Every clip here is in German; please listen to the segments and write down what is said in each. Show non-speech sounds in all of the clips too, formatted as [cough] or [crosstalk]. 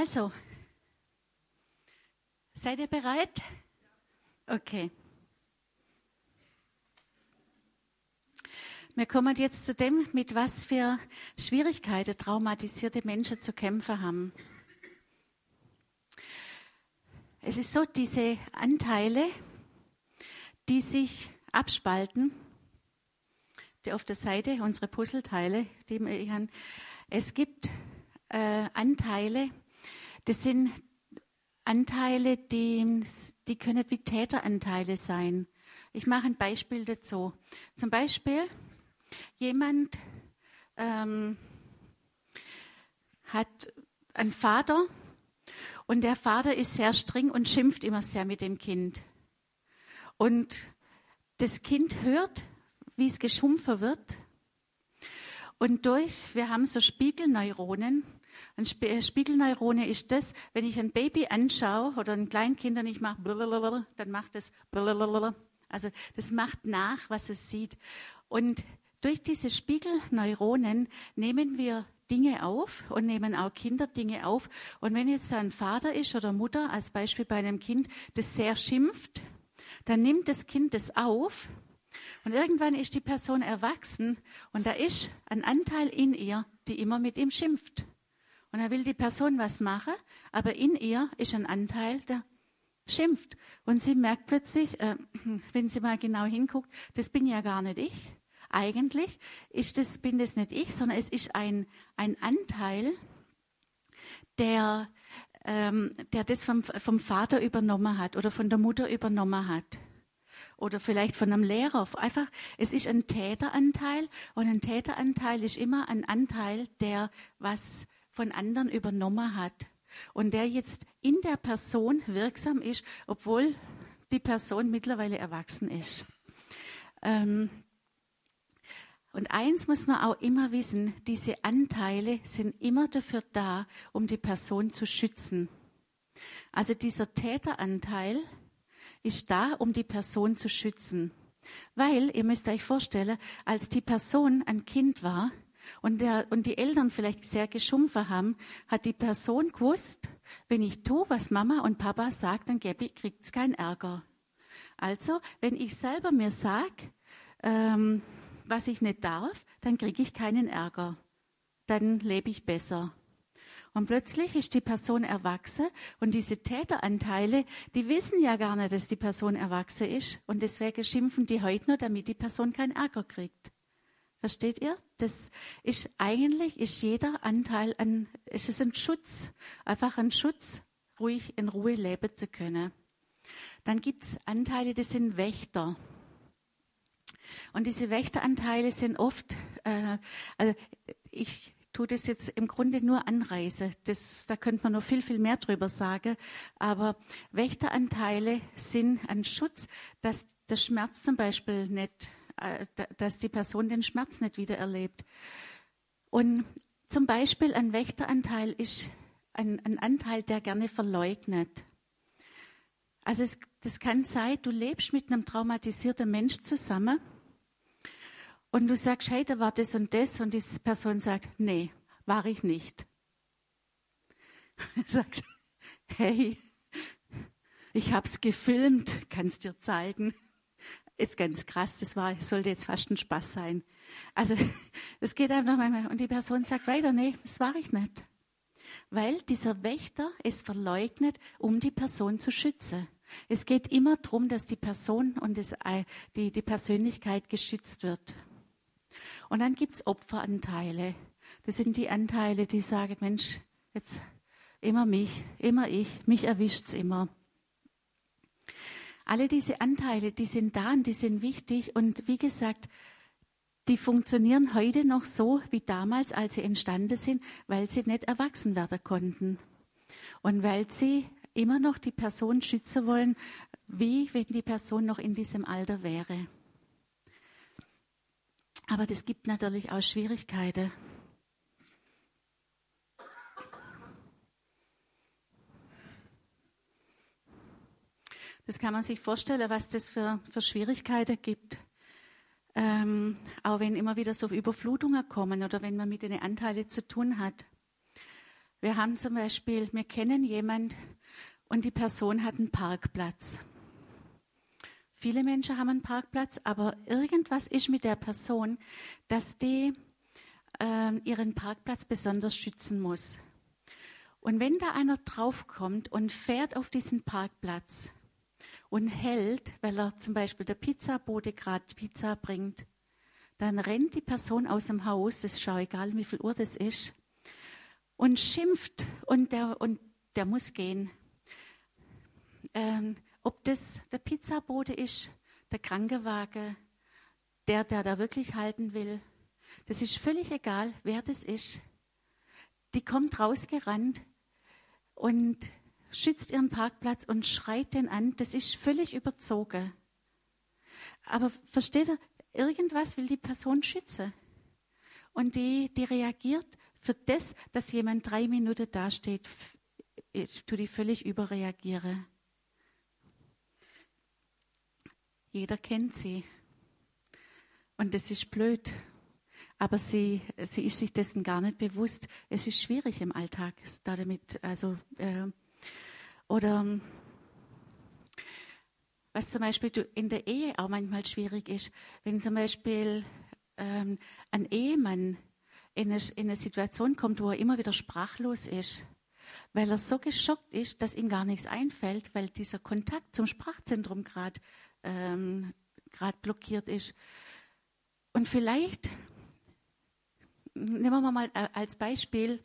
Also, seid ihr bereit? Okay. Wir kommen jetzt zu dem, mit was für Schwierigkeiten traumatisierte Menschen zu kämpfen haben. Es ist so, diese Anteile, die sich abspalten, die auf der Seite, unsere Puzzleteile, die wir haben, es gibt äh, Anteile, das sind Anteile, die, die können wie Täteranteile sein. Ich mache ein Beispiel dazu. Zum Beispiel, jemand ähm, hat einen Vater und der Vater ist sehr streng und schimpft immer sehr mit dem Kind. Und das Kind hört, wie es geschumpfer wird. Und durch, wir haben so Spiegelneuronen. Ein äh, Spiegelneurone ist das, wenn ich ein Baby anschaue oder ein Kleinkind und ich mache dann macht es also das macht nach, was es sieht. Und durch diese Spiegelneuronen nehmen wir Dinge auf und nehmen auch Kinder Dinge auf. Und wenn jetzt ein Vater ist oder Mutter, als Beispiel bei einem Kind, das sehr schimpft, dann nimmt das Kind das auf und irgendwann ist die Person erwachsen und da ist ein Anteil in ihr, die immer mit ihm schimpft. Und da will die Person was machen, aber in ihr ist ein Anteil, der schimpft. Und sie merkt plötzlich, äh, [clears throat] wenn sie mal genau hinguckt, das bin ja gar nicht ich eigentlich ist das, bin das nicht ich, sondern es ist ein, ein Anteil, der, ähm, der das vom, vom Vater übernommen hat oder von der Mutter übernommen hat. Oder vielleicht von einem Lehrer. Einfach, es ist ein Täteranteil und ein Täteranteil ist immer ein Anteil, der was von anderen übernommen hat und der jetzt in der Person wirksam ist, obwohl die Person mittlerweile erwachsen ist. Ähm, und eins muss man auch immer wissen, diese Anteile sind immer dafür da, um die Person zu schützen. Also dieser Täteranteil ist da, um die Person zu schützen. Weil, ihr müsst euch vorstellen, als die Person ein Kind war und, der, und die Eltern vielleicht sehr geschumpfen haben, hat die Person gewusst, wenn ich tue, was Mama und Papa sagt, dann kriegt es keinen Ärger. Also, wenn ich selber mir sage, ähm, was ich nicht darf, dann kriege ich keinen Ärger. Dann lebe ich besser. Und plötzlich ist die Person erwachsen und diese Täteranteile, die wissen ja gar nicht, dass die Person erwachsen ist und deswegen schimpfen die heute nur, damit die Person keinen Ärger kriegt. Versteht ihr? Das ist eigentlich ist jeder Anteil es ist ein Schutz, einfach ein Schutz, ruhig in Ruhe leben zu können. Dann gibt es Anteile, die sind Wächter. Und diese Wächteranteile sind oft, äh, also ich tue das jetzt im Grunde nur anreise. Das, da könnte man noch viel, viel mehr drüber sagen. Aber Wächteranteile sind ein Schutz, dass der Schmerz zum Beispiel nicht, dass die Person den Schmerz nicht wieder erlebt. Und zum Beispiel ein Wächteranteil ist ein, ein Anteil, der gerne verleugnet. Also es, das kann sein, du lebst mit einem traumatisierten Mensch zusammen und du sagst, hey, da war das und das und diese Person sagt, nee, war ich nicht. Du [laughs] sagst, hey, ich hab's gefilmt, kann's dir zeigen. Ist ganz krass, das war, sollte jetzt fast ein Spaß sein. Also, [laughs] es geht einfach manchmal, und die Person sagt weiter, nee, das war ich nicht. Weil dieser Wächter es verleugnet, um die Person zu schützen. Es geht immer darum, dass die Person und das, die, die Persönlichkeit geschützt wird. Und dann gibt's Opferanteile. Das sind die Anteile, die sagen, Mensch, jetzt immer mich, immer ich, mich erwischt's immer. Alle diese Anteile, die sind da und die sind wichtig. Und wie gesagt, die funktionieren heute noch so wie damals, als sie entstanden sind, weil sie nicht erwachsen werden konnten. Und weil sie immer noch die Person schützen wollen, wie wenn die Person noch in diesem Alter wäre. Aber das gibt natürlich auch Schwierigkeiten. Das kann man sich vorstellen, was das für, für Schwierigkeiten gibt. Ähm, auch wenn immer wieder so Überflutungen kommen oder wenn man mit den Anteilen zu tun hat. Wir haben zum Beispiel, wir kennen jemand und die Person hat einen Parkplatz. Viele Menschen haben einen Parkplatz, aber irgendwas ist mit der Person, dass die äh, ihren Parkplatz besonders schützen muss. Und wenn da einer draufkommt und fährt auf diesen Parkplatz und hält, weil er zum Beispiel der Pizzabote gerade Pizza bringt, dann rennt die Person aus dem Haus, das ist schon egal, wie viel Uhr das ist, und schimpft und der, und der muss gehen. Ähm, ob das der Pizzabote ist, der Krankenwagen, der, der da wirklich halten will, das ist völlig egal, wer das ist. Die kommt rausgerannt und schützt ihren Parkplatz und schreit den an. Das ist völlig überzogen. Aber versteht ihr, irgendwas will die Person schützen. Und die, die reagiert für das, dass jemand drei Minuten dasteht, ich tue die völlig überreagiere. Jeder kennt sie. Und das ist blöd. Aber sie, sie ist sich dessen gar nicht bewusst. Es ist schwierig im Alltag, da damit, also, äh, oder was zum Beispiel in der Ehe auch manchmal schwierig ist, wenn zum Beispiel ähm, ein Ehemann in eine, in eine Situation kommt, wo er immer wieder sprachlos ist, weil er so geschockt ist, dass ihm gar nichts einfällt, weil dieser Kontakt zum Sprachzentrum gerade ähm, blockiert ist. Und vielleicht, nehmen wir mal äh, als Beispiel,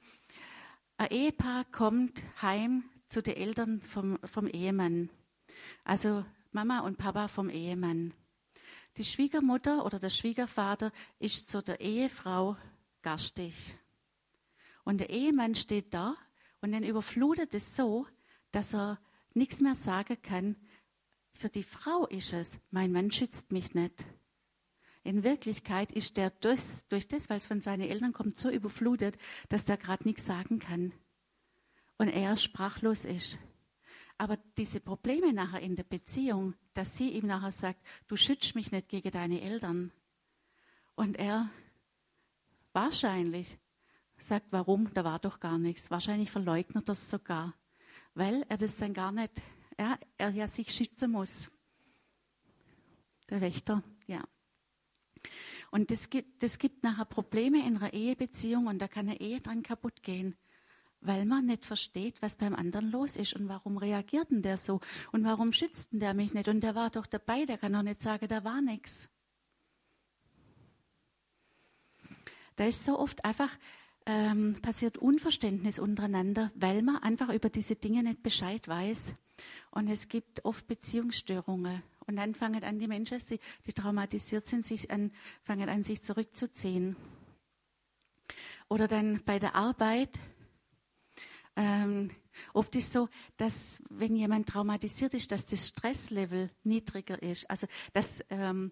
ein Ehepaar kommt heim zu den Eltern vom, vom Ehemann. Also Mama und Papa vom Ehemann. Die Schwiegermutter oder der Schwiegervater ist zu der Ehefrau garstig. Und der Ehemann steht da und dann überflutet es so, dass er nichts mehr sagen kann. Für die Frau ist es, mein Mann schützt mich nicht. In Wirklichkeit ist der durch, durch das, weil es von seinen Eltern kommt, so überflutet, dass der gerade nichts sagen kann. Und er sprachlos ist. Aber diese Probleme nachher in der Beziehung, dass sie ihm nachher sagt, du schützt mich nicht gegen deine Eltern. Und er wahrscheinlich sagt, warum, da war doch gar nichts. Wahrscheinlich verleugnet das sogar, weil er das dann gar nicht, ja, er ja sich schützen muss. Der Wächter, ja. Und das gibt, das gibt nachher Probleme in einer Ehebeziehung und da kann eine Ehe dran kaputt gehen weil man nicht versteht, was beim anderen los ist und warum reagiert denn der so und warum schützt denn der mich nicht und der war doch dabei, der kann doch nicht sagen, da war nichts. Da ist so oft einfach ähm, passiert Unverständnis untereinander, weil man einfach über diese Dinge nicht Bescheid weiß. Und es gibt oft Beziehungsstörungen. Und dann fangen an die Menschen, die, traumatisiert sind, sich an, fangen an, sich zurückzuziehen. Oder dann bei der Arbeit ähm, oft ist so, dass wenn jemand traumatisiert ist, dass das Stresslevel niedriger ist. Also dass, ähm,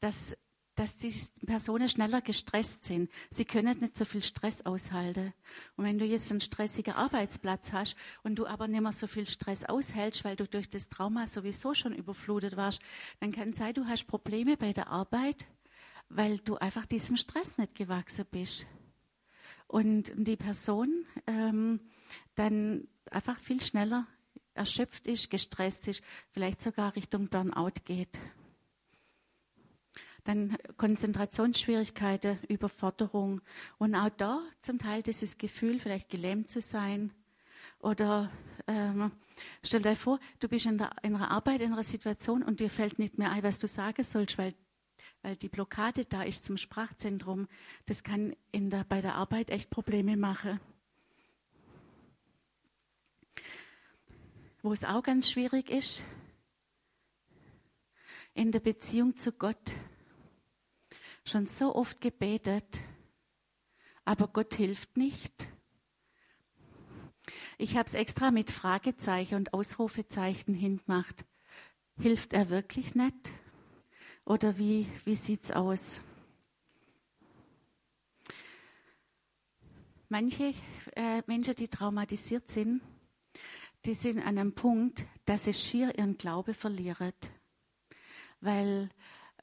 dass, dass die Personen schneller gestresst sind. Sie können nicht so viel Stress aushalten. Und wenn du jetzt einen stressigen Arbeitsplatz hast und du aber nicht mehr so viel Stress aushältst, weil du durch das Trauma sowieso schon überflutet warst, dann kann es sein, du hast Probleme bei der Arbeit, weil du einfach diesem Stress nicht gewachsen bist und die Person ähm, dann einfach viel schneller erschöpft ist, gestresst ist, vielleicht sogar Richtung Burnout geht. Dann Konzentrationsschwierigkeiten, Überforderung und auch da zum Teil dieses Gefühl, vielleicht gelähmt zu sein. Oder ähm, stell dir vor, du bist in, der, in einer Arbeit, in einer Situation und dir fällt nicht mehr ein, was du sagen sollst, weil weil die Blockade da ist zum Sprachzentrum. Das kann der, bei der Arbeit echt Probleme machen. Wo es auch ganz schwierig ist, in der Beziehung zu Gott. Schon so oft gebetet, aber Gott hilft nicht. Ich habe es extra mit Fragezeichen und Ausrufezeichen hingemacht. Hilft er wirklich nicht? Oder wie, wie sieht es aus? Manche äh, Menschen, die traumatisiert sind, die sind an einem Punkt, dass sie schier ihren Glaube verlieren. Weil,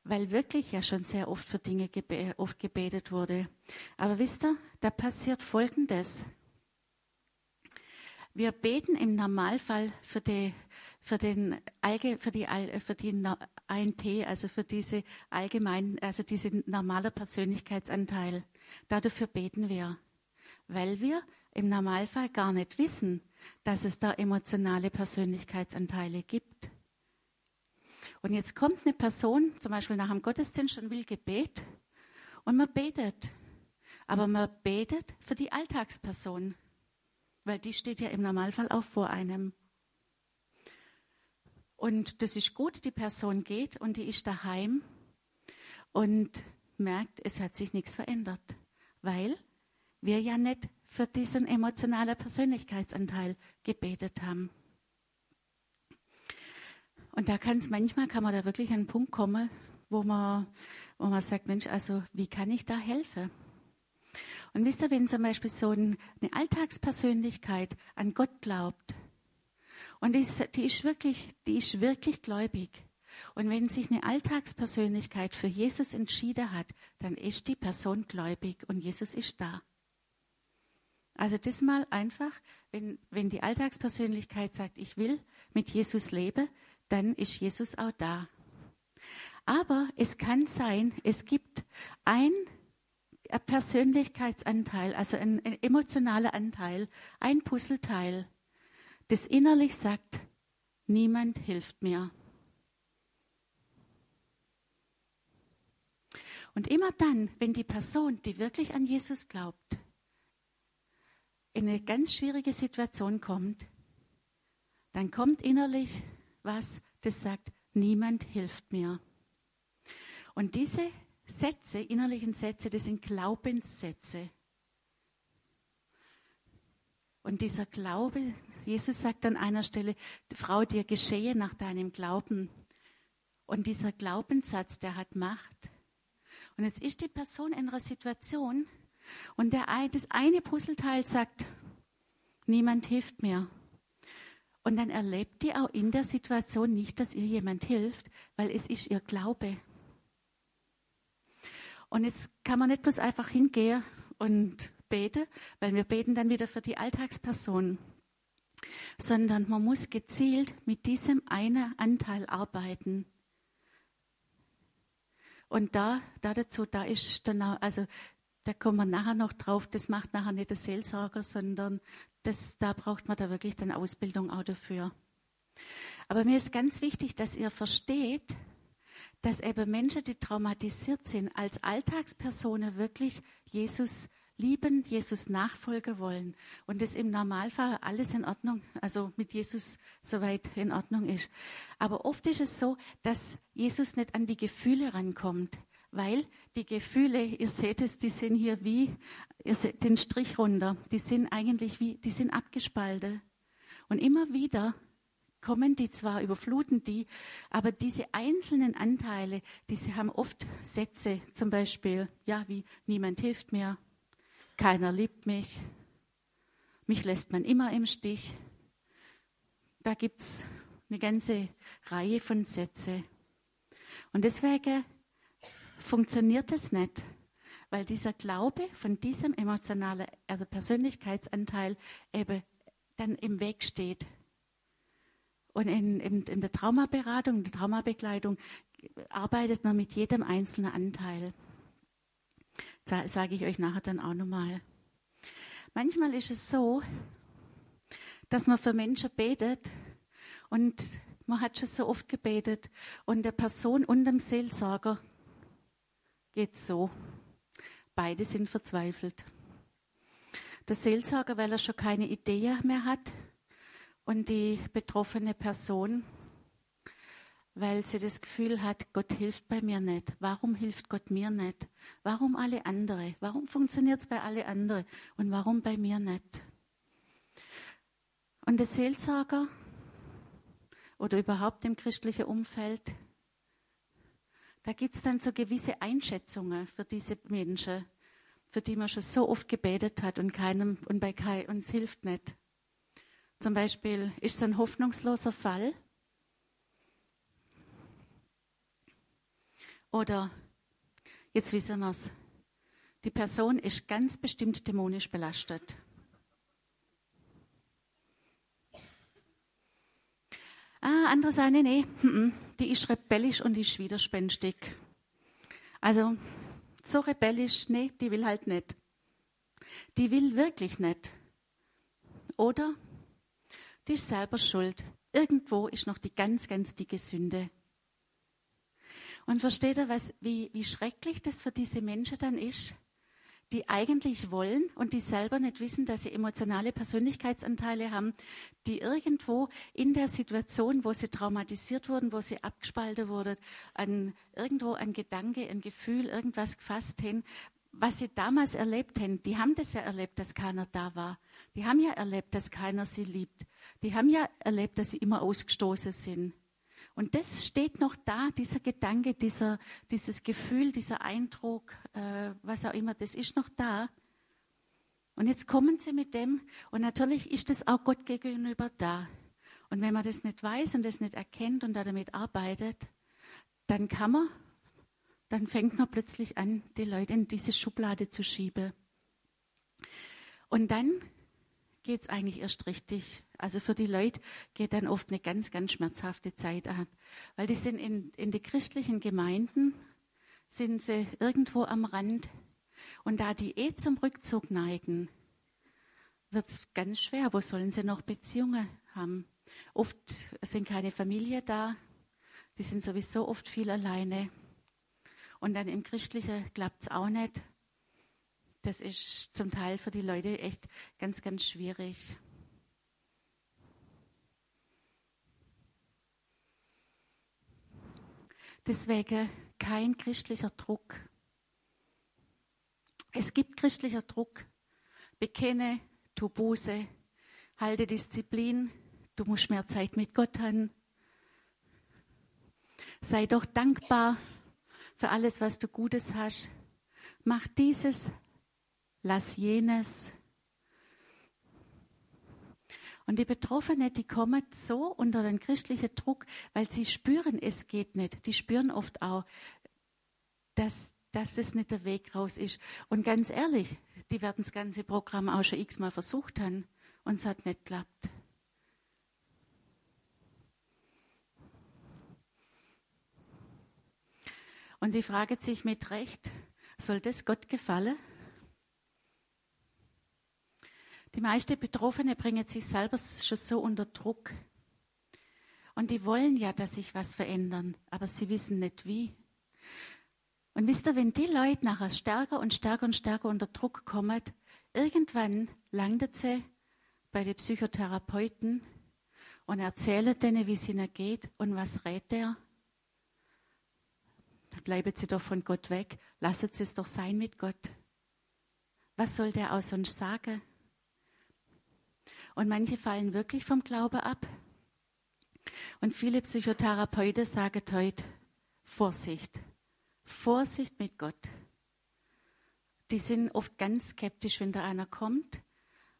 weil wirklich ja schon sehr oft für Dinge gebe oft gebetet wurde. Aber wisst ihr, da passiert Folgendes. Wir beten im Normalfall für die, für den, für die, für die ANP, also für diese allgemeinen, also diese normale Persönlichkeitsanteil. Dafür beten wir, weil wir im Normalfall gar nicht wissen, dass es da emotionale Persönlichkeitsanteile gibt. Und jetzt kommt eine Person, zum Beispiel nach dem Gottesdienst und will Gebet, und man betet. Aber man betet für die Alltagsperson, weil die steht ja im Normalfall auch vor einem. Und das ist gut, die Person geht und die ist daheim und merkt, es hat sich nichts verändert, weil wir ja nicht für diesen emotionalen Persönlichkeitsanteil gebetet haben. Und da kann es manchmal, kann man da wirklich an einen Punkt kommen, wo man, wo man sagt, Mensch, also wie kann ich da helfen? Und wisst ihr, wenn zum Beispiel so eine Alltagspersönlichkeit an Gott glaubt und die ist, die ist, wirklich, die ist wirklich gläubig, und wenn sich eine Alltagspersönlichkeit für Jesus entschieden hat, dann ist die Person gläubig und Jesus ist da. Also das mal einfach, wenn, wenn die Alltagspersönlichkeit sagt, ich will mit Jesus leben, dann ist Jesus auch da. Aber es kann sein, es gibt ein Persönlichkeitsanteil, also ein, ein emotionaler Anteil, ein Puzzleteil, das innerlich sagt, niemand hilft mir. Und immer dann, wenn die Person, die wirklich an Jesus glaubt, in eine ganz schwierige Situation kommt, dann kommt innerlich was, das sagt, niemand hilft mir. Und diese Sätze, innerlichen Sätze, das sind Glaubenssätze. Und dieser Glaube, Jesus sagt an einer Stelle, Frau, dir geschehe nach deinem Glauben. Und dieser Glaubenssatz, der hat Macht. Und jetzt ist die Person in einer Situation und der, das eine Puzzleteil sagt, niemand hilft mir. Und dann erlebt die auch in der Situation nicht, dass ihr jemand hilft, weil es ist ihr Glaube. Und jetzt kann man nicht bloß einfach hingehen und beten, weil wir beten dann wieder für die Alltagsperson, sondern man muss gezielt mit diesem einen Anteil arbeiten. Und da, da dazu, da ist dann auch, also da kommen wir nachher noch drauf, das macht nachher nicht der Seelsorger, sondern das, da braucht man da wirklich dann Ausbildung auch dafür. Aber mir ist ganz wichtig, dass ihr versteht, dass eben Menschen, die traumatisiert sind, als Alltagspersonen wirklich Jesus lieben, Jesus nachfolgen wollen und es im Normalfall alles in Ordnung, also mit Jesus soweit in Ordnung ist. Aber oft ist es so, dass Jesus nicht an die Gefühle rankommt, weil die Gefühle, ihr seht es, die sind hier wie, ihr seht den Strich runter, die sind eigentlich wie, die sind abgespalten. Und immer wieder kommen die zwar, überfluten die, aber diese einzelnen Anteile, diese haben oft Sätze, zum Beispiel, ja, wie niemand hilft mir, keiner liebt mich, mich lässt man immer im Stich. Da gibt es eine ganze Reihe von Sätze. Und deswegen funktioniert es nicht, weil dieser Glaube von diesem emotionalen also Persönlichkeitsanteil eben dann im Weg steht. Und in, in, in der Traumaberatung, in der Traumabegleitung arbeitet man mit jedem einzelnen Anteil. Sage ich euch nachher dann auch nochmal. Manchmal ist es so, dass man für Menschen betet und man hat schon so oft gebetet und der Person und dem Seelsorger geht so. Beide sind verzweifelt. Der Seelsorger, weil er schon keine Idee mehr hat und die betroffene Person, weil sie das Gefühl hat, Gott hilft bei mir nicht. Warum hilft Gott mir nicht? Warum alle andere? Warum funktioniert es bei alle anderen und warum bei mir nicht? Und der Seelsorger oder überhaupt im christlichen Umfeld da gibt es dann so gewisse Einschätzungen für diese Menschen, für die man schon so oft gebetet hat und keinem und bei keinem uns hilft nicht. Zum Beispiel ist es ein hoffnungsloser Fall. Oder jetzt wissen wir es. Die Person ist ganz bestimmt dämonisch belastet. Ah, andere sagen, nee, nee, die ist rebellisch und die ist widerspenstig. Also, so rebellisch, nee, die will halt nicht. Die will wirklich nicht. Oder die ist selber schuld. Irgendwo ist noch die ganz, ganz dicke Sünde. Und versteht ihr, was, wie, wie schrecklich das für diese Menschen dann ist, die eigentlich wollen und die selber nicht wissen, dass sie emotionale Persönlichkeitsanteile haben, die irgendwo in der Situation, wo sie traumatisiert wurden, wo sie abgespalten wurden, an irgendwo ein Gedanke, ein Gefühl, irgendwas gefasst haben, was sie damals erlebt haben. Die haben das ja erlebt, dass keiner da war. Die haben ja erlebt, dass keiner sie liebt. Die haben ja erlebt, dass sie immer ausgestoßen sind. Und das steht noch da, dieser Gedanke, dieser, dieses Gefühl, dieser Eindruck, äh, was auch immer, das ist noch da. Und jetzt kommen sie mit dem, und natürlich ist das auch Gott gegenüber da. Und wenn man das nicht weiß und das nicht erkennt und damit arbeitet, dann kann man, dann fängt man plötzlich an, die Leute in diese Schublade zu schieben. Und dann geht es eigentlich erst richtig. Also für die Leute geht dann oft eine ganz, ganz schmerzhafte Zeit ab. Weil die sind in, in die christlichen Gemeinden, sind sie irgendwo am Rand. Und da die eh zum Rückzug neigen, wird es ganz schwer. Wo sollen sie noch Beziehungen haben? Oft sind keine Familie da. Die sind sowieso oft viel alleine. Und dann im Christlichen klappt es auch nicht das ist zum Teil für die Leute echt ganz, ganz schwierig. Deswegen kein christlicher Druck. Es gibt christlicher Druck. Bekenne, tu Buße, halte Disziplin, du musst mehr Zeit mit Gott haben. Sei doch dankbar für alles, was du Gutes hast. Mach dieses, lass jenes. Und die Betroffenen, die kommen so unter den christlichen Druck, weil sie spüren, es geht nicht. Die spüren oft auch, dass, dass es nicht der Weg raus ist. Und ganz ehrlich, die werden das ganze Programm auch schon x-mal versucht haben und es hat nicht geklappt. Und die fragen sich mit Recht, soll das Gott gefallen? Die meisten Betroffenen bringen sich selber schon so unter Druck. Und die wollen ja, dass sich was verändern, aber sie wissen nicht wie. Und wisst ihr, wenn die Leute nachher stärker und stärker und stärker unter Druck kommen, irgendwann landet sie bei den Psychotherapeuten und erzählt denen, wie es ihnen geht und was rät der. Bleiben sie doch von Gott weg, lassen sie es doch sein mit Gott. Was soll der auch sonst sagen? Und manche fallen wirklich vom Glaube ab. Und viele Psychotherapeuten sagen heute, Vorsicht, Vorsicht mit Gott. Die sind oft ganz skeptisch, wenn da einer kommt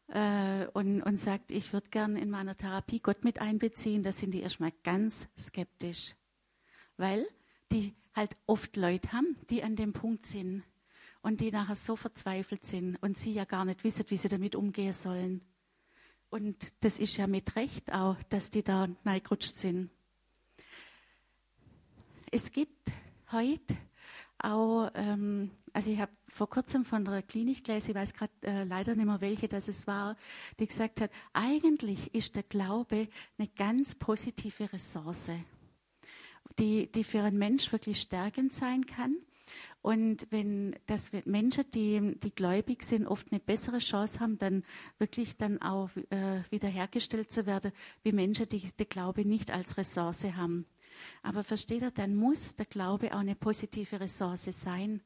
äh, und, und sagt, ich würde gerne in meiner Therapie Gott mit einbeziehen. Da sind die erstmal ganz skeptisch, weil die halt oft Leute haben, die an dem Punkt sind und die nachher so verzweifelt sind und sie ja gar nicht wissen, wie sie damit umgehen sollen. Und das ist ja mit Recht auch, dass die da reingerutscht sind. Es gibt heute auch, ähm, also ich habe vor kurzem von einer Klinik gelesen, ich weiß gerade äh, leider nicht mehr welche das es war, die gesagt hat, eigentlich ist der Glaube eine ganz positive Ressource, die, die für einen Mensch wirklich stärkend sein kann und wenn das Menschen, die, die gläubig sind, oft eine bessere Chance haben, dann wirklich dann auch äh, wiederhergestellt zu werden, wie Menschen, die den Glaube nicht als Ressource haben. Aber versteht ihr, dann muss der Glaube auch eine positive Ressource sein.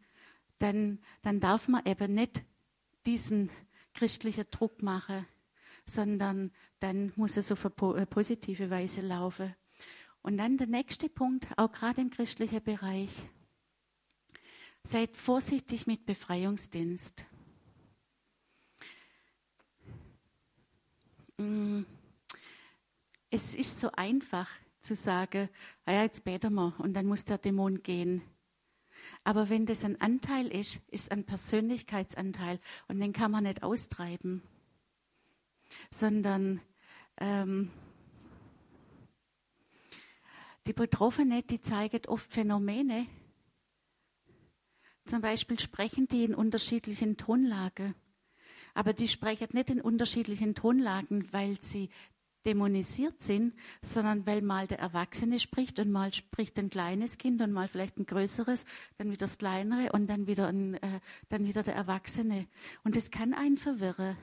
Dann, dann darf man eben nicht diesen christlichen Druck machen, sondern dann muss es auf eine positive Weise laufen. Und dann der nächste Punkt, auch gerade im christlichen Bereich Seid vorsichtig mit Befreiungsdienst. Mm. Es ist so einfach zu sagen, ah ja, jetzt beten wir und dann muss der Dämon gehen. Aber wenn das ein Anteil ist, ist ein Persönlichkeitsanteil und den kann man nicht austreiben, sondern ähm, Die Betroffenen, die zeigen oft Phänomene. Zum Beispiel sprechen die in unterschiedlichen Tonlagen. Aber die sprechen nicht in unterschiedlichen Tonlagen, weil sie dämonisiert sind, sondern weil mal der Erwachsene spricht und mal spricht ein kleines Kind und mal vielleicht ein größeres, dann wieder das kleinere und dann wieder, ein, äh, dann wieder der Erwachsene. Und das kann einen verwirren.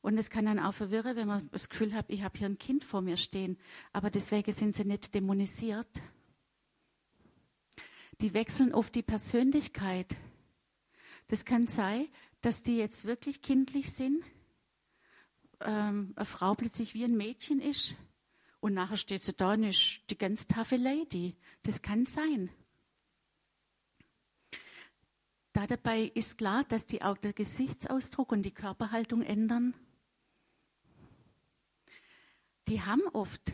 Und es kann dann auch verwirren, wenn man das Gefühl hat, ich habe hier ein Kind vor mir stehen. Aber deswegen sind sie nicht dämonisiert. Die wechseln oft die Persönlichkeit. Das kann sein, dass die jetzt wirklich kindlich sind, ähm, eine Frau plötzlich wie ein Mädchen ist und nachher steht sie da und ist die ganz taffe Lady. Das kann sein. Da dabei ist klar, dass die auch der Gesichtsausdruck und die Körperhaltung ändern die haben oft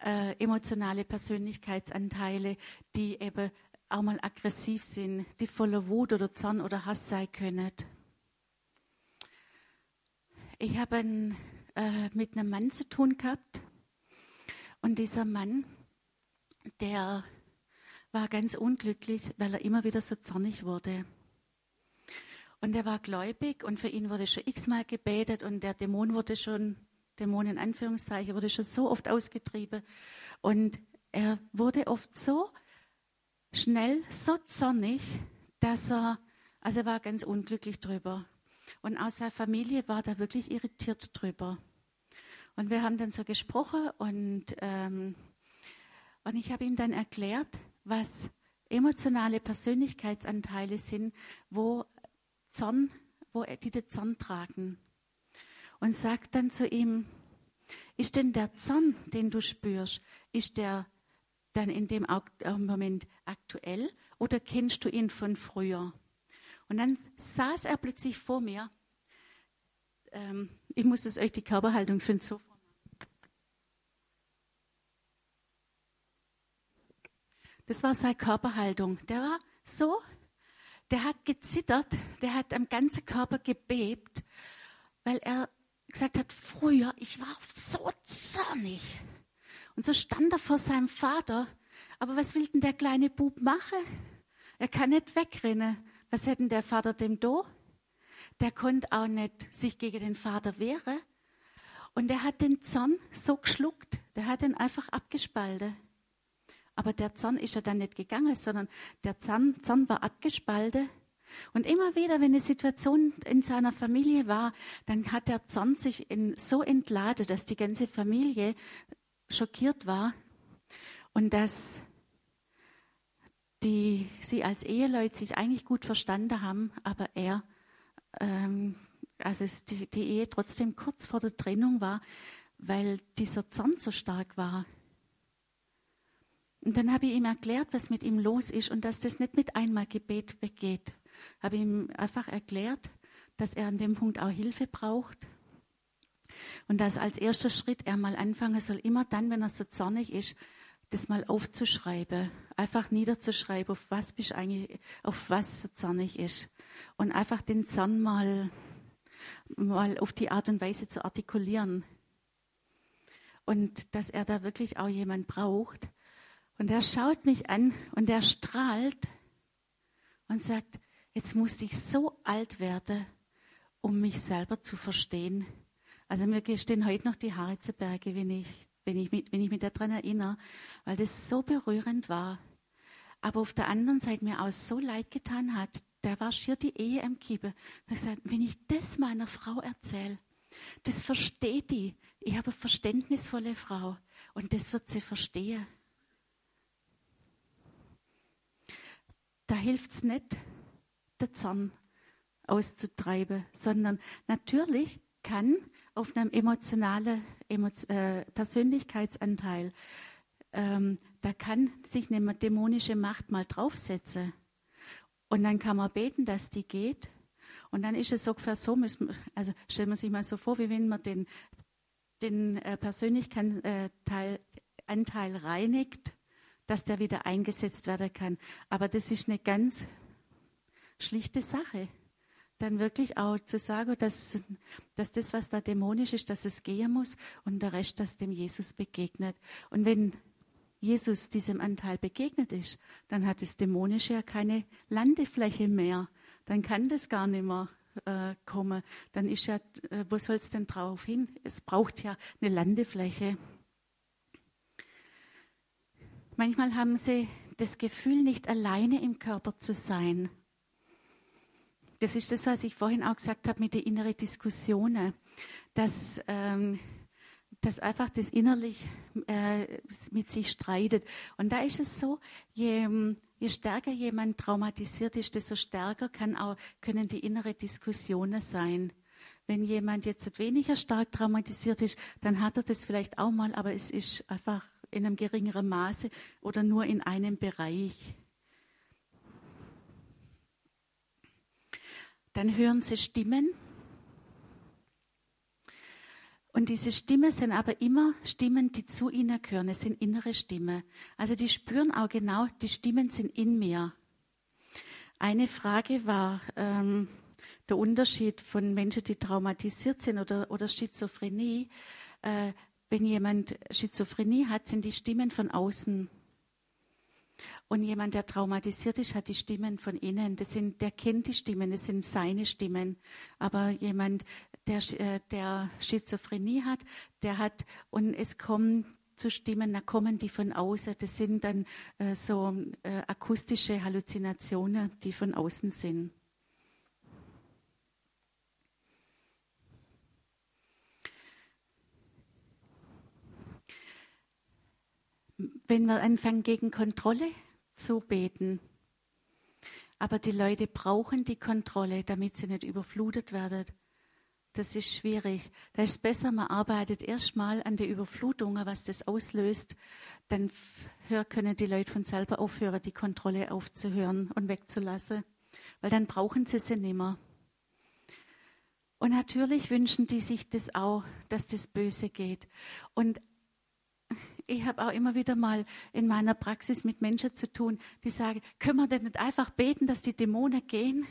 äh, emotionale Persönlichkeitsanteile, die eben auch mal aggressiv sind, die voller Wut oder Zorn oder Hass sein können. Ich habe äh, mit einem Mann zu tun gehabt und dieser Mann, der war ganz unglücklich, weil er immer wieder so zornig wurde. Und er war gläubig und für ihn wurde schon x-mal gebetet und der Dämon wurde schon Dämon in Anführungszeichen, wurde schon so oft ausgetrieben. Und er wurde oft so schnell, so zornig, dass er, also er war ganz unglücklich drüber. Und auch seine Familie war da wirklich irritiert drüber. Und wir haben dann so gesprochen und, ähm, und ich habe ihm dann erklärt, was emotionale Persönlichkeitsanteile sind, wo Zorn, wo die den Zorn tragen und sagt dann zu ihm, ist denn der Zorn, den du spürst, ist der dann in dem Moment aktuell oder kennst du ihn von früher? Und dann saß er plötzlich vor mir. Ähm, ich muss es euch die Körperhaltung so Das war seine Körperhaltung. Der war so, der hat gezittert, der hat am ganzen Körper gebebt, weil er gesagt hat, früher, ich war so zornig. Und so stand er vor seinem Vater. Aber was will denn der kleine Bub machen? Er kann nicht wegrennen. Was hätte der Vater dem do? Der konnte auch nicht sich gegen den Vater wehren. Und er hat den Zorn so geschluckt. Der hat ihn einfach abgespalten. Aber der Zorn ist ja dann nicht gegangen, sondern der Zorn, Zorn war abgespalten und immer wieder, wenn eine Situation in seiner Familie war, dann hat der Zorn sich in, so entladen, dass die ganze Familie schockiert war und dass die, sie als Eheleute sich eigentlich gut verstanden haben, aber er, ähm, also die, die Ehe trotzdem kurz vor der Trennung war, weil dieser Zorn so stark war. Und dann habe ich ihm erklärt, was mit ihm los ist und dass das nicht mit einmal Gebet weggeht habe ihm einfach erklärt, dass er an dem Punkt auch Hilfe braucht. Und dass als erster Schritt er mal anfangen soll, immer dann, wenn er so zornig ist, das mal aufzuschreiben, einfach niederzuschreiben, auf was bist eigentlich, auf was so zornig ist. Und einfach den Zorn mal, mal auf die Art und Weise zu artikulieren. Und dass er da wirklich auch jemand braucht. Und er schaut mich an und er strahlt und sagt, jetzt musste ich so alt werden, um mich selber zu verstehen. Also mir stehen heute noch die Haare zu Berge, wenn ich, wenn ich, mit, wenn ich mich daran erinnere, weil das so berührend war. Aber auf der anderen Seite mir auch so leid getan hat, da war schier die Ehe am Kippen. Ich gesagt, wenn ich das meiner Frau erzähle, das versteht die. Ich habe eine verständnisvolle Frau und das wird sie verstehen. Da hilft es nicht, der Zorn auszutreiben, sondern natürlich kann auf einem emotionalen äh, Persönlichkeitsanteil, ähm, da kann sich eine dämonische Macht mal draufsetzen. Und dann kann man beten, dass die geht. Und dann ist es ungefähr so, müssen, also stellen wir sich mal so vor, wie wenn man den, den äh, Persönlichkeitsanteil äh, reinigt, dass der wieder eingesetzt werden kann. Aber das ist eine ganz schlichte Sache. Dann wirklich auch zu sagen, dass, dass das, was da dämonisch ist, dass es gehen muss und der Rest, dass dem Jesus begegnet. Und wenn Jesus diesem Anteil begegnet ist, dann hat das Dämonische ja keine Landefläche mehr. Dann kann das gar nicht mehr äh, kommen. Dann ist ja, äh, wo soll es denn drauf hin? Es braucht ja eine Landefläche. Manchmal haben sie das Gefühl, nicht alleine im Körper zu sein. Das ist das, was ich vorhin auch gesagt habe mit den inneren Diskussionen, dass, ähm, dass einfach das innerlich äh, mit sich streitet. Und da ist es so, je, je stärker jemand traumatisiert ist, desto stärker auch, können die innere Diskussionen sein. Wenn jemand jetzt weniger stark traumatisiert ist, dann hat er das vielleicht auch mal, aber es ist einfach in einem geringeren Maße oder nur in einem Bereich. Dann hören sie Stimmen. Und diese Stimmen sind aber immer Stimmen, die zu ihnen gehören. Es sind innere Stimmen. Also die spüren auch genau, die Stimmen sind in mir. Eine Frage war ähm, der Unterschied von Menschen, die traumatisiert sind oder, oder Schizophrenie. Äh, wenn jemand Schizophrenie hat, sind die Stimmen von außen und jemand, der traumatisiert ist, hat die Stimmen von innen. Das sind, der kennt die Stimmen, das sind seine Stimmen. Aber jemand, der, äh, der Schizophrenie hat, der hat, und es kommen zu Stimmen, da kommen die von außen. Das sind dann äh, so äh, akustische Halluzinationen, die von außen sind. Wenn wir anfangen, gegen Kontrolle zu beten. Aber die Leute brauchen die Kontrolle, damit sie nicht überflutet werden. Das ist schwierig. Da ist es besser, man arbeitet erstmal an der Überflutung, was das auslöst. Dann können die Leute von selber aufhören, die Kontrolle aufzuhören und wegzulassen. Weil dann brauchen sie sie nicht mehr. Und natürlich wünschen die sich das auch, dass das Böse geht. Und ich habe auch immer wieder mal in meiner Praxis mit Menschen zu tun, die sagen, können wir denn nicht einfach beten, dass die Dämonen gehen?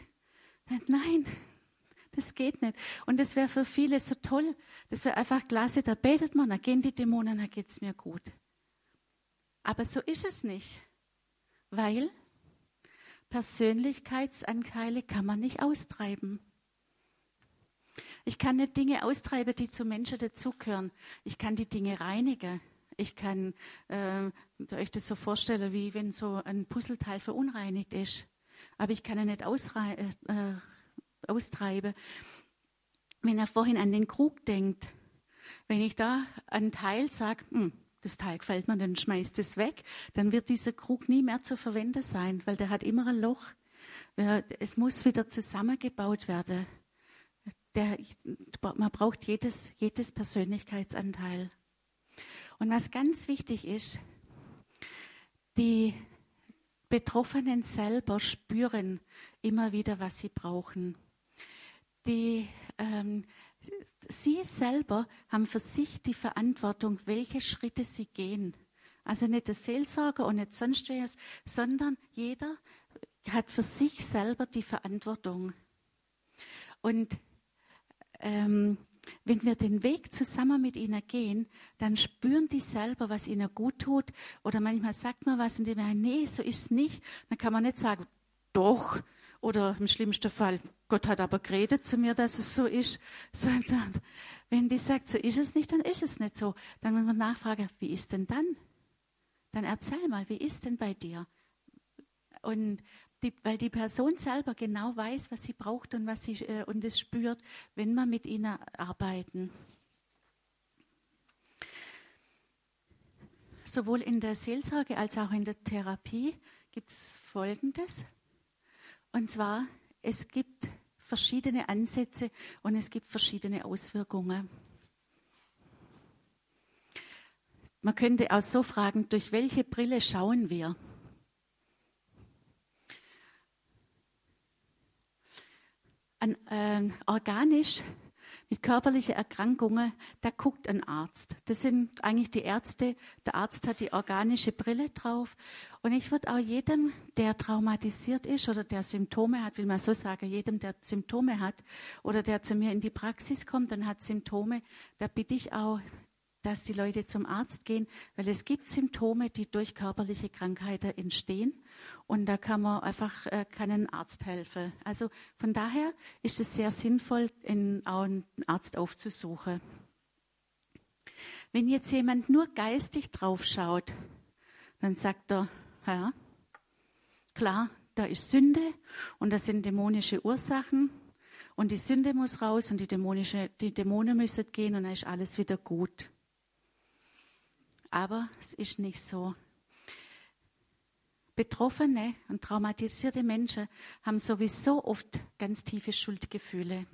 Nein, das geht nicht. Und das wäre für viele so toll. Das wäre einfach klasse, da betet man, da gehen die Dämonen, da geht es mir gut. Aber so ist es nicht. Weil Persönlichkeitsanteile kann man nicht austreiben. Ich kann nicht Dinge austreiben, die zu Menschen dazugehören. Ich kann die Dinge reinigen. Ich kann äh, euch das so vorstellen, wie wenn so ein Puzzleteil verunreinigt ist. Aber ich kann ihn nicht äh, äh, austreiben. Wenn er vorhin an den Krug denkt, wenn ich da einen Teil sage, hm, das Teil gefällt mir, dann schmeißt es weg, dann wird dieser Krug nie mehr zu verwenden sein, weil der hat immer ein Loch. Es muss wieder zusammengebaut werden. Der, man braucht jedes, jedes Persönlichkeitsanteil. Und was ganz wichtig ist, die Betroffenen selber spüren immer wieder, was sie brauchen. Die, ähm, sie selber haben für sich die Verantwortung, welche Schritte sie gehen. Also nicht der Seelsorger und nicht sonst wer, sondern jeder hat für sich selber die Verantwortung. Und ähm, wenn wir den Weg zusammen mit ihnen gehen, dann spüren die selber, was ihnen gut tut. Oder manchmal sagt man was und die sagen, nee, so ist es nicht. Dann kann man nicht sagen, doch. Oder im schlimmsten Fall, Gott hat aber geredet zu mir, dass es so ist. [laughs] Sondern wenn die sagt, so ist es nicht, dann ist es nicht so. Dann muss man nachfragen, wie ist denn dann? Dann erzähl mal, wie ist denn bei dir? Und die, weil die Person selber genau weiß, was sie braucht und was sie äh, und es spürt, wenn wir mit ihnen arbeiten. Sowohl in der Seelsorge als auch in der Therapie gibt es Folgendes. Und zwar, es gibt verschiedene Ansätze und es gibt verschiedene Auswirkungen. Man könnte auch so fragen, durch welche Brille schauen wir? An, äh, organisch mit körperlichen Erkrankungen, da guckt ein Arzt. Das sind eigentlich die Ärzte. Der Arzt hat die organische Brille drauf. Und ich würde auch jedem, der traumatisiert ist oder der Symptome hat, will man so sagen, jedem, der Symptome hat oder der zu mir in die Praxis kommt und hat Symptome, da bitte ich auch, dass die Leute zum Arzt gehen, weil es gibt Symptome, die durch körperliche Krankheiten entstehen. Und da kann man einfach äh, keinen Arzt helfen. Also von daher ist es sehr sinnvoll, in, auch einen Arzt aufzusuchen. Wenn jetzt jemand nur geistig draufschaut, dann sagt er, ja, klar, da ist Sünde und das sind dämonische Ursachen und die Sünde muss raus und die, dämonische, die Dämonen müssen gehen und dann ist alles wieder gut. Aber es ist nicht so. Betroffene und traumatisierte Menschen haben sowieso oft ganz tiefe Schuldgefühle.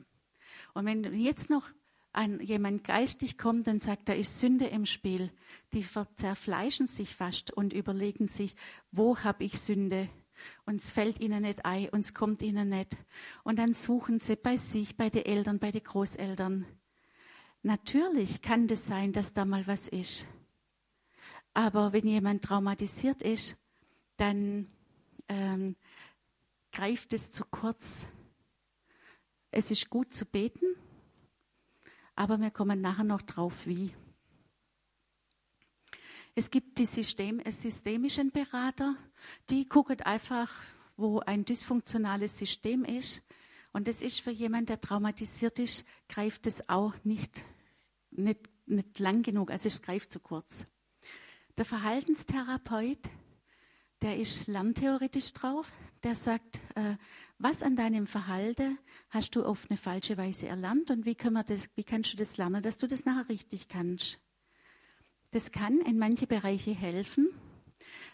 Und wenn jetzt noch ein, jemand geistig kommt und sagt, da ist Sünde im Spiel, die zerfleischen sich fast und überlegen sich, wo habe ich Sünde? Und es fällt ihnen nicht ein und es kommt ihnen nicht. Und dann suchen sie bei sich, bei den Eltern, bei den Großeltern. Natürlich kann das sein, dass da mal was ist. Aber wenn jemand traumatisiert ist, dann ähm, greift es zu kurz. Es ist gut zu beten, aber wir kommen nachher noch drauf, wie. Es gibt die System, systemischen Berater, die gucken einfach, wo ein dysfunktionales System ist. Und das ist für jemanden, der traumatisiert ist, greift es auch nicht, nicht, nicht lang genug, also es greift zu kurz. Der Verhaltenstherapeut, der ist lerntheoretisch drauf, der sagt, äh, was an deinem Verhalten hast du auf eine falsche Weise erlernt und wie, können wir das, wie kannst du das lernen, dass du das nachher richtig kannst. Das kann in manche Bereiche helfen,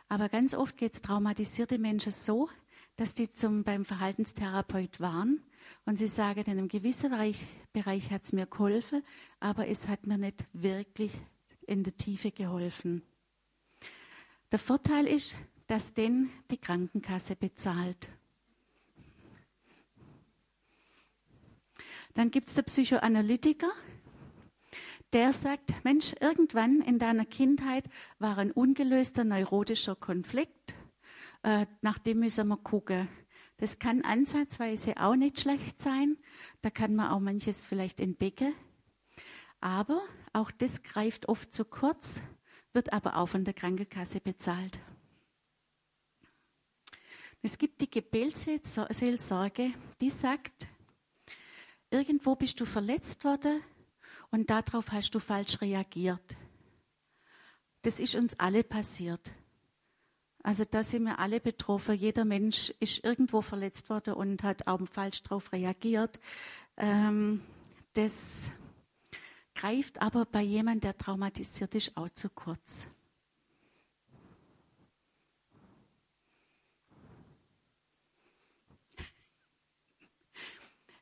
aber ganz oft geht es traumatisierte Menschen so, dass die zum, beim Verhaltenstherapeut waren und sie sagen, in einem gewissen Bereich, Bereich hat es mir geholfen, aber es hat mir nicht wirklich in der Tiefe geholfen. Der Vorteil ist, dass denn die Krankenkasse bezahlt. Dann gibt es den Psychoanalytiker, der sagt, Mensch, irgendwann in deiner Kindheit war ein ungelöster neurotischer Konflikt, äh, nach dem müssen wir gucken. Das kann ansatzweise auch nicht schlecht sein, da kann man auch manches vielleicht entdecken, aber auch das greift oft zu kurz, wird aber auch von der Krankenkasse bezahlt. Es gibt die Gebetsseelsorge, die sagt, irgendwo bist du verletzt worden und darauf hast du falsch reagiert. Das ist uns alle passiert. Also da sind wir alle betroffen. Jeder Mensch ist irgendwo verletzt worden und hat auch falsch darauf reagiert. Ähm, das greift aber bei jemandem, der traumatisiert ist, auch zu kurz.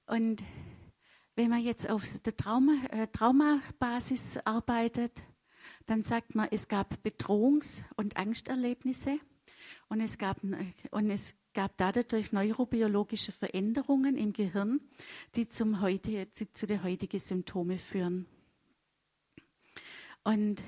Und wenn man jetzt auf der Trauma, äh, Traumabasis arbeitet, dann sagt man, es gab Bedrohungs- und Angsterlebnisse und es gab, und es gab dadurch neurobiologische Veränderungen im Gehirn, die zum heute, die zu den heutigen Symptomen führen. Und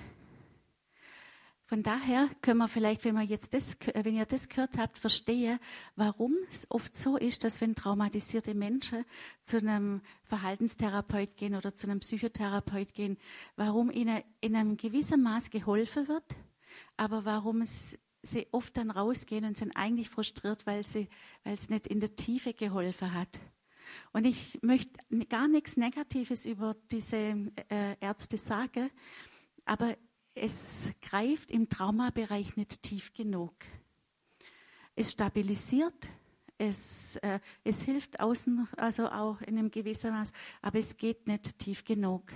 von daher können wir vielleicht, wenn, wir jetzt das, wenn ihr das gehört habt, verstehen, warum es oft so ist, dass wenn traumatisierte Menschen zu einem Verhaltenstherapeut gehen oder zu einem Psychotherapeut gehen, warum ihnen in einem gewissen Maß geholfen wird, aber warum es sie oft dann rausgehen und sind eigentlich frustriert, weil, sie, weil es nicht in der Tiefe geholfen hat. Und ich möchte gar nichts Negatives über diese äh, Ärzte sagen, aber es greift im Traumabereich nicht tief genug. Es stabilisiert, es, äh, es hilft außen, also auch in einem gewissen Maß, aber es geht nicht tief genug.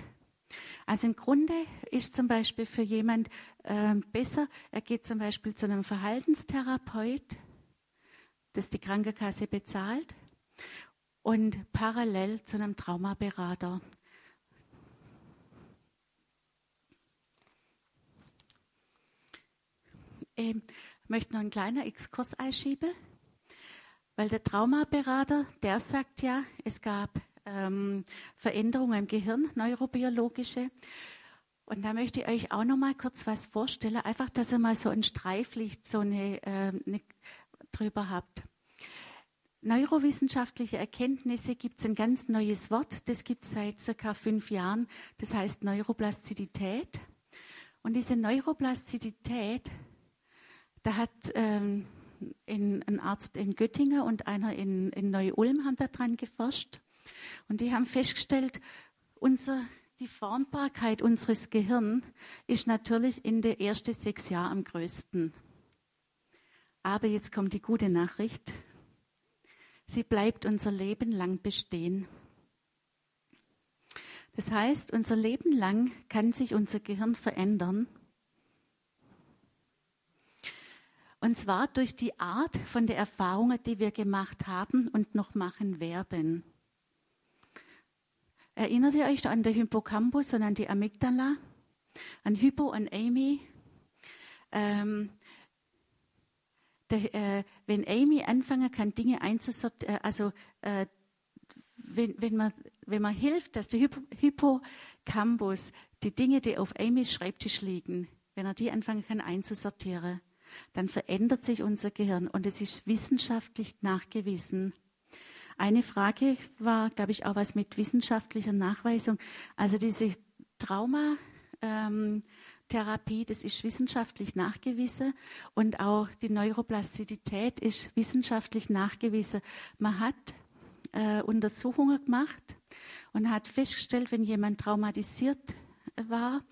Also im Grunde ist zum Beispiel für jemand äh, besser, er geht zum Beispiel zu einem Verhaltenstherapeut, das die Krankenkasse bezahlt, und parallel zu einem Traumaberater. Ich möchte noch einen kleinen Exkurs einschieben, weil der Traumaberater, der sagt ja, es gab ähm, Veränderungen im Gehirn, neurobiologische. Und da möchte ich euch auch noch mal kurz was vorstellen, einfach, dass ihr mal so ein Streiflicht so eine, äh, eine drüber habt. Neurowissenschaftliche Erkenntnisse gibt es ein ganz neues Wort, das gibt es seit circa fünf Jahren, das heißt Neuroplastizität. Und diese Neuroplastizität, da hat ähm, in, ein Arzt in Göttingen und einer in, in Neu-Ulm haben daran geforscht. Und die haben festgestellt, unser, die Formbarkeit unseres Gehirns ist natürlich in den ersten sechs Jahren am größten. Aber jetzt kommt die gute Nachricht. Sie bleibt unser Leben lang bestehen. Das heißt, unser Leben lang kann sich unser Gehirn verändern. Und zwar durch die Art von der Erfahrungen, die wir gemacht haben und noch machen werden. Erinnert ihr euch an den Hippocampus und an die Amygdala? An Hypo und Amy? Ähm, der, äh, wenn Amy anfangen kann, Dinge einzusortieren, äh, also äh, wenn, wenn, man, wenn man hilft, dass der Hippocampus die Dinge, die auf Amys Schreibtisch liegen, wenn er die anfangen kann einzusortieren, dann verändert sich unser Gehirn und es ist wissenschaftlich nachgewiesen. Eine Frage war, glaube ich, auch was mit wissenschaftlicher Nachweisung. Also diese Trauma, ähm, Therapie, das ist wissenschaftlich nachgewiesen und auch die Neuroplastizität ist wissenschaftlich nachgewiesen. Man hat äh, Untersuchungen gemacht und hat festgestellt, wenn jemand traumatisiert war,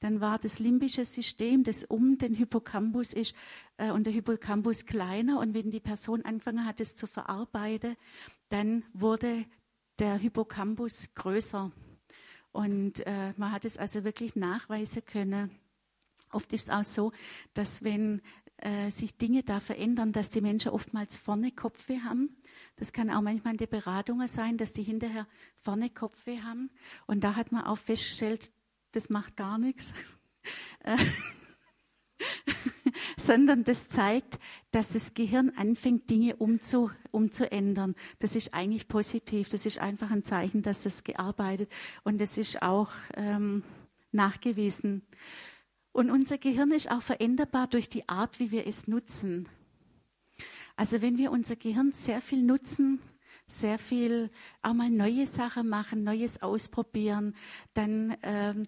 dann war das limbische System, das um den Hippocampus ist, äh, und der Hippocampus kleiner. Und wenn die Person angefangen hat, es zu verarbeiten, dann wurde der Hippocampus größer. Und äh, man hat es also wirklich nachweisen können. Oft ist es auch so, dass wenn äh, sich Dinge da verändern, dass die Menschen oftmals vorne Kopfweh haben. Das kann auch manchmal in den Beratungen sein, dass die hinterher vorne Kopfweh haben. Und da hat man auch festgestellt, das macht gar nichts. Äh, [laughs] sondern das zeigt, dass das Gehirn anfängt, Dinge umzu, umzuändern. Das ist eigentlich positiv. Das ist einfach ein Zeichen, dass es gearbeitet und das ist auch ähm, nachgewiesen. Und unser Gehirn ist auch veränderbar durch die Art, wie wir es nutzen. Also wenn wir unser Gehirn sehr viel nutzen, sehr viel auch mal neue Sachen machen, Neues ausprobieren, dann ähm,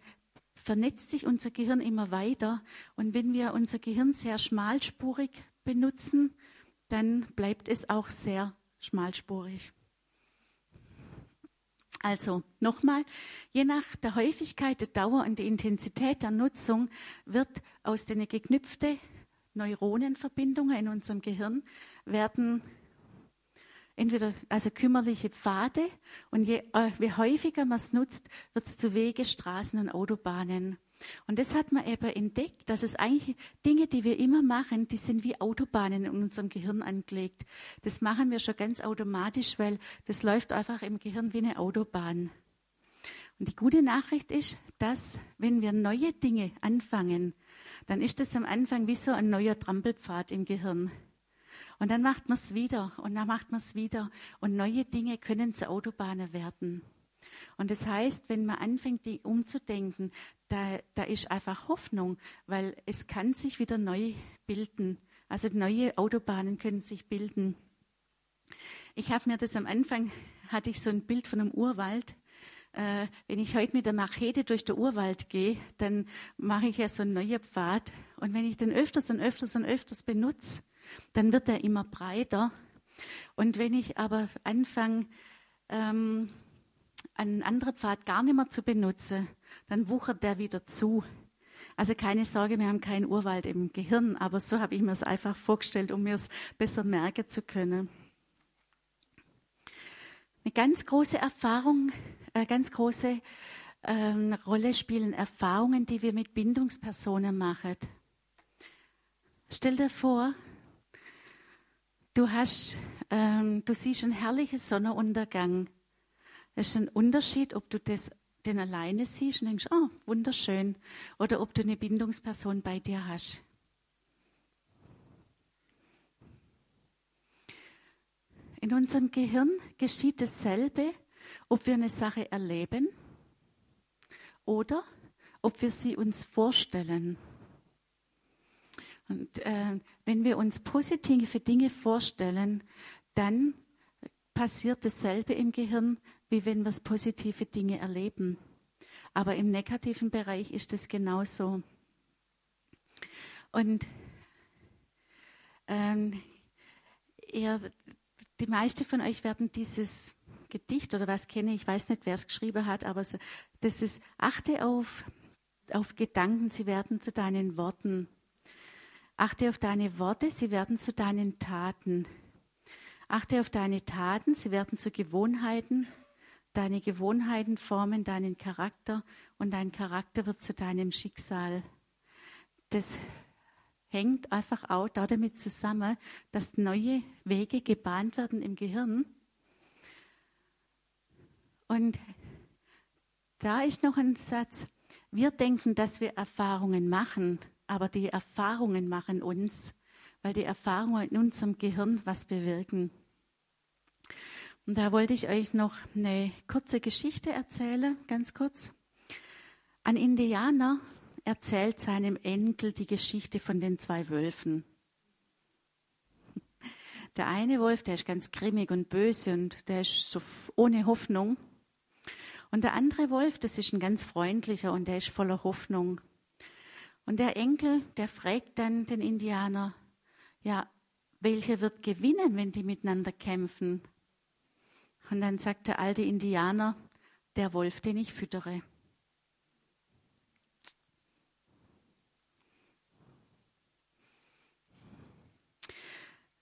vernetzt sich unser Gehirn immer weiter. Und wenn wir unser Gehirn sehr schmalspurig benutzen, dann bleibt es auch sehr schmalspurig. Also nochmal, je nach der Häufigkeit, der Dauer und der Intensität der Nutzung wird aus den geknüpften Neuronenverbindungen in unserem Gehirn werden entweder also kümmerliche Pfade und je, äh, je häufiger man es nutzt, wird es zu Wege, Straßen und Autobahnen. Und das hat man eben entdeckt, dass es eigentlich Dinge, die wir immer machen, die sind wie Autobahnen in unserem Gehirn angelegt. Das machen wir schon ganz automatisch, weil das läuft einfach im Gehirn wie eine Autobahn. Und die gute Nachricht ist, dass wenn wir neue Dinge anfangen, dann ist das am Anfang wie so ein neuer Trampelpfad im Gehirn. Und dann macht man es wieder und dann macht man es wieder. Und neue Dinge können zu Autobahnen werden. Und das heißt, wenn man anfängt, die umzudenken, da, da ist einfach Hoffnung, weil es kann sich wieder neu bilden. Also neue Autobahnen können sich bilden. Ich habe mir das am Anfang, hatte ich so ein Bild von einem Urwald. Äh, wenn ich heute mit der Machete durch den Urwald gehe, dann mache ich ja so einen neuen Pfad. Und wenn ich den öfters und öfters und öfters benutze, dann wird er immer breiter. Und wenn ich aber anfange, ähm, einen anderen Pfad gar nicht mehr zu benutzen, dann wuchert der wieder zu. Also keine Sorge, wir haben keinen Urwald im Gehirn, aber so habe ich mir es einfach vorgestellt, um mir es besser merken zu können. Eine ganz große Erfahrung, eine ganz große ähm, Rolle spielen Erfahrungen, die wir mit Bindungspersonen machen. Stell dir vor, du hast, ähm, du siehst einen herrlichen Sonnenuntergang es ist ein Unterschied, ob du das, den alleine siehst und denkst, oh, wunderschön, oder ob du eine Bindungsperson bei dir hast. In unserem Gehirn geschieht dasselbe, ob wir eine Sache erleben oder ob wir sie uns vorstellen. Und äh, wenn wir uns positive Dinge vorstellen, dann passiert dasselbe im Gehirn, wie wenn wir positive Dinge erleben. Aber im negativen Bereich ist es genauso. Und ähm, ihr, die meisten von euch werden dieses Gedicht oder was kennen, ich weiß nicht, wer es geschrieben hat, aber das ist, achte auf, auf Gedanken, sie werden zu deinen Worten. Achte auf deine Worte, sie werden zu deinen Taten. Achte auf deine Taten, sie werden zu Gewohnheiten. Deine Gewohnheiten formen deinen Charakter und dein Charakter wird zu deinem Schicksal. Das hängt einfach auch damit zusammen, dass neue Wege gebahnt werden im Gehirn und da ist noch ein Satz. Wir denken, dass wir Erfahrungen machen, aber die Erfahrungen machen uns, weil die Erfahrungen in unserem Gehirn was bewirken. Und da wollte ich euch noch eine kurze Geschichte erzählen, ganz kurz. Ein Indianer erzählt seinem Enkel die Geschichte von den zwei Wölfen. [laughs] Der eine Wolf, der ist ganz grimmig und böse und der ist so ohne Hoffnung. Und der andere Wolf, das ist ein ganz freundlicher und der ist voller Hoffnung. Und der Enkel, der fragt dann den Indianer, ja, welcher wird gewinnen, wenn die miteinander kämpfen? Und dann sagt der alte Indianer, der Wolf, den ich füttere.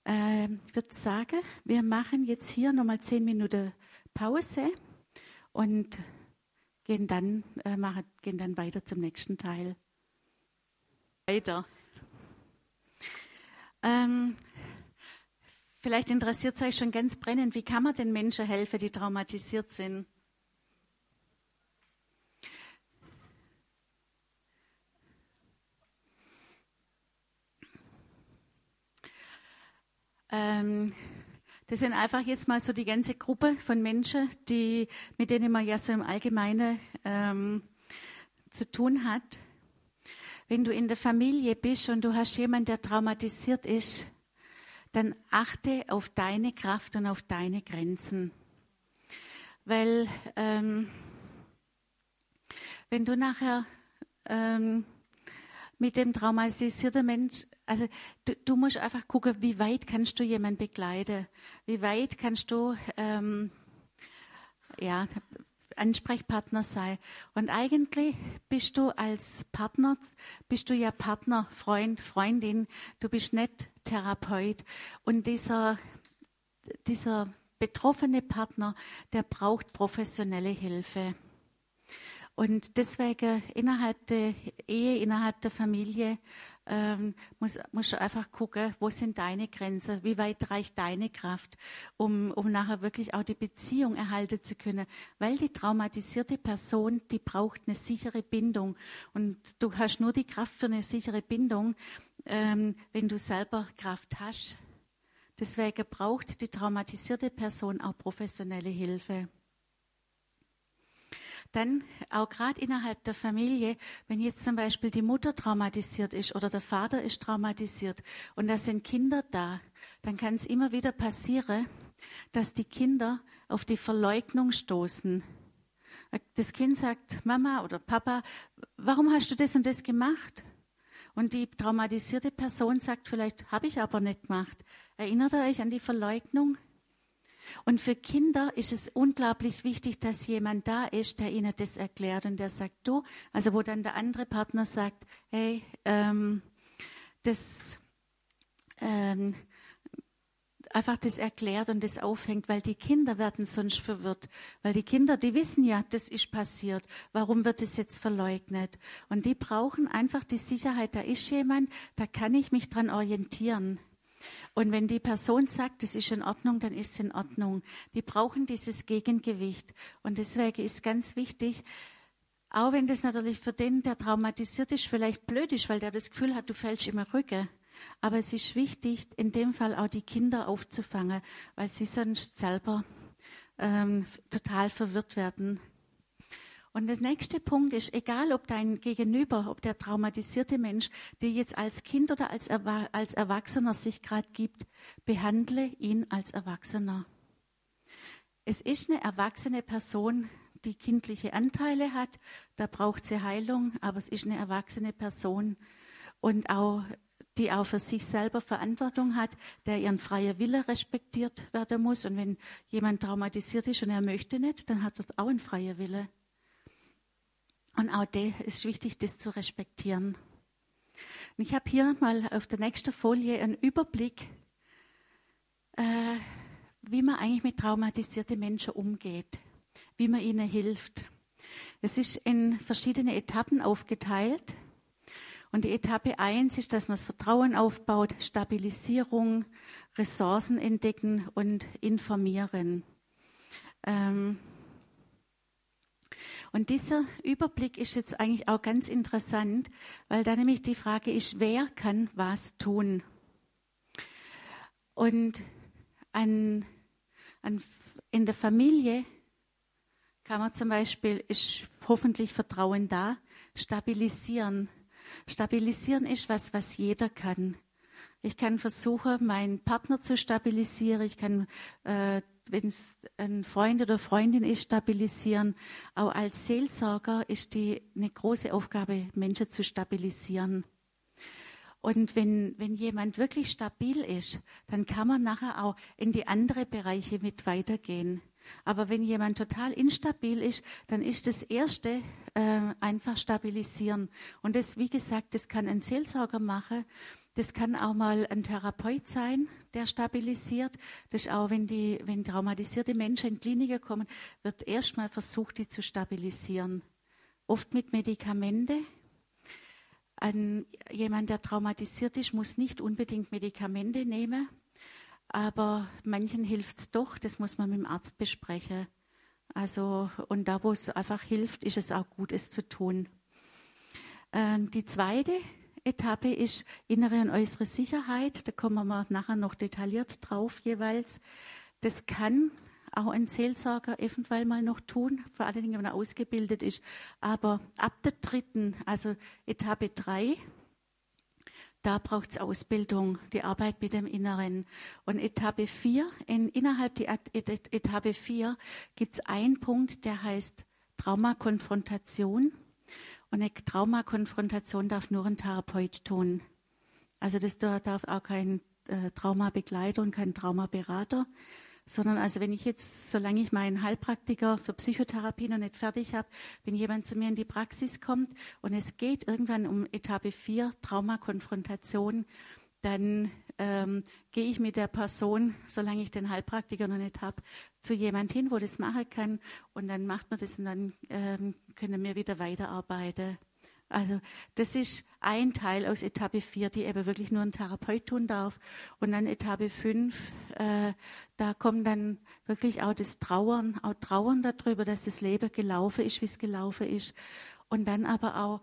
Äh, ich würde sagen, wir machen jetzt hier nochmal zehn Minuten Pause und gehen dann, äh, machen, gehen dann weiter zum nächsten Teil. Weiter. Ähm, vielleicht interessiert es euch schon ganz brennend, wie kann man den Menschen helfen, die traumatisiert sind? Ähm, das sind einfach jetzt mal so die ganze Gruppe von Menschen, die, mit denen man ja so im Allgemeinen ähm, zu tun hat. Wenn du in der Familie bist und du hast jemanden, der traumatisiert ist, dann achte auf deine Kraft und auf deine Grenzen. Weil ähm, wenn du nachher ähm, mit dem traumatisierten Mensch also du, du, musst einfach gucken, wie weit kannst du jemanden begleiten? Wie weit kannst du ähm, ja, Ansprechpartner sein? Und eigentlich bist du als Partner, bist du ja Partner, Freund, Freundin, du bist nicht Therapeut. Und dieser, dieser betroffene Partner, der braucht professionelle Hilfe. Und deswegen innerhalb der Ehe, innerhalb der Familie ähm, muss, musst du einfach gucken, wo sind deine Grenzen, wie weit reicht deine Kraft, um, um nachher wirklich auch die Beziehung erhalten zu können. Weil die traumatisierte Person, die braucht eine sichere Bindung. Und du hast nur die Kraft für eine sichere Bindung, ähm, wenn du selber Kraft hast. Deswegen braucht die traumatisierte Person auch professionelle Hilfe. Dann auch gerade innerhalb der Familie, wenn jetzt zum Beispiel die Mutter traumatisiert ist oder der Vater ist traumatisiert und da sind Kinder da, dann kann es immer wieder passieren, dass die Kinder auf die Verleugnung stoßen. Das Kind sagt, Mama oder Papa, warum hast du das und das gemacht? Und die traumatisierte Person sagt vielleicht, habe ich aber nicht gemacht. Erinnert ihr euch an die Verleugnung? Und für Kinder ist es unglaublich wichtig, dass jemand da ist, der ihnen das erklärt und der sagt, du, also wo dann der andere Partner sagt, hey, ähm, das, ähm, einfach das erklärt und das aufhängt, weil die Kinder werden sonst verwirrt. Weil die Kinder, die wissen ja, das ist passiert. Warum wird es jetzt verleugnet? Und die brauchen einfach die Sicherheit, da ist jemand, da kann ich mich dran orientieren. Und wenn die Person sagt, es ist in Ordnung, dann ist es in Ordnung. Die brauchen dieses Gegengewicht. Und deswegen ist ganz wichtig, auch wenn das natürlich für den, der traumatisiert ist, vielleicht blöd ist, weil der das Gefühl hat, du fällst immer Rücken. Aber es ist wichtig, in dem Fall auch die Kinder aufzufangen, weil sie sonst selber ähm, total verwirrt werden. Und der nächste Punkt ist, egal ob dein Gegenüber, ob der traumatisierte Mensch dir jetzt als Kind oder als, Erwa als Erwachsener sich gerade gibt, behandle ihn als Erwachsener. Es ist eine erwachsene Person, die kindliche Anteile hat, da braucht sie Heilung, aber es ist eine erwachsene Person. und auch die auch für sich selber Verantwortung hat, der ihren freien Wille respektiert werden muss. Und wenn jemand traumatisiert ist und er möchte nicht, dann hat er auch einen freien Wille. Und auch das ist wichtig, das zu respektieren. Und ich habe hier mal auf der nächsten Folie einen Überblick, äh, wie man eigentlich mit traumatisierten Menschen umgeht, wie man ihnen hilft. Es ist in verschiedene Etappen aufgeteilt. Und die Etappe 1 ist, dass man das Vertrauen aufbaut, Stabilisierung, Ressourcen entdecken und informieren. Ähm und dieser Überblick ist jetzt eigentlich auch ganz interessant, weil da nämlich die Frage ist, wer kann was tun? Und an, an, in der Familie kann man zum Beispiel, ist hoffentlich Vertrauen da, stabilisieren Stabilisieren ist was, was jeder kann. Ich kann versuchen, meinen Partner zu stabilisieren. Ich kann, äh, wenn es ein Freund oder Freundin ist, stabilisieren. Auch als Seelsorger ist die eine große Aufgabe, Menschen zu stabilisieren. Und wenn, wenn jemand wirklich stabil ist, dann kann man nachher auch in die anderen Bereiche mit weitergehen. Aber wenn jemand total instabil ist, dann ist das Erste äh, einfach stabilisieren. Und das, wie gesagt, das kann ein Seelsorger machen. Das kann auch mal ein Therapeut sein, der stabilisiert. Das ist auch, wenn, die, wenn traumatisierte Menschen in Kliniken kommen, wird erstmal versucht, die zu stabilisieren. Oft mit Medikamente. Ein, jemand, der traumatisiert ist, muss nicht unbedingt Medikamente nehmen aber manchen hilft es doch, das muss man mit dem Arzt besprechen. Also, und da, wo es einfach hilft, ist es auch gut, es zu tun. Ähm, die zweite Etappe ist innere und äußere Sicherheit. Da kommen wir nachher noch detailliert drauf jeweils. Das kann auch ein Seelsorger eventuell mal noch tun, vor allen Dingen, wenn er ausgebildet ist. Aber ab der dritten, also Etappe drei, da braucht es Ausbildung, die Arbeit mit dem Inneren. Und Etappe 4, in, innerhalb der Etappe 4 gibt es einen Punkt, der heißt Traumakonfrontation. Und eine Traumakonfrontation darf nur ein Therapeut tun. Also das darf auch kein äh, Traumabegleiter und kein Traumaberater sondern also wenn ich jetzt, solange ich meinen Heilpraktiker für Psychotherapie noch nicht fertig habe, wenn jemand zu mir in die Praxis kommt und es geht irgendwann um Etappe 4, Traumakonfrontation, dann ähm, gehe ich mit der Person, solange ich den Heilpraktiker noch nicht habe, zu jemand hin, wo das machen kann und dann macht man das und dann ähm, können wir wieder weiterarbeiten. Also das ist ein Teil aus Etappe 4, die eben wirklich nur ein Therapeut tun darf. Und dann Etappe 5, äh, da kommt dann wirklich auch das Trauern, auch Trauern darüber, dass das Leben gelaufen ist, wie es gelaufen ist. Und dann aber auch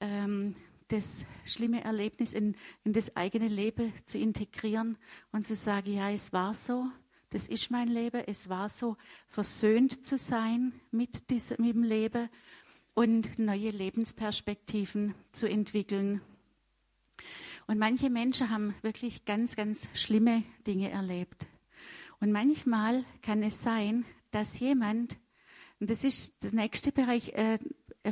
ähm, das schlimme Erlebnis in, in das eigene Leben zu integrieren und zu sagen, ja, es war so, das ist mein Leben, es war so, versöhnt zu sein mit, diesem, mit dem Leben und neue Lebensperspektiven zu entwickeln. Und manche Menschen haben wirklich ganz, ganz schlimme Dinge erlebt. Und manchmal kann es sein, dass jemand, und das ist der nächste Bereich, äh,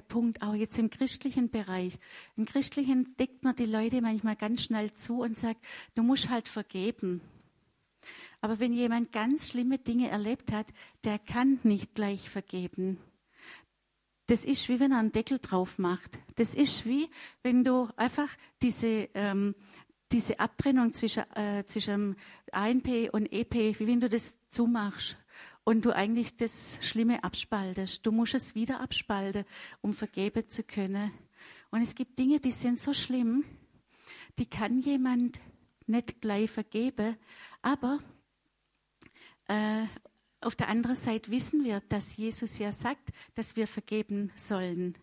Punkt auch jetzt im christlichen Bereich. Im christlichen deckt man die Leute manchmal ganz schnell zu und sagt, du musst halt vergeben. Aber wenn jemand ganz schlimme Dinge erlebt hat, der kann nicht gleich vergeben. Das ist wie wenn er einen Deckel drauf macht. Das ist wie wenn du einfach diese, ähm, diese Abtrennung zwischen, äh, zwischen ANP und EP, wie wenn du das zumachst und du eigentlich das Schlimme abspaltest. Du musst es wieder abspalten, um vergeben zu können. Und es gibt Dinge, die sind so schlimm, die kann jemand nicht gleich vergeben, aber äh, auf der anderen Seite wissen wir, dass Jesus ja sagt, dass wir vergeben sollen.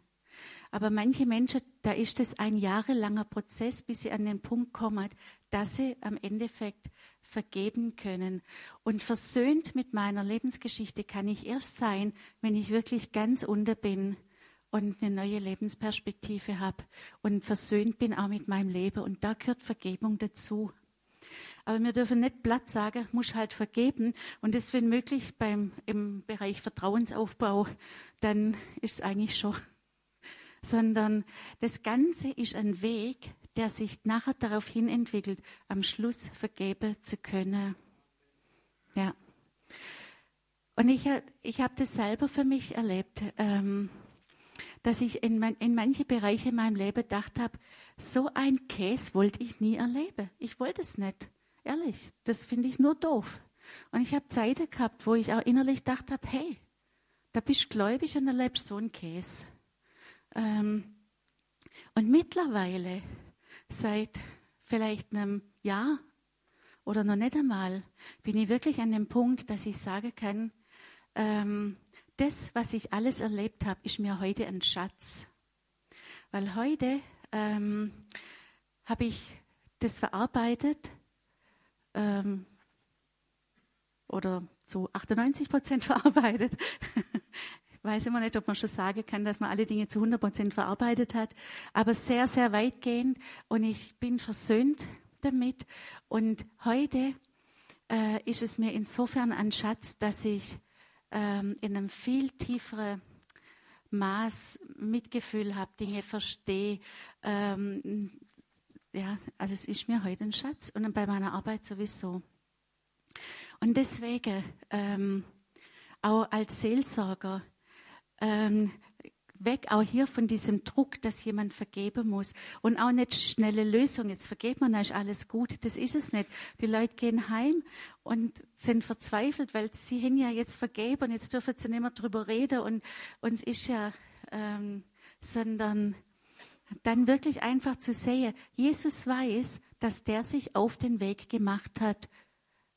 Aber manche Menschen, da ist es ein jahrelanger Prozess, bis sie an den Punkt kommen, dass sie am Endeffekt vergeben können. Und versöhnt mit meiner Lebensgeschichte kann ich erst sein, wenn ich wirklich ganz unter bin und eine neue Lebensperspektive habe und versöhnt bin auch mit meinem Leben. Und da gehört Vergebung dazu. Aber wir dürfen nicht platt sagen, muss halt vergeben. Und das, wenn möglich, beim, im Bereich Vertrauensaufbau, dann ist es eigentlich schon. Sondern das Ganze ist ein Weg, der sich nachher darauf hin entwickelt, am Schluss vergeben zu können. Ja. Und ich, ich habe das selber für mich erlebt, ähm, dass ich in, mein, in manche Bereiche in meinem Leben gedacht habe, so ein Käse wollte ich nie erleben. Ich wollte es nicht. Ehrlich, das finde ich nur doof. Und ich habe Zeiten gehabt, wo ich auch innerlich gedacht habe, hey, da bist du gläubig und erlebst so einen Käse. Ähm, und mittlerweile, seit vielleicht einem Jahr oder noch nicht einmal, bin ich wirklich an dem Punkt, dass ich sagen kann, ähm, das, was ich alles erlebt habe, ist mir heute ein Schatz. Weil heute ähm, habe ich das verarbeitet ähm, oder zu 98 Prozent [laughs] verarbeitet. Weiß immer nicht, ob man schon sagen kann, dass man alle Dinge zu 100 Prozent verarbeitet hat, aber sehr, sehr weitgehend und ich bin versöhnt damit. Und heute äh, ist es mir insofern ein Schatz, dass ich ähm, in einem viel tieferen Maß Mitgefühl habe, Dinge verstehe. Ähm, ja, also es ist mir heute ein Schatz und bei meiner Arbeit sowieso. Und deswegen, ähm, auch als Seelsorger, ähm, weg auch hier von diesem Druck, dass jemand vergeben muss und auch nicht schnelle Lösung. Jetzt vergeht man, dann ist alles gut. Das ist es nicht. Die Leute gehen heim und sind verzweifelt, weil sie hin ja jetzt vergeben und jetzt dürfen sie nicht mehr drüber reden und uns ist ja, ähm, sondern dann wirklich einfach zu sehen, Jesus weiß, dass der sich auf den Weg gemacht hat,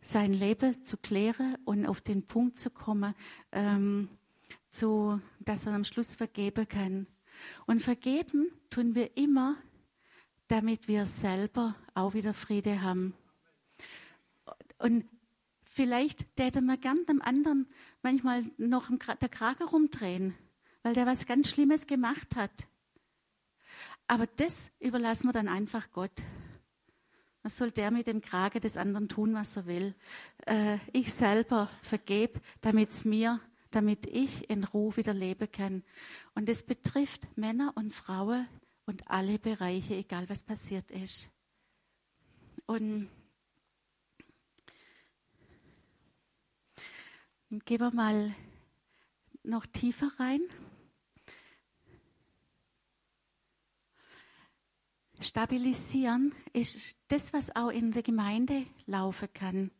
sein Leben zu klären und auf den Punkt zu kommen, ähm, so dass er am Schluss vergeben kann. Und vergeben tun wir immer, damit wir selber auch wieder Friede haben. Und vielleicht täte man gern dem anderen manchmal noch der Kragen rumdrehen, weil der was ganz Schlimmes gemacht hat. Aber das überlassen wir dann einfach Gott. Was soll der mit dem Kragen des anderen tun, was er will? Äh, ich selber vergebe, damit es mir damit ich in Ruhe wieder leben kann. Und es betrifft Männer und Frauen und alle Bereiche, egal was passiert ist. Und gehen wir mal noch tiefer rein. Stabilisieren ist das, was auch in der Gemeinde laufen kann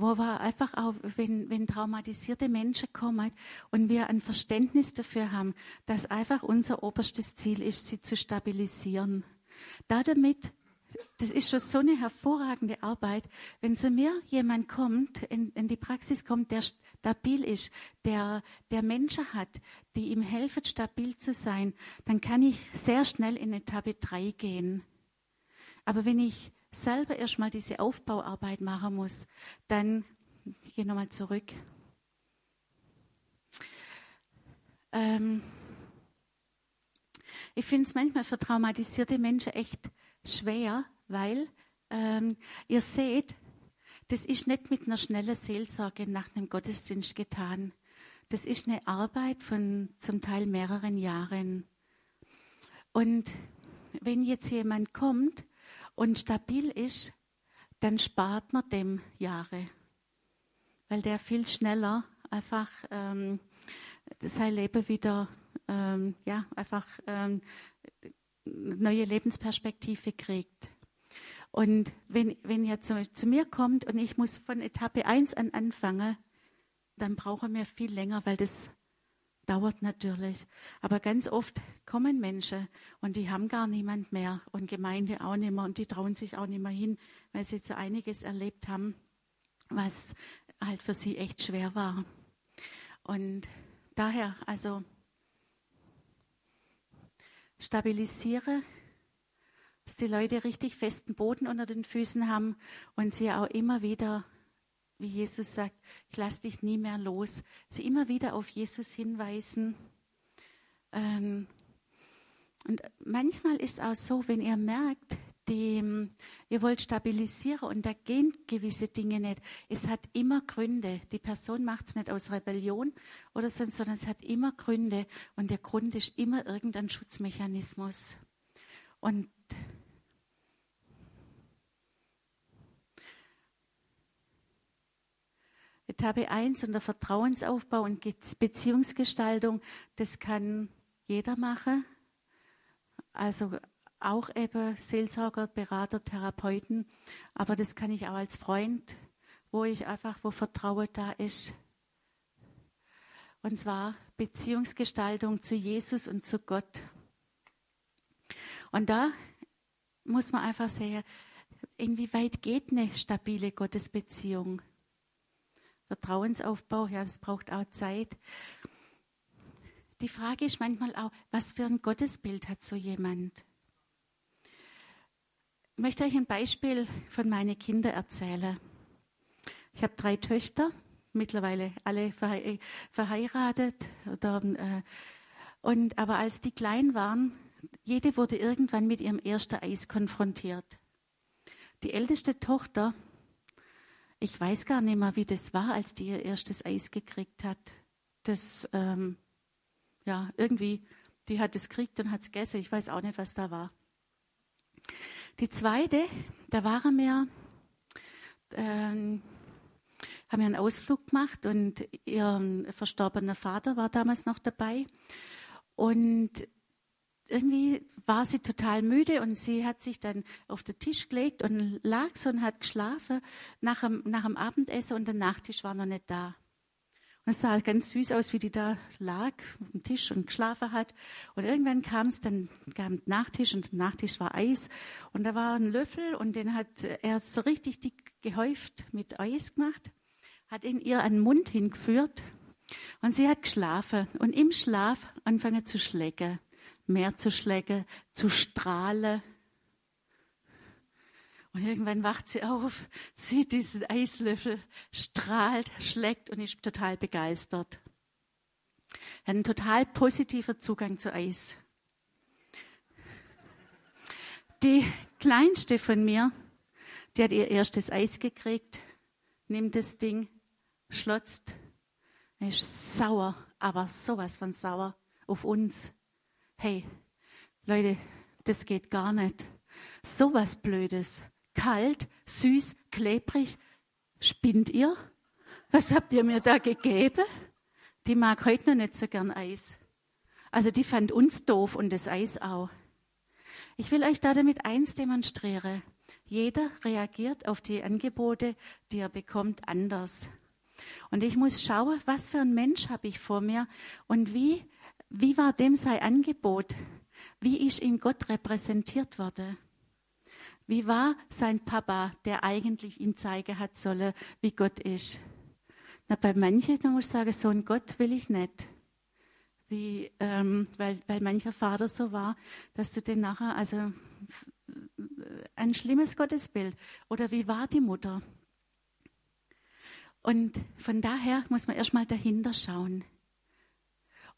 wo wir einfach auch, wenn, wenn traumatisierte Menschen kommen und wir ein Verständnis dafür haben, dass einfach unser oberstes Ziel ist, sie zu stabilisieren. Da damit, das ist schon so eine hervorragende Arbeit, wenn zu mir jemand kommt, in, in die Praxis kommt, der stabil ist, der, der Menschen hat, die ihm helfen, stabil zu sein, dann kann ich sehr schnell in Etappe 3 gehen. Aber wenn ich selber erstmal diese Aufbauarbeit machen muss, dann, ich gehe nochmal zurück. Ähm, ich finde es manchmal für traumatisierte Menschen echt schwer, weil ähm, ihr seht, das ist nicht mit einer schnellen Seelsorge nach einem Gottesdienst getan. Das ist eine Arbeit von zum Teil mehreren Jahren. Und wenn jetzt jemand kommt und stabil ist, dann spart man dem Jahre, weil der viel schneller einfach ähm, sein Leben wieder, ähm, ja, einfach ähm, neue Lebensperspektive kriegt. Und wenn, wenn ihr zu, zu, mir kommt und ich muss von Etappe 1 an anfangen, dann brauchen wir viel länger, weil das dauert natürlich. Aber ganz oft kommen Menschen und die haben gar niemand mehr und Gemeinde auch nicht mehr und die trauen sich auch nicht mehr hin, weil sie so einiges erlebt haben, was halt für sie echt schwer war. Und daher, also stabilisiere, dass die Leute richtig festen Boden unter den Füßen haben und sie auch immer wieder wie Jesus sagt, ich lasse dich nie mehr los. Sie immer wieder auf Jesus hinweisen. Ähm, und manchmal ist es auch so, wenn ihr merkt, die, ihr wollt stabilisieren und da gehen gewisse Dinge nicht. Es hat immer Gründe. Die Person macht es nicht aus Rebellion oder so, sondern es hat immer Gründe und der Grund ist immer irgendein Schutzmechanismus. Und Etappe 1 unter Vertrauensaufbau und Beziehungsgestaltung, das kann jeder machen. Also auch eben Seelsorger, Berater, Therapeuten. Aber das kann ich auch als Freund, wo ich einfach, wo Vertrauen da ist. Und zwar Beziehungsgestaltung zu Jesus und zu Gott. Und da muss man einfach sehen, inwieweit geht eine stabile Gottesbeziehung? Vertrauensaufbau, ja, es braucht auch Zeit. Die Frage ist manchmal auch, was für ein Gottesbild hat so jemand? Ich möchte euch ein Beispiel von meinen Kindern erzählen. Ich habe drei Töchter, mittlerweile alle verheiratet. Oder, äh, und, aber als die klein waren, jede wurde irgendwann mit ihrem ersten Eis konfrontiert. Die älteste Tochter, ich weiß gar nicht mehr, wie das war, als die ihr erstes Eis gekriegt hat. Das, ähm, ja, irgendwie, die hat es gekriegt und hat es gegessen. Ich weiß auch nicht, was da war. Die zweite, da waren wir, ähm, haben wir einen Ausflug gemacht und ihr verstorbener Vater war damals noch dabei. Und irgendwie war sie total müde und sie hat sich dann auf den Tisch gelegt und lag so und hat geschlafen nach dem, nach dem Abendessen und der Nachtisch war noch nicht da. Und es sah ganz süß aus, wie die da lag dem Tisch und geschlafen hat. Und irgendwann kam es, dann kam der Nachtisch und der Nachtisch war Eis. Und da war ein Löffel und den hat er so richtig dick gehäuft mit Eis gemacht, hat ihn ihr den Mund hingeführt und sie hat geschlafen und im Schlaf angefangen zu schlecken. Meer zu schlägen, zu strahlen. Und irgendwann wacht sie auf, sieht diesen Eislöffel, strahlt, schlägt und ist total begeistert. Einen total positiver Zugang zu Eis. Die kleinste von mir, die hat ihr erstes Eis gekriegt, nimmt das Ding, schlotzt, ist sauer, aber sowas von sauer auf uns hey, Leute, das geht gar nicht. So was Blödes. Kalt, süß, klebrig. Spinnt ihr? Was habt ihr mir da gegeben? Die mag heute noch nicht so gern Eis. Also die fand uns doof und das Eis auch. Ich will euch da damit eins demonstrieren. Jeder reagiert auf die Angebote, die er bekommt, anders. Und ich muss schauen, was für ein Mensch habe ich vor mir und wie wie war dem sein Angebot? Wie ist ihm Gott repräsentiert worden? Wie war sein Papa, der eigentlich ihm zeigen hat sollen, wie Gott ist? Na, bei manchen, muss ich sagen, so ein Gott will ich nicht. Wie, ähm, weil, weil mancher Vater so war, dass du den nachher, also ein schlimmes Gottesbild. Oder wie war die Mutter? Und von daher muss man erstmal dahinter schauen.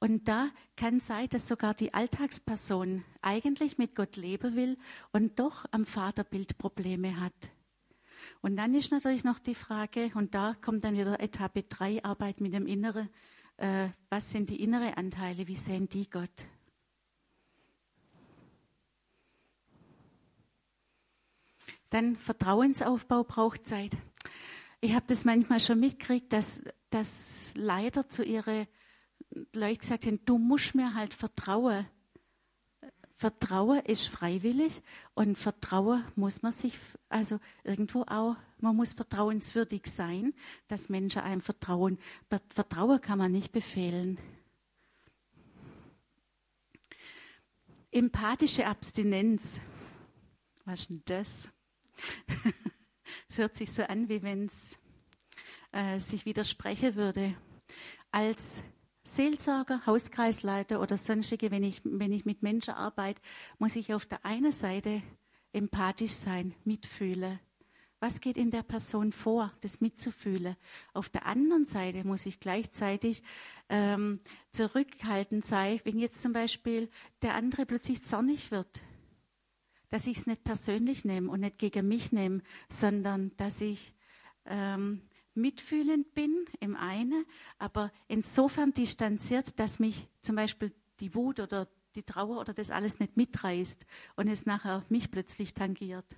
Und da kann sein, dass sogar die Alltagsperson eigentlich mit Gott leben will und doch am Vaterbild Probleme hat. Und dann ist natürlich noch die Frage, und da kommt dann wieder Etappe 3, Arbeit mit dem Inneren, äh, was sind die inneren Anteile, wie sehen die Gott? Dann Vertrauensaufbau braucht Zeit. Ich habe das manchmal schon mitgekriegt, dass, dass Leiter zu ihrer Leute gesagt haben, du musst mir halt vertrauen. Vertrauen ist freiwillig und Vertrauen muss man sich, also irgendwo auch, man muss vertrauenswürdig sein, dass Menschen einem vertrauen. Vertrauen kann man nicht befehlen. Empathische Abstinenz. Was ist denn das? [laughs] Es hört sich so an, wie wenn es äh, sich widersprechen würde. Als Seelsorger, Hauskreisleiter oder sonstige, wenn ich, wenn ich mit Menschen arbeite, muss ich auf der einen Seite empathisch sein, mitfühlen. Was geht in der Person vor, das mitzufühlen? Auf der anderen Seite muss ich gleichzeitig ähm, zurückhaltend sein, wenn jetzt zum Beispiel der andere plötzlich zornig wird. Dass ich es nicht persönlich nehme und nicht gegen mich nehme, sondern dass ich ähm, mitfühlend bin im einen, aber insofern distanziert, dass mich zum Beispiel die Wut oder die Trauer oder das alles nicht mitreißt und es nachher mich plötzlich tangiert.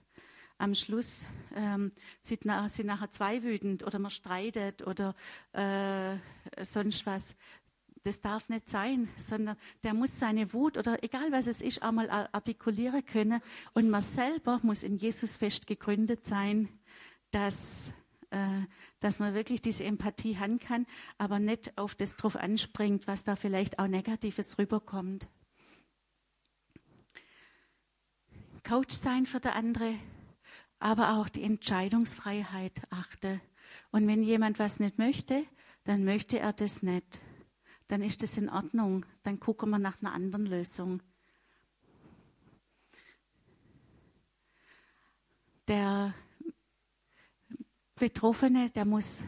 am Schluss ähm, sind, sind, nachher zwei wütend oder man streitet oder äh, sonst was. Das darf nicht sein, sondern der muss seine Wut oder egal was es ist, einmal artikulieren können. Und man selber muss in Jesus fest gegründet sein, dass, dass man wirklich diese Empathie haben kann, aber nicht auf das drauf anspringt, was da vielleicht auch Negatives rüberkommt. Coach sein für der andere, aber auch die Entscheidungsfreiheit achte. Und wenn jemand was nicht möchte, dann möchte er das nicht. Dann ist das in Ordnung. Dann gucken wir nach einer anderen Lösung. Der Betroffene, der muss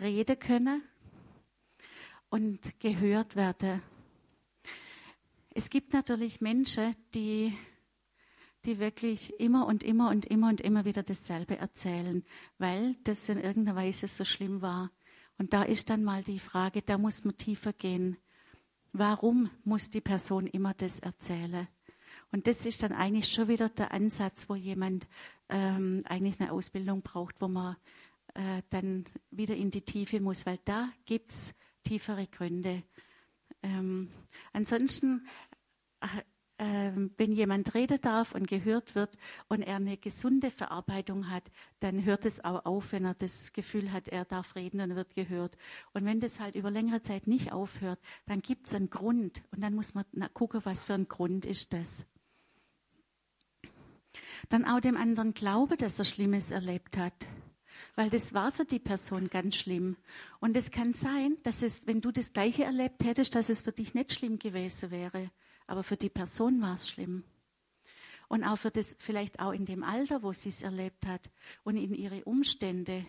reden können und gehört werden. Es gibt natürlich Menschen, die die wirklich immer und immer und immer und immer wieder dasselbe erzählen, weil das in irgendeiner Weise so schlimm war. Und da ist dann mal die Frage, da muss man tiefer gehen. Warum muss die Person immer das erzählen? Und das ist dann eigentlich schon wieder der Ansatz, wo jemand ähm, eigentlich eine Ausbildung braucht, wo man äh, dann wieder in die Tiefe muss, weil da gibt es tiefere Gründe. Ähm, ansonsten äh, ähm, wenn jemand reden darf und gehört wird und er eine gesunde Verarbeitung hat, dann hört es auch auf, wenn er das Gefühl hat, er darf reden und wird gehört. Und wenn das halt über längere Zeit nicht aufhört, dann gibt es einen Grund und dann muss man gucken, was für ein Grund ist das. Dann auch dem anderen Glaube, dass er Schlimmes erlebt hat. Weil das war für die Person ganz schlimm. Und es kann sein, dass es, wenn du das Gleiche erlebt hättest, dass es für dich nicht schlimm gewesen wäre aber für die Person war es schlimm. Und auch für das, vielleicht auch in dem Alter, wo sie es erlebt hat und in ihre Umstände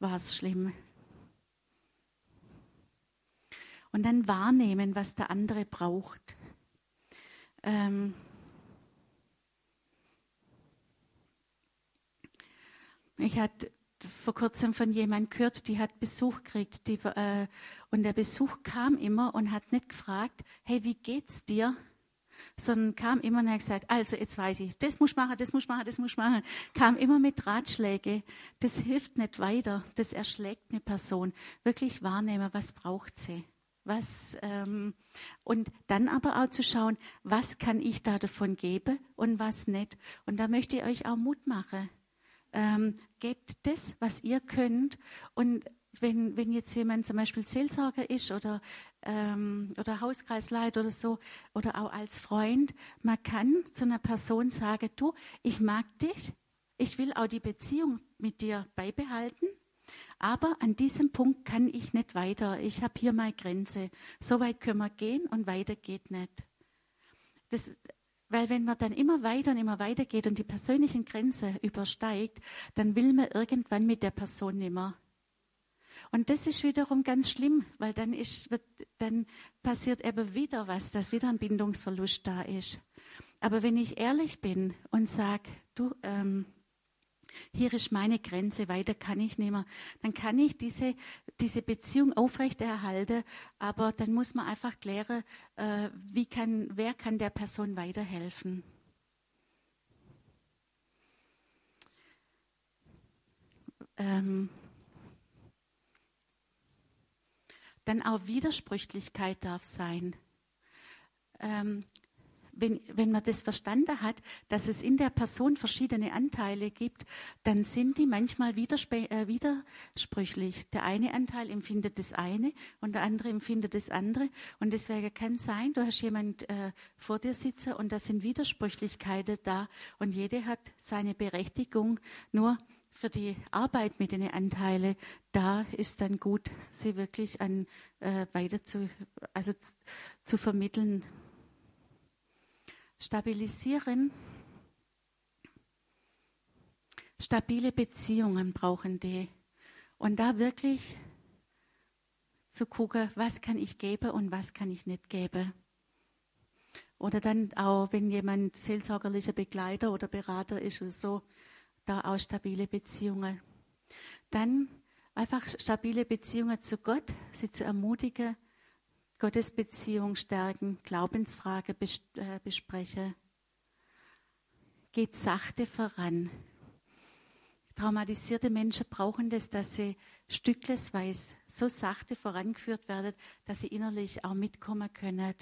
war es schlimm. Und dann wahrnehmen, was der andere braucht. Ähm ich hatte vor kurzem von jemandem gehört, die hat Besuch gekriegt. Die, äh, und der Besuch kam immer und hat nicht gefragt, hey, wie geht's dir? Sondern kam immer und hat gesagt, also jetzt weiß ich, das muss ich machen, das muss ich machen, das muss ich machen. Kam immer mit Ratschläge. Das hilft nicht weiter. Das erschlägt eine Person. Wirklich wahrnehmen, was braucht sie. Was, ähm, und dann aber auch zu schauen, was kann ich da davon geben und was nicht. Und da möchte ich euch auch Mut machen ähm, gebt das, was ihr könnt. Und wenn, wenn jetzt jemand zum Beispiel Seelsorger ist oder, ähm, oder Hauskreisleiter oder so oder auch als Freund, man kann zu einer Person sagen, du, ich mag dich, ich will auch die Beziehung mit dir beibehalten, aber an diesem Punkt kann ich nicht weiter. Ich habe hier meine Grenze. So weit können wir gehen und weiter geht nicht. Das, weil wenn man dann immer weiter und immer weiter geht und die persönlichen Grenze übersteigt, dann will man irgendwann mit der Person nimmer. Und das ist wiederum ganz schlimm, weil dann, ist, wird, dann passiert eben wieder was, dass wieder ein Bindungsverlust da ist. Aber wenn ich ehrlich bin und sage, du, ähm, hier ist meine Grenze, weiter kann ich nicht mehr. Dann kann ich diese, diese Beziehung aufrechterhalten, aber dann muss man einfach klären, äh, wie kann, wer kann der Person weiterhelfen. Ähm, dann auch Widersprüchlichkeit darf sein. Ähm, wenn, wenn man das verstanden hat, dass es in der Person verschiedene Anteile gibt, dann sind die manchmal widerspr äh, widersprüchlich. Der eine Anteil empfindet das eine und der andere empfindet das andere. Und deswegen kann sein, du hast jemand äh, vor dir sitzen und da sind Widersprüchlichkeiten da und jede hat seine Berechtigung. Nur für die Arbeit mit den Anteilen, da ist dann gut, sie wirklich an äh, weiter zu, also zu vermitteln stabilisieren. Stabile Beziehungen brauchen die. Und da wirklich zu gucken, was kann ich geben und was kann ich nicht geben. Oder dann auch, wenn jemand seelsorgerlicher Begleiter oder Berater ist oder so, da auch stabile Beziehungen. Dann einfach stabile Beziehungen zu Gott, sie zu ermutigen, Gottesbeziehung stärken, Glaubensfrage äh, bespreche. geht sachte voran. Traumatisierte Menschen brauchen das, dass sie stücklesweise so sachte vorangeführt werden, dass sie innerlich auch mitkommen können.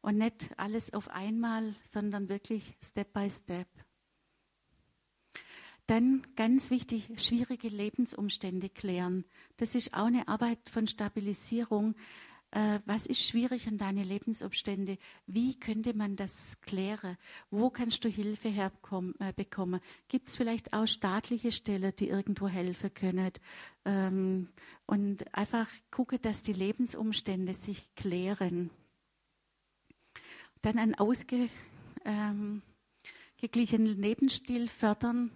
Und nicht alles auf einmal, sondern wirklich Step by Step. Dann ganz wichtig, schwierige Lebensumstände klären. Das ist auch eine Arbeit von Stabilisierung. Äh, was ist schwierig an deine Lebensumstände? Wie könnte man das klären? Wo kannst du Hilfe herbekommen? Äh, Gibt es vielleicht auch staatliche Stellen, die irgendwo helfen können? Ähm, und einfach gucke, dass die Lebensumstände sich klären. Dann einen ausgeglichenen ähm, Lebensstil fördern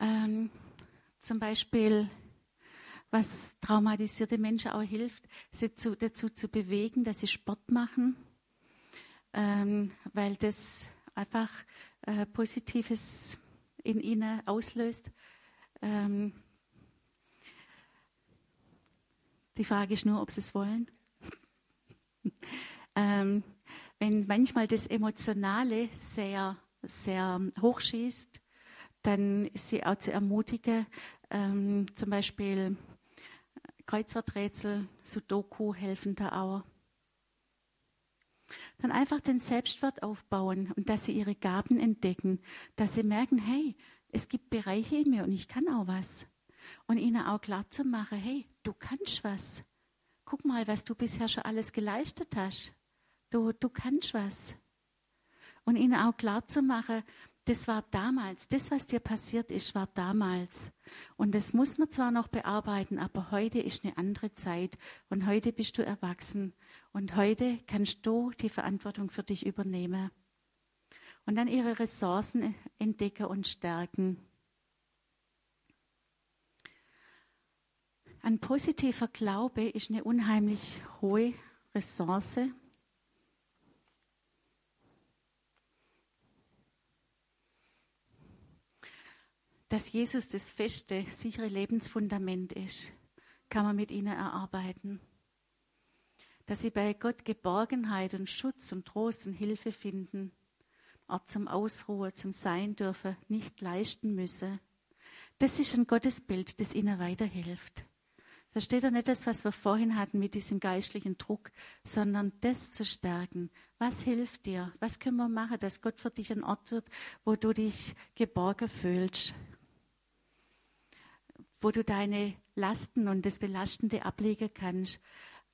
ähm, zum Beispiel, was traumatisierte Menschen auch hilft, sie zu, dazu zu bewegen, dass sie Sport machen, ähm, weil das einfach äh, Positives in ihnen auslöst. Ähm, die Frage ist nur, ob sie es wollen. [laughs] ähm, wenn manchmal das Emotionale sehr, sehr hochschießt, dann ist sie auch zu ermutigen, ähm, zum Beispiel Kreuzworträtsel, Sudoku helfen da auch. Dann einfach den Selbstwert aufbauen und dass sie ihre Gaben entdecken, dass sie merken, hey, es gibt Bereiche in mir und ich kann auch was. Und ihnen auch klar zu machen, hey, du kannst was. Guck mal, was du bisher schon alles geleistet hast. Du, du kannst was. Und ihnen auch klar zu machen, das war damals, das, was dir passiert ist, war damals. Und das muss man zwar noch bearbeiten, aber heute ist eine andere Zeit und heute bist du erwachsen und heute kannst du die Verantwortung für dich übernehmen. Und dann ihre Ressourcen entdecken und stärken. Ein positiver Glaube ist eine unheimlich hohe Ressource dass Jesus das feste, sichere Lebensfundament ist, kann man mit ihnen erarbeiten. Dass sie bei Gott Geborgenheit und Schutz und Trost und Hilfe finden, Ort zum Ausruhen, zum Sein dürfen, nicht leisten müssen. Das ist ein Gottesbild, das ihnen weiterhilft. Versteht ihr nicht das, was wir vorhin hatten mit diesem geistlichen Druck, sondern das zu stärken. Was hilft dir? Was können wir machen, dass Gott für dich ein Ort wird, wo du dich geborgen fühlst? Wo du deine Lasten und das Belastende ablegen kannst,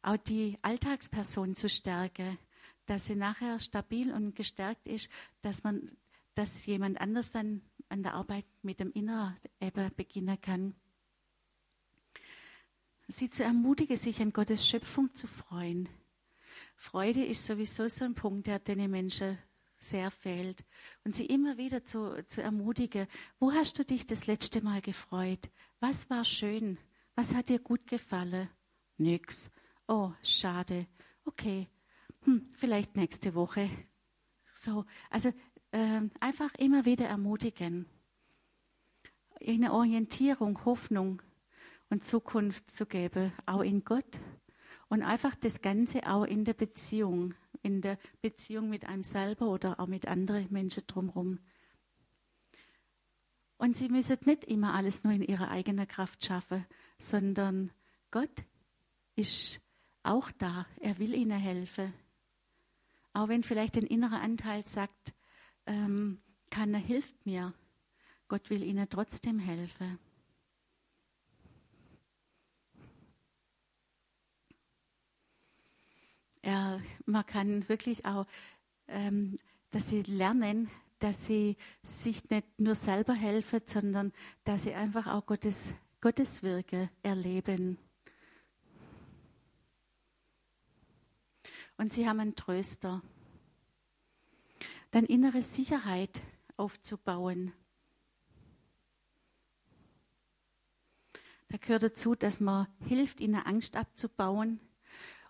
auch die Alltagsperson zu stärken, dass sie nachher stabil und gestärkt ist, dass man, dass jemand anders dann an der Arbeit mit dem Inneren beginnen kann. Sie zu ermutigen, sich an Gottes Schöpfung zu freuen. Freude ist sowieso so ein Punkt, der den Menschen sehr fehlt. Und sie immer wieder zu, zu ermutigen, wo hast du dich das letzte Mal gefreut? Was war schön? Was hat dir gut gefallen? Nix. Oh, schade. Okay, hm, vielleicht nächste Woche. So, also äh, einfach immer wieder ermutigen. Eine Orientierung, Hoffnung und Zukunft zu geben, auch in Gott. Und einfach das Ganze auch in der Beziehung in der Beziehung mit einem selber oder auch mit anderen Menschen drumherum. Und sie müssen nicht immer alles nur in ihrer eigenen Kraft schaffen, sondern Gott ist auch da. Er will ihnen helfen. Auch wenn vielleicht ein innerer Anteil sagt, ähm, keiner hilft mir. Gott will ihnen trotzdem helfen. Er, man kann wirklich auch, ähm, dass sie lernen, dass sie sich nicht nur selber helfen, sondern dass sie einfach auch Gottes, Gottes Wirke erleben. Und sie haben einen Tröster. Dann innere Sicherheit aufzubauen. Da gehört dazu, dass man hilft, ihnen Angst abzubauen,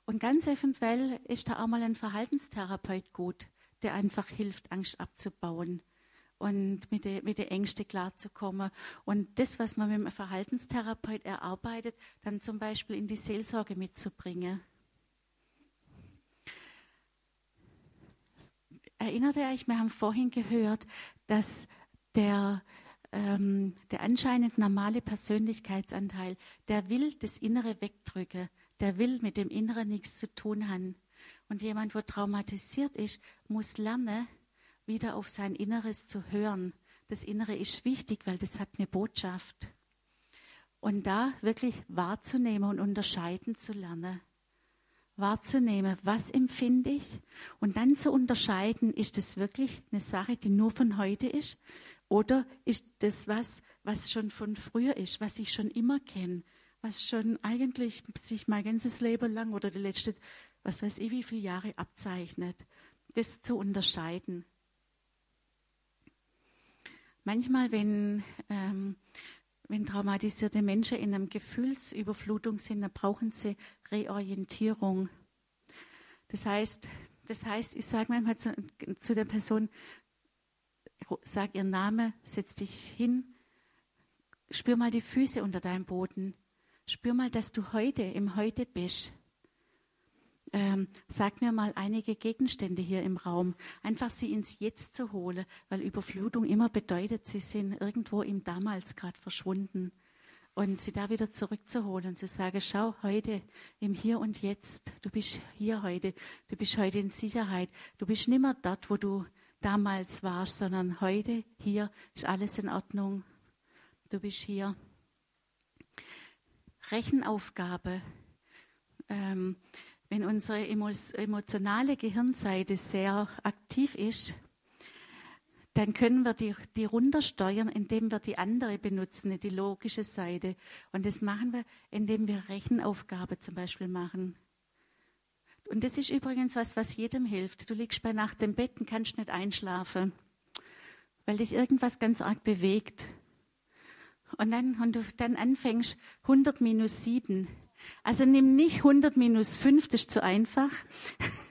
und ganz eventuell ist da auch mal ein Verhaltenstherapeut gut, der einfach hilft, Angst abzubauen und mit den mit der Ängste klarzukommen. Und das, was man mit einem Verhaltenstherapeut erarbeitet, dann zum Beispiel in die Seelsorge mitzubringen. erinnert ihr euch, wir haben vorhin gehört, dass der, ähm, der anscheinend normale Persönlichkeitsanteil, der will das Innere wegdrücken, der will mit dem Inneren nichts zu tun haben. Und jemand, wo traumatisiert ist, muss lernen, wieder auf sein Inneres zu hören. Das Innere ist wichtig, weil das hat eine Botschaft. Und da wirklich wahrzunehmen und unterscheiden zu lernen. Wahrzunehmen, was empfinde ich und dann zu unterscheiden, ist das wirklich eine Sache, die nur von heute ist oder ist das was, was schon von früher ist, was ich schon immer kenne, was schon eigentlich sich mein ganzes Leben lang oder die letzten, was weiß ich, wie viele Jahre abzeichnet. Das zu unterscheiden. Manchmal, wenn, ähm, wenn traumatisierte Menschen in einer Gefühlsüberflutung sind, dann brauchen sie Reorientierung. Das heißt, das heißt ich sage manchmal zu, zu der Person, sag ihren Namen, setz dich hin, spür mal die Füße unter deinem Boden, spür mal, dass du heute im Heute bist. Ähm, sag mir mal einige Gegenstände hier im Raum, einfach sie ins Jetzt zu holen, weil Überflutung immer bedeutet, sie sind irgendwo im Damals gerade verschwunden. Und sie da wieder zurückzuholen und zu sagen, schau heute im Hier und Jetzt, du bist hier heute, du bist heute in Sicherheit, du bist nicht mehr dort, wo du damals warst, sondern heute, hier ist alles in Ordnung, du bist hier. Rechenaufgabe. Ähm, wenn unsere emotionale Gehirnseite sehr aktiv ist, dann können wir die, die runtersteuern, indem wir die andere benutzen, die logische Seite. Und das machen wir, indem wir Rechenaufgabe zum Beispiel machen. Und das ist übrigens was, was jedem hilft. Du liegst bei Nacht im Bett und kannst nicht einschlafen, weil dich irgendwas ganz arg bewegt. Und dann, und du dann anfängst, 100 minus 7 also nimm nicht 100 minus 5, das ist zu einfach. [laughs]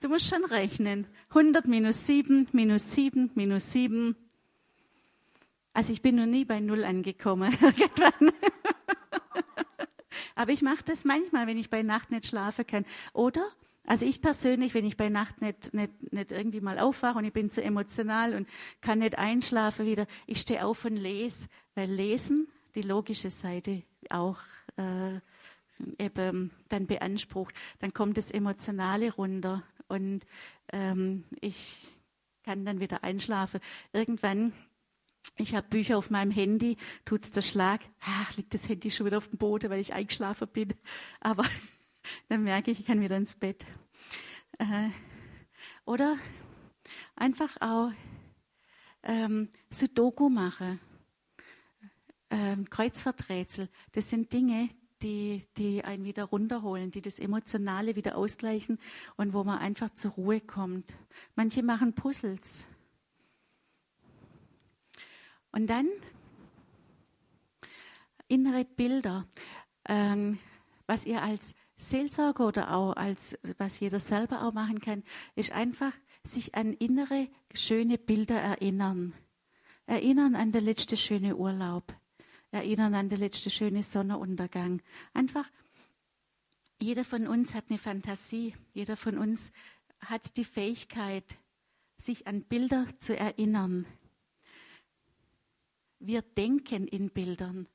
Du musst schon rechnen. 100 minus 7, minus 7, minus 7. Also ich bin noch nie bei Null angekommen. [laughs] Aber ich mache das manchmal, wenn ich bei Nacht nicht schlafen kann. Oder, also ich persönlich, wenn ich bei Nacht nicht, nicht, nicht irgendwie mal aufwache und ich bin zu emotional und kann nicht einschlafen wieder, ich stehe auf und lese. Weil Lesen, die logische Seite, auch äh, eben dann beansprucht, dann kommt das Emotionale runter und ähm, ich kann dann wieder einschlafen. Irgendwann, ich habe Bücher auf meinem Handy, tut es der Schlag, ach, liegt das Handy schon wieder auf dem Boden, weil ich eingeschlafen bin. Aber [laughs] dann merke ich, ich kann wieder ins Bett. Äh, oder einfach auch ähm, Sudoku machen ähm, Kreuzworträtsel, das sind Dinge, die, die einen wieder runterholen, die das Emotionale wieder ausgleichen und wo man einfach zur Ruhe kommt. Manche machen Puzzles. Und dann innere Bilder, ähm, was ihr als Seelsorger oder auch als, was jeder selber auch machen kann, ist einfach sich an innere, schöne Bilder erinnern. Erinnern an der letzte schöne Urlaub erinnern an den letzten schönen Sonnenuntergang. Einfach, jeder von uns hat eine Fantasie, jeder von uns hat die Fähigkeit, sich an Bilder zu erinnern. Wir denken in Bildern.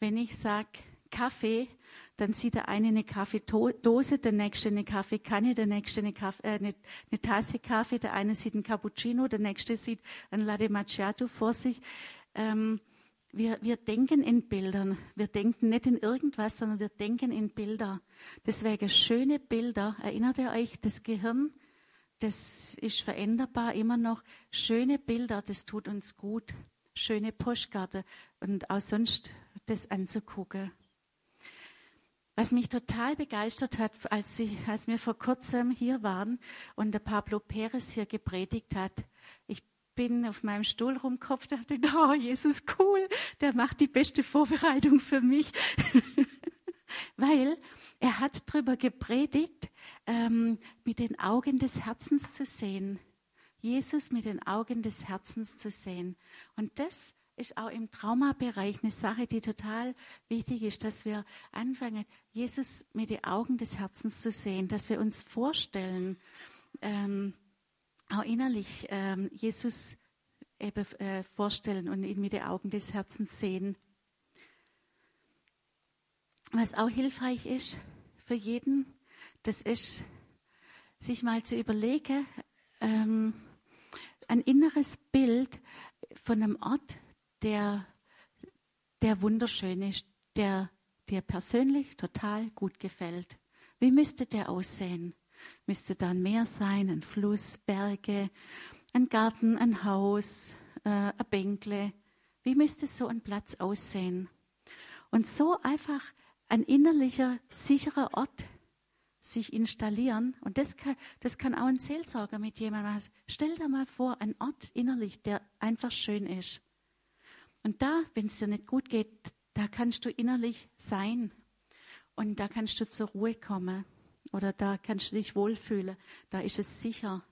Wenn ich sage Kaffee, dann sieht der eine eine Kaffeedose, der nächste eine Kaffeekanne, der nächste eine, Kaffee, äh, eine, eine, Tasse Kaffee, der eine sieht einen Cappuccino, der nächste sieht ein Latte Macchiato vor sich. Ähm, wir, wir denken in Bildern. Wir denken nicht in irgendwas, sondern wir denken in Bilder. Deswegen schöne Bilder. Erinnert ihr euch, das Gehirn, das ist veränderbar immer noch. Schöne Bilder, das tut uns gut. Schöne Postkarte und auch sonst das anzugucken. Was mich total begeistert hat, als, ich, als wir vor kurzem hier waren und der Pablo Perez hier gepredigt hat, ich bin auf meinem Stuhl rumkopft und dachte, oh, Jesus, cool, der macht die beste Vorbereitung für mich. [laughs] Weil er hat darüber gepredigt, ähm, mit den Augen des Herzens zu sehen. Jesus mit den Augen des Herzens zu sehen. Und das ist auch im Traumabereich eine Sache, die total wichtig ist, dass wir anfangen, Jesus mit den Augen des Herzens zu sehen, dass wir uns vorstellen, ähm, auch innerlich ähm, Jesus eben äh, vorstellen und ihn mit den Augen des Herzens sehen. Was auch hilfreich ist für jeden, das ist, sich mal zu überlegen, ähm, ein inneres Bild von einem Ort, der, der wunderschön ist, der dir persönlich total gut gefällt. Wie müsste der aussehen? Müsste da ein Meer sein, ein Fluss, Berge, ein Garten, ein Haus, äh, ein Bänkle? Wie müsste so ein Platz aussehen? Und so einfach ein innerlicher, sicherer Ort sich installieren. Und das kann, das kann auch ein Seelsorger mit jemandem machen. Stell dir mal vor, ein Ort innerlich, der einfach schön ist. Und da, wenn es dir nicht gut geht, da kannst du innerlich sein. Und da kannst du zur Ruhe kommen. Oder da kannst du dich wohlfühlen. Da ist es sicher.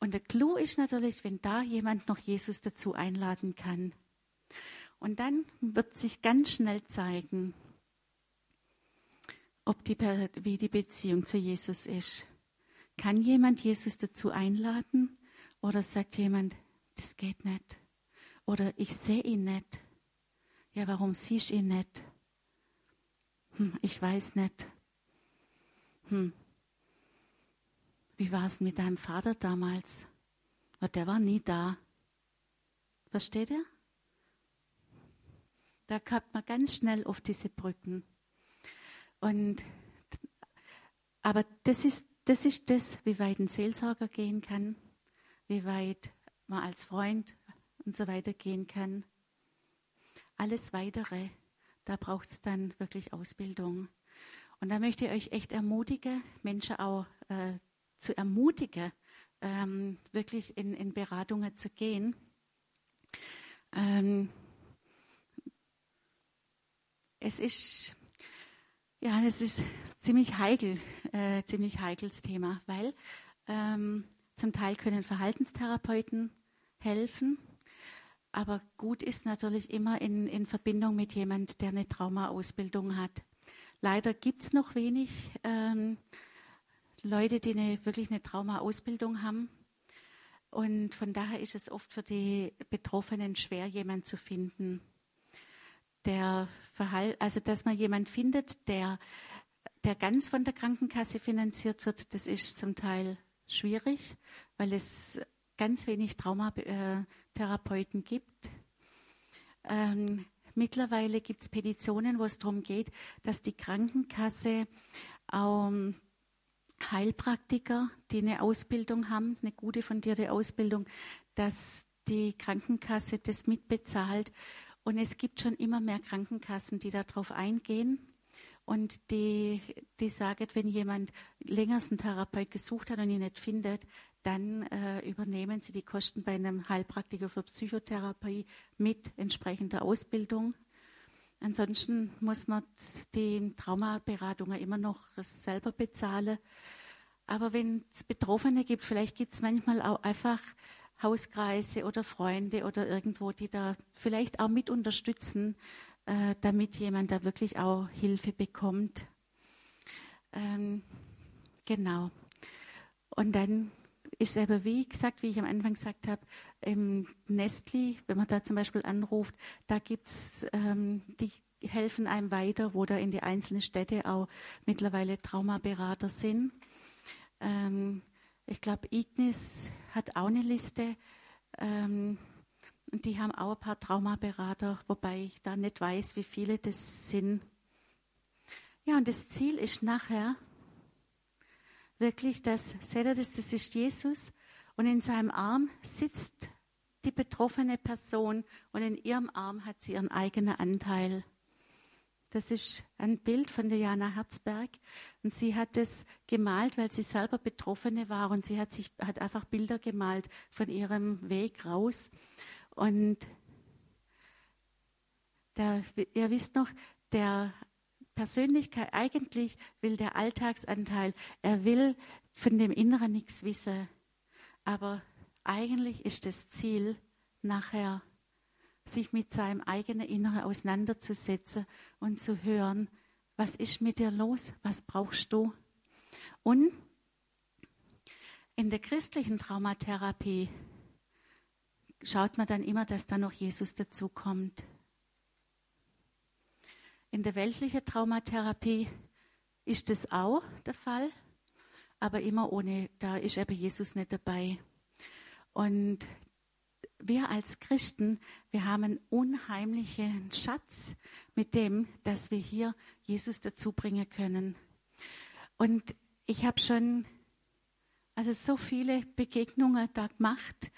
Und der Clou ist natürlich, wenn da jemand noch Jesus dazu einladen kann. Und dann wird sich ganz schnell zeigen, ob die, wie die Beziehung zu Jesus ist. Kann jemand Jesus dazu einladen oder sagt jemand, das geht nicht? Oder ich sehe ihn nicht. Ja, warum siehst du ihn nicht? Hm, ich weiß nicht. Hm. Wie war es mit deinem Vater damals? Der war nie da. Versteht ihr? Da kommt man ganz schnell auf diese Brücken. Und, aber das ist, das ist das, wie weit ein Seelsorger gehen kann, wie weit man als Freund und so weiter gehen kann. Alles Weitere, da braucht es dann wirklich Ausbildung. Und da möchte ich euch echt ermutigen, Menschen auch äh, zu ermutigen, ähm, wirklich in, in, Beratungen zu gehen. Ähm, es ist ja, das ist ziemlich heikel, äh, ziemlich heikles Thema, weil ähm, zum Teil können Verhaltenstherapeuten helfen, aber gut ist natürlich immer in, in Verbindung mit jemand, der eine Traumaausbildung hat. Leider gibt es noch wenig ähm, Leute, die eine, wirklich eine Traumaausbildung haben. Und von daher ist es oft für die Betroffenen schwer, jemanden zu finden der Verhalt, also dass man jemand findet, der, der ganz von der Krankenkasse finanziert wird, das ist zum Teil schwierig, weil es ganz wenig Traumatherapeuten gibt. Ähm, mittlerweile gibt es Petitionen, wo es darum geht, dass die Krankenkasse auch Heilpraktiker, die eine Ausbildung haben, eine gute fundierte Ausbildung, dass die Krankenkasse das mitbezahlt. Und es gibt schon immer mehr Krankenkassen, die darauf eingehen. Und die, die sagen, wenn jemand länger einen Therapeut gesucht hat und ihn nicht findet, dann äh, übernehmen sie die Kosten bei einem Heilpraktiker für Psychotherapie mit entsprechender Ausbildung. Ansonsten muss man die Traumaberatungen immer noch selber bezahlen. Aber wenn es Betroffene gibt, vielleicht gibt es manchmal auch einfach Hauskreise oder Freunde oder irgendwo, die da vielleicht auch mit unterstützen, äh, damit jemand da wirklich auch Hilfe bekommt. Ähm, genau. Und dann ist aber, wie gesagt, wie ich am Anfang gesagt habe, im Nestli, wenn man da zum Beispiel anruft, da gibt es, ähm, die helfen einem weiter, wo da in die einzelnen Städte auch mittlerweile Traumaberater sind. Ähm, ich glaube, Ignis hat auch eine Liste. Ähm, und die haben auch ein paar Traumaberater, wobei ich da nicht weiß, wie viele das sind. Ja, und das Ziel ist nachher wirklich, dass, seht ihr das, das ist Jesus und in seinem Arm sitzt die betroffene Person und in ihrem Arm hat sie ihren eigenen Anteil. Das ist ein Bild von der Jana Herzberg. Und sie hat es gemalt, weil sie selber Betroffene war. Und sie hat sich, hat einfach Bilder gemalt von ihrem Weg raus. Und der, ihr wisst noch, der Persönlichkeit, eigentlich will der Alltagsanteil, er will von dem Inneren nichts wissen. Aber eigentlich ist das Ziel nachher sich mit seinem eigenen Inneren auseinanderzusetzen und zu hören, was ist mit dir los, was brauchst du. Und In der christlichen Traumatherapie schaut man dann immer, dass da noch Jesus dazukommt. In der weltlichen Traumatherapie ist das auch der Fall, aber immer ohne, da ist eben Jesus nicht dabei. Und wir als Christen, wir haben einen unheimlichen Schatz mit dem, dass wir hier Jesus dazu bringen können. Und ich habe schon also so viele Begegnungen da gemacht,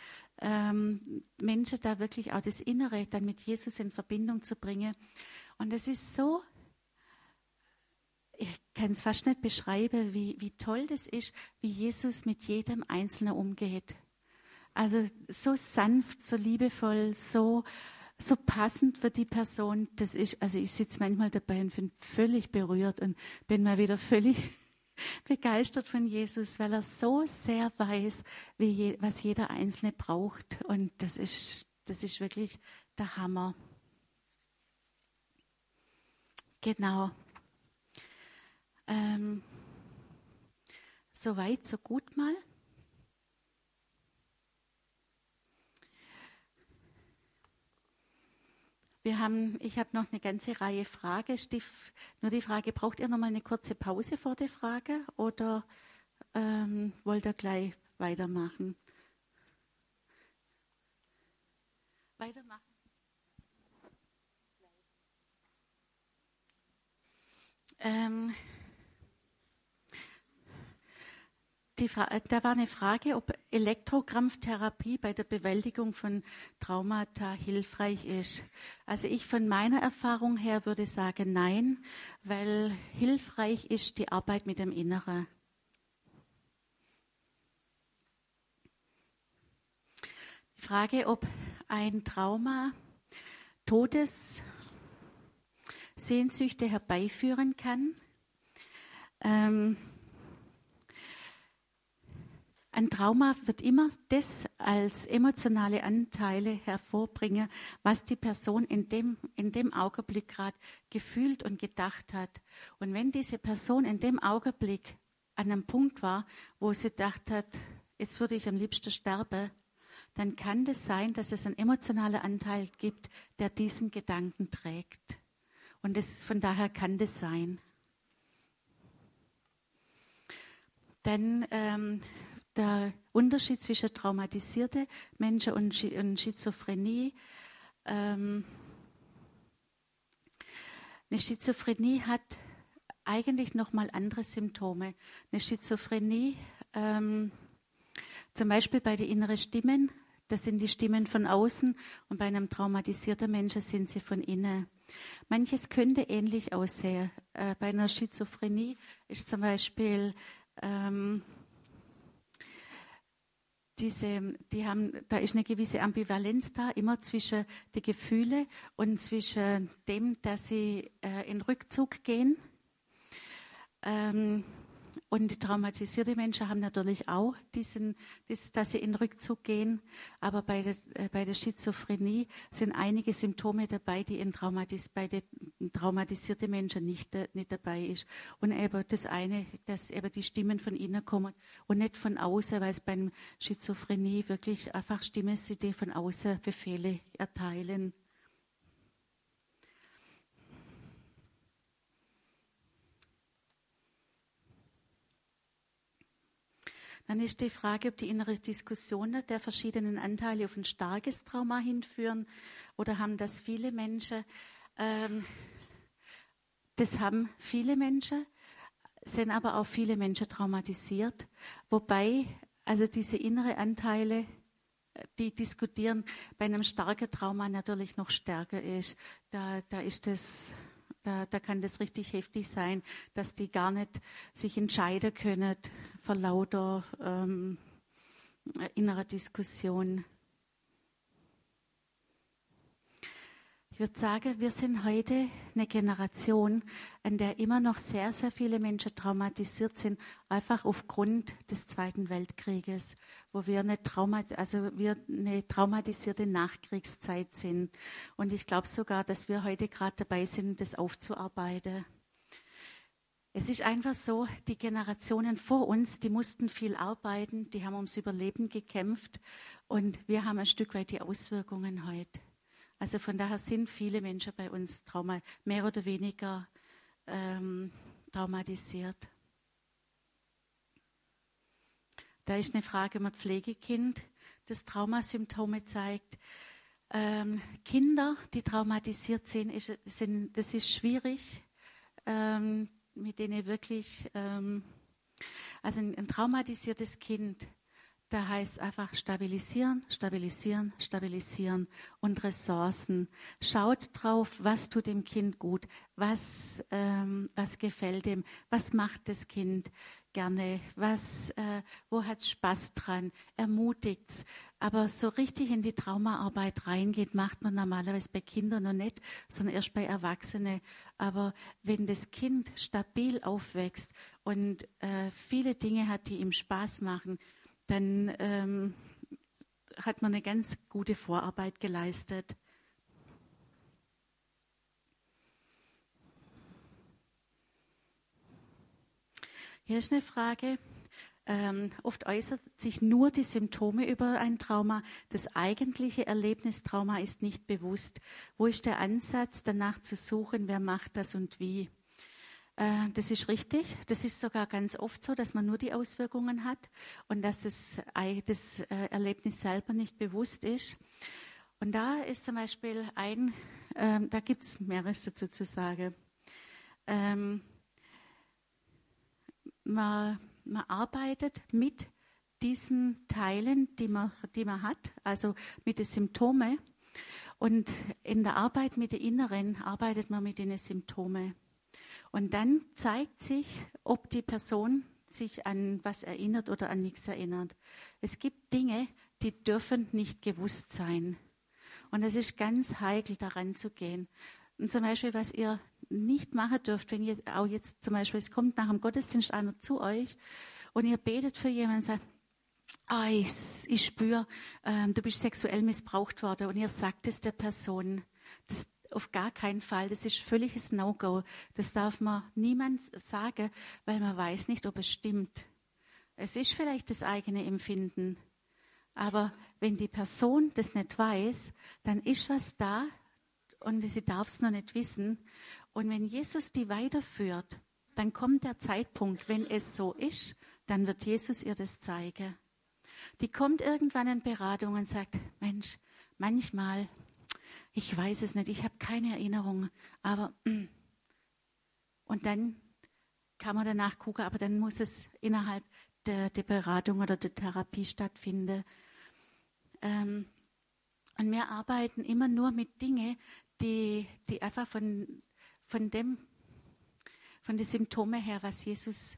ähm, Menschen da wirklich auch das Innere dann mit Jesus in Verbindung zu bringen. Und es ist so, ich kann es fast nicht beschreiben, wie, wie toll das ist, wie Jesus mit jedem Einzelnen umgeht. Also so sanft, so liebevoll, so, so passend für die Person. Das ist, also ich sitze manchmal dabei und bin völlig berührt und bin mal wieder völlig [laughs] begeistert von Jesus, weil er so sehr weiß, je, was jeder Einzelne braucht. Und das ist, das ist wirklich der Hammer. Genau. Ähm, so weit, so gut mal. Wir haben, ich habe noch eine ganze Reihe Fragen. Nur die Frage, braucht ihr noch mal eine kurze Pause vor der Frage oder ähm, wollt ihr gleich weitermachen? Weitermachen. Ähm, da war eine Frage, ob Elektrokrampftherapie bei der Bewältigung von Traumata hilfreich ist. Also ich von meiner Erfahrung her würde sagen nein, weil hilfreich ist die Arbeit mit dem Inneren. Die Frage, ob ein Trauma Todessehnsüchte herbeiführen kann. Ähm, ein Trauma wird immer das als emotionale Anteile hervorbringen, was die Person in dem, in dem Augenblick gerade gefühlt und gedacht hat. Und wenn diese Person in dem Augenblick an einem Punkt war, wo sie gedacht hat, jetzt würde ich am liebsten sterben, dann kann es das sein, dass es einen emotionalen Anteil gibt, der diesen Gedanken trägt. Und das, von daher kann das sein. Dann ähm, der Unterschied zwischen traumatisierte Menschen und, Schizophrenie. Ähm, eine Schizophrenie hat eigentlich noch mal andere Symptome. Eine Schizophrenie, ähm, zum Beispiel bei den inneren Stimmen, das sind die Stimmen von außen und bei einem traumatisierten Menschen sind sie von innen. Manches könnte ähnlich aussehen. Äh, bei einer Schizophrenie ist zum Beispiel ähm, diese, die haben, da ist eine gewisse Ambivalenz da, immer zwischen den Gefühlen und zwischen dem, dass sie äh, in Rückzug gehen. Ähm, und traumatisierte Menschen haben natürlich auch diesen, das, dass sie in Rückzug gehen. Aber bei der, äh, bei der Schizophrenie sind einige Symptome dabei, die in Traumatis, bei den traumatisierten Menschen nicht, äh, nicht dabei ist. Und eben das eine, dass eben die Stimmen von innen kommen und nicht von außen, weil es beim Schizophrenie wirklich einfach Stimmen sind, die von außen Befehle erteilen. Dann ist die Frage, ob die innere Diskussion der verschiedenen Anteile auf ein starkes Trauma hinführen oder haben das viele Menschen. Ähm, das haben viele Menschen, sind aber auch viele Menschen traumatisiert. Wobei also diese innere Anteile, die diskutieren, bei einem starken Trauma natürlich noch stärker ist. Da, da ist das da, da kann das richtig heftig sein, dass die gar nicht sich entscheiden können vor lauter ähm, innerer Diskussion. Ich würde sagen, wir sind heute eine Generation, an der immer noch sehr, sehr viele Menschen traumatisiert sind, einfach aufgrund des Zweiten Weltkrieges, wo wir eine, Trauma, also wir eine traumatisierte Nachkriegszeit sind. Und ich glaube sogar, dass wir heute gerade dabei sind, das aufzuarbeiten. Es ist einfach so, die Generationen vor uns, die mussten viel arbeiten, die haben ums Überleben gekämpft und wir haben ein Stück weit die Auswirkungen heute. Also von daher sind viele Menschen bei uns trauma, mehr oder weniger ähm, traumatisiert. Da ist eine Frage um ein Pflegekind, das Traumasymptome zeigt. Ähm, Kinder, die traumatisiert sind, ist, sind, das ist schwierig. Ähm, mit denen wirklich, ähm, also ein, ein traumatisiertes Kind, da heißt einfach stabilisieren, stabilisieren, stabilisieren und Ressourcen. Schaut drauf, was tut dem Kind gut, was, ähm, was gefällt dem, was macht das Kind gerne, was, äh, wo hat Spaß dran, ermutigt's. Aber so richtig in die Traumaarbeit reingeht, macht man normalerweise bei Kindern noch nicht, sondern erst bei Erwachsenen. Aber wenn das Kind stabil aufwächst und äh, viele Dinge hat, die ihm Spaß machen, dann ähm, hat man eine ganz gute Vorarbeit geleistet. Hier ist eine Frage. Ähm, oft äußert sich nur die Symptome über ein Trauma. Das eigentliche Erlebnistrauma ist nicht bewusst. Wo ist der Ansatz, danach zu suchen, wer macht das und wie? Äh, das ist richtig. Das ist sogar ganz oft so, dass man nur die Auswirkungen hat und dass das, das äh, Erlebnis selber nicht bewusst ist. Und da ist zum Beispiel ein, ähm, da gibt es mehreres dazu zu sagen. Ähm, man, man arbeitet mit diesen Teilen, die man, die man hat, also mit den Symptomen. Und in der Arbeit mit den Inneren arbeitet man mit den Symptomen. Und dann zeigt sich, ob die Person sich an was erinnert oder an nichts erinnert. Es gibt Dinge, die dürfen nicht gewusst sein. Und es ist ganz heikel, daran zu gehen. Und zum Beispiel, was ihr nicht machen dürft, wenn ihr auch jetzt zum Beispiel, es kommt nach dem Gottesdienst einer zu euch und ihr betet für jemanden und sagt, ah, ich, ich spüre, ähm, du bist sexuell missbraucht worden und ihr sagt es der Person. Das auf gar keinen Fall, das ist völliges No-Go. Das darf man niemand sagen, weil man weiß nicht, ob es stimmt. Es ist vielleicht das eigene Empfinden. Aber wenn die Person das nicht weiß, dann ist was da, und sie darf es noch nicht wissen. Und wenn Jesus die weiterführt, dann kommt der Zeitpunkt, wenn es so ist, dann wird Jesus ihr das zeigen. Die kommt irgendwann in Beratung und sagt, Mensch, manchmal, ich weiß es nicht, ich habe keine Erinnerung, aber mm. und dann kann man danach gucken, aber dann muss es innerhalb der, der Beratung oder der Therapie stattfinden. Ähm, und wir arbeiten immer nur mit Dingen, die, die einfach von, von dem, von den Symptomen her, was Jesus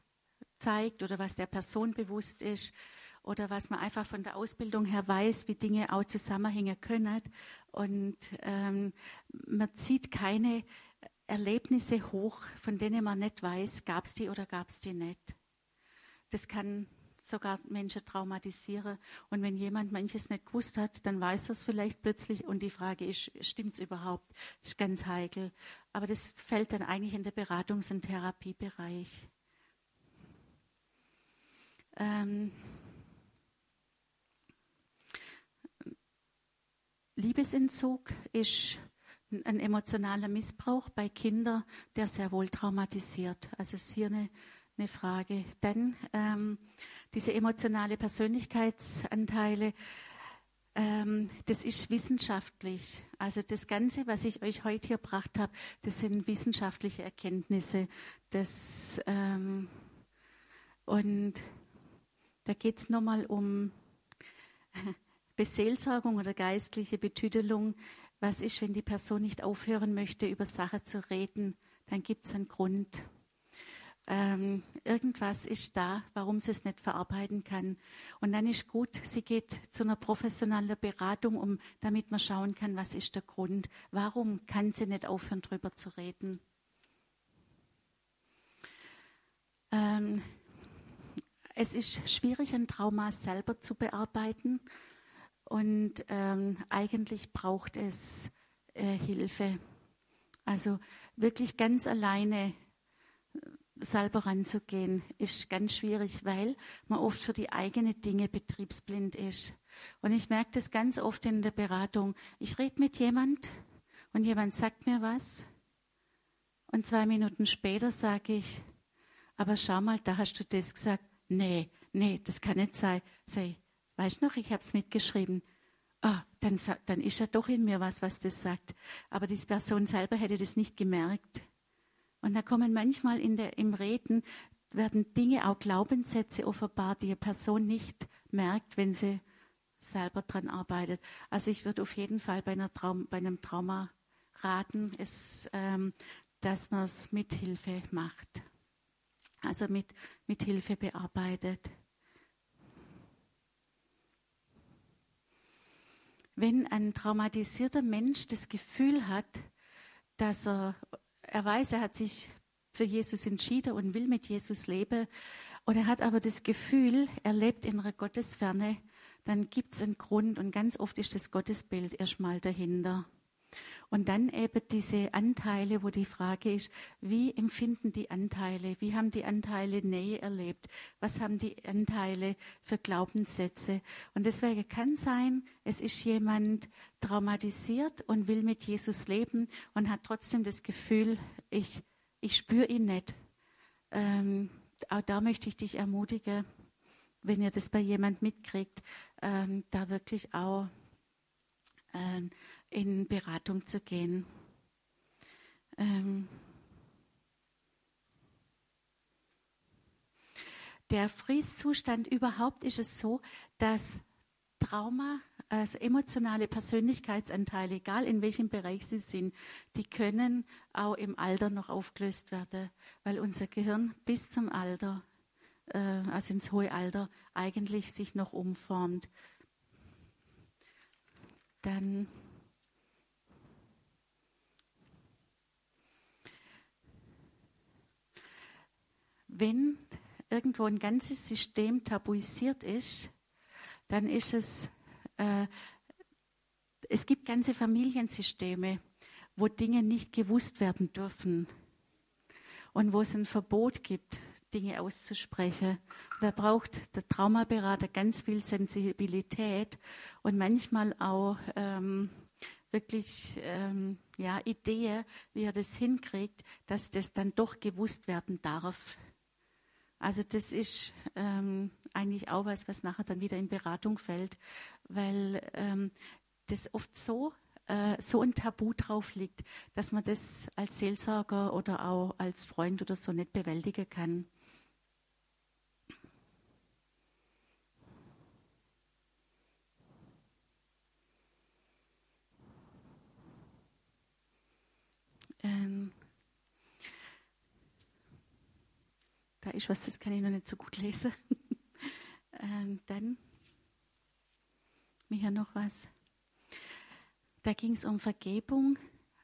zeigt oder was der Person bewusst ist oder was man einfach von der Ausbildung her weiß, wie Dinge auch zusammenhängen können. Und ähm, man zieht keine Erlebnisse hoch, von denen man nicht weiß, gab es die oder gab es die nicht. Das kann sogar Menschen traumatisieren. Und wenn jemand manches nicht gewusst hat, dann weiß er es vielleicht plötzlich. Und die Frage ist, stimmt es überhaupt? Das ist ganz heikel. Aber das fällt dann eigentlich in den Beratungs- und Therapiebereich. Ähm, Liebesentzug ist ein emotionaler Missbrauch bei Kindern, der sehr wohl traumatisiert. Also ist hier eine, eine Frage. Dann ähm, diese emotionale Persönlichkeitsanteile, ähm, das ist wissenschaftlich. Also das Ganze, was ich euch heute hier gebracht habe, das sind wissenschaftliche Erkenntnisse. Das, ähm, und da geht es nochmal um [laughs] Beseelsorgung oder geistliche Betüdelung. Was ist, wenn die Person nicht aufhören möchte, über Sachen zu reden? Dann gibt es einen Grund ähm, irgendwas ist da, warum sie es nicht verarbeiten kann. Und dann ist gut, sie geht zu einer professionellen Beratung, um, damit man schauen kann, was ist der Grund, warum kann sie nicht aufhören, darüber zu reden. Ähm, es ist schwierig, ein Trauma selber zu bearbeiten und ähm, eigentlich braucht es äh, Hilfe. Also wirklich ganz alleine selber ranzugehen, ist ganz schwierig, weil man oft für die eigenen Dinge betriebsblind ist. Und ich merke das ganz oft in der Beratung. Ich rede mit jemand und jemand sagt mir was und zwei Minuten später sage ich, aber schau mal, da hast du das gesagt. Nee, nee, das kann nicht sein. Sei, weißt du noch, ich habe es mitgeschrieben. Ah, dann, dann ist ja doch in mir was, was das sagt. Aber die Person selber hätte das nicht gemerkt. Und da kommen manchmal in der, im Reden, werden Dinge, auch Glaubenssätze offenbar, die eine Person nicht merkt, wenn sie selber dran arbeitet. Also ich würde auf jeden Fall bei, Traum, bei einem Trauma raten, es, ähm, dass man es mit Hilfe macht. Also mit, mit Hilfe bearbeitet. Wenn ein traumatisierter Mensch das Gefühl hat, dass er, er weiß, er hat sich für Jesus entschieden und will mit Jesus leben, und er hat aber das Gefühl, er lebt in einer Gottesferne, dann gibt es einen Grund und ganz oft ist das Gottesbild erstmal dahinter. Und dann eben diese Anteile, wo die Frage ist, wie empfinden die Anteile? Wie haben die Anteile Nähe erlebt? Was haben die Anteile für Glaubenssätze? Und deswegen kann sein, es ist jemand traumatisiert und will mit Jesus leben und hat trotzdem das Gefühl, ich, ich spüre ihn nicht. Ähm, auch da möchte ich dich ermutigen, wenn ihr das bei jemand mitkriegt, ähm, da wirklich auch ähm, in Beratung zu gehen. Ähm, der Frieszustand überhaupt ist es so, dass Trauma, also emotionale Persönlichkeitsanteile, egal in welchem Bereich sie sind, die können auch im Alter noch aufgelöst werden, weil unser Gehirn bis zum Alter, äh, also ins hohe Alter, eigentlich sich noch umformt. Dann wenn irgendwo ein ganzes System tabuisiert ist, dann ist es, äh, es gibt ganze Familiensysteme, wo Dinge nicht gewusst werden dürfen und wo es ein Verbot gibt, Dinge auszusprechen. Da braucht der Traumaberater ganz viel Sensibilität und manchmal auch ähm, wirklich ähm, ja, Idee, wie er das hinkriegt, dass das dann doch gewusst werden darf. Also das ist ähm, eigentlich auch was, was nachher dann wieder in Beratung fällt, weil ähm, das oft so äh, so ein Tabu drauf liegt, dass man das als Seelsorger oder auch als Freund oder so nicht bewältigen kann. Ähm, Ist was, das kann ich noch nicht so gut lesen. [laughs] ähm, dann, mir noch was. Da ging es um Vergebung.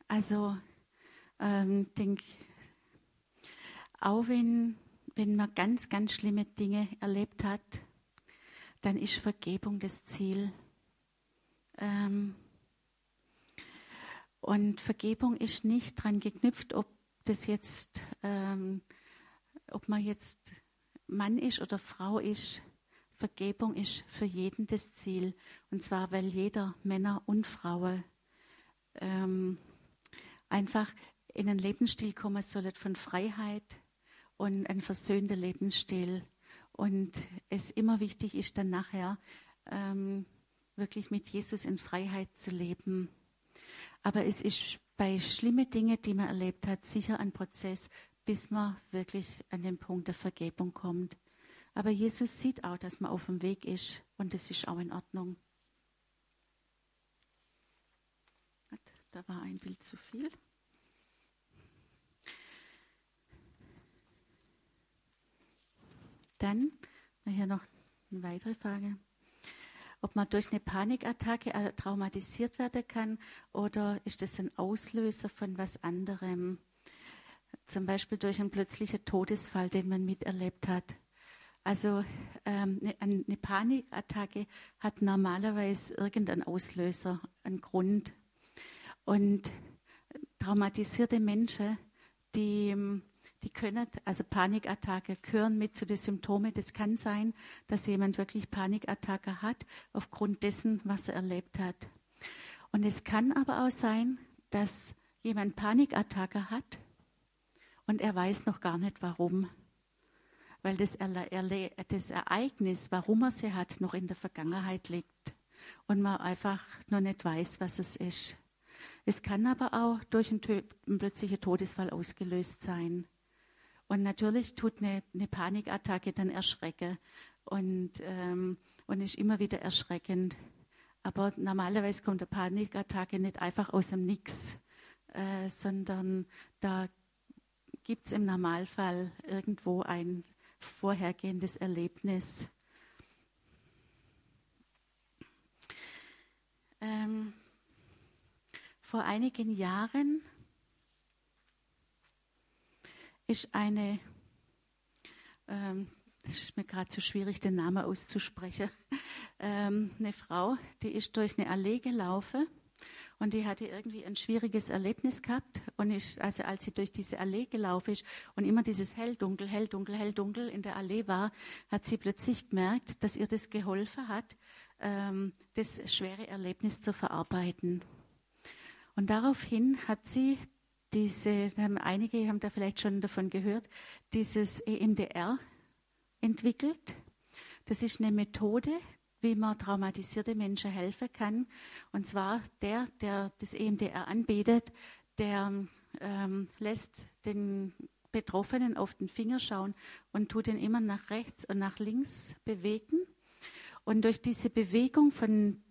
Also, ähm, denk, auch wenn, wenn man ganz, ganz schlimme Dinge erlebt hat, dann ist Vergebung das Ziel. Ähm, und Vergebung ist nicht dran geknüpft, ob das jetzt ähm, ob man jetzt Mann ist oder Frau ist, Vergebung ist für jeden das Ziel. Und zwar, weil jeder, Männer und Frauen, ähm, einfach in einen Lebensstil kommen soll von Freiheit und ein versöhnter Lebensstil. Und es immer wichtig ist, dann nachher ähm, wirklich mit Jesus in Freiheit zu leben. Aber es ist bei schlimmen Dingen, die man erlebt hat, sicher ein Prozess bis man wirklich an den Punkt der Vergebung kommt. Aber Jesus sieht auch, dass man auf dem Weg ist und das ist auch in Ordnung. Da war ein Bild zu viel. Dann hier noch eine weitere Frage. Ob man durch eine Panikattacke äh, traumatisiert werden kann oder ist das ein Auslöser von was anderem? Zum Beispiel durch einen plötzlichen Todesfall, den man miterlebt hat. Also ähm, eine, eine Panikattacke hat normalerweise irgendeinen Auslöser, einen Grund. Und traumatisierte Menschen, die, die können, also Panikattacke gehören mit zu den Symptomen. Das kann sein, dass jemand wirklich Panikattacke hat, aufgrund dessen, was er erlebt hat. Und es kann aber auch sein, dass jemand Panikattacke hat und er weiß noch gar nicht warum. Weil das, das Ereignis, warum er sie hat, noch in der Vergangenheit liegt und man einfach noch nicht weiß, was es ist. Es kann aber auch durch einen, einen plötzlichen Todesfall ausgelöst sein. Und natürlich tut eine, eine Panikattacke dann erschrecken und, ähm, und ist immer wieder erschreckend. Aber normalerweise kommt eine Panikattacke nicht einfach aus dem Nix, äh, sondern da gibt es im Normalfall irgendwo ein vorhergehendes Erlebnis. Ähm, vor einigen Jahren ist eine, ähm, ist mir gerade zu schwierig, den Namen auszusprechen, [laughs] ähm, eine Frau, die ist durch eine Allee gelaufen und die hatte irgendwie ein schwieriges Erlebnis gehabt. Und ich, also als sie durch diese Allee gelaufen ist und immer dieses Helldunkel, Helldunkel, Helldunkel in der Allee war, hat sie plötzlich gemerkt, dass ihr das geholfen hat, ähm, das schwere Erlebnis zu verarbeiten. Und daraufhin hat sie diese, haben einige haben da vielleicht schon davon gehört, dieses EMDR entwickelt. Das ist eine Methode, wie man traumatisierte Menschen helfen kann. Und zwar der, der das EMDR anbietet, der ähm, lässt den Betroffenen auf den Finger schauen und tut ihn immer nach rechts und nach links bewegen. Und durch diese Bewegung von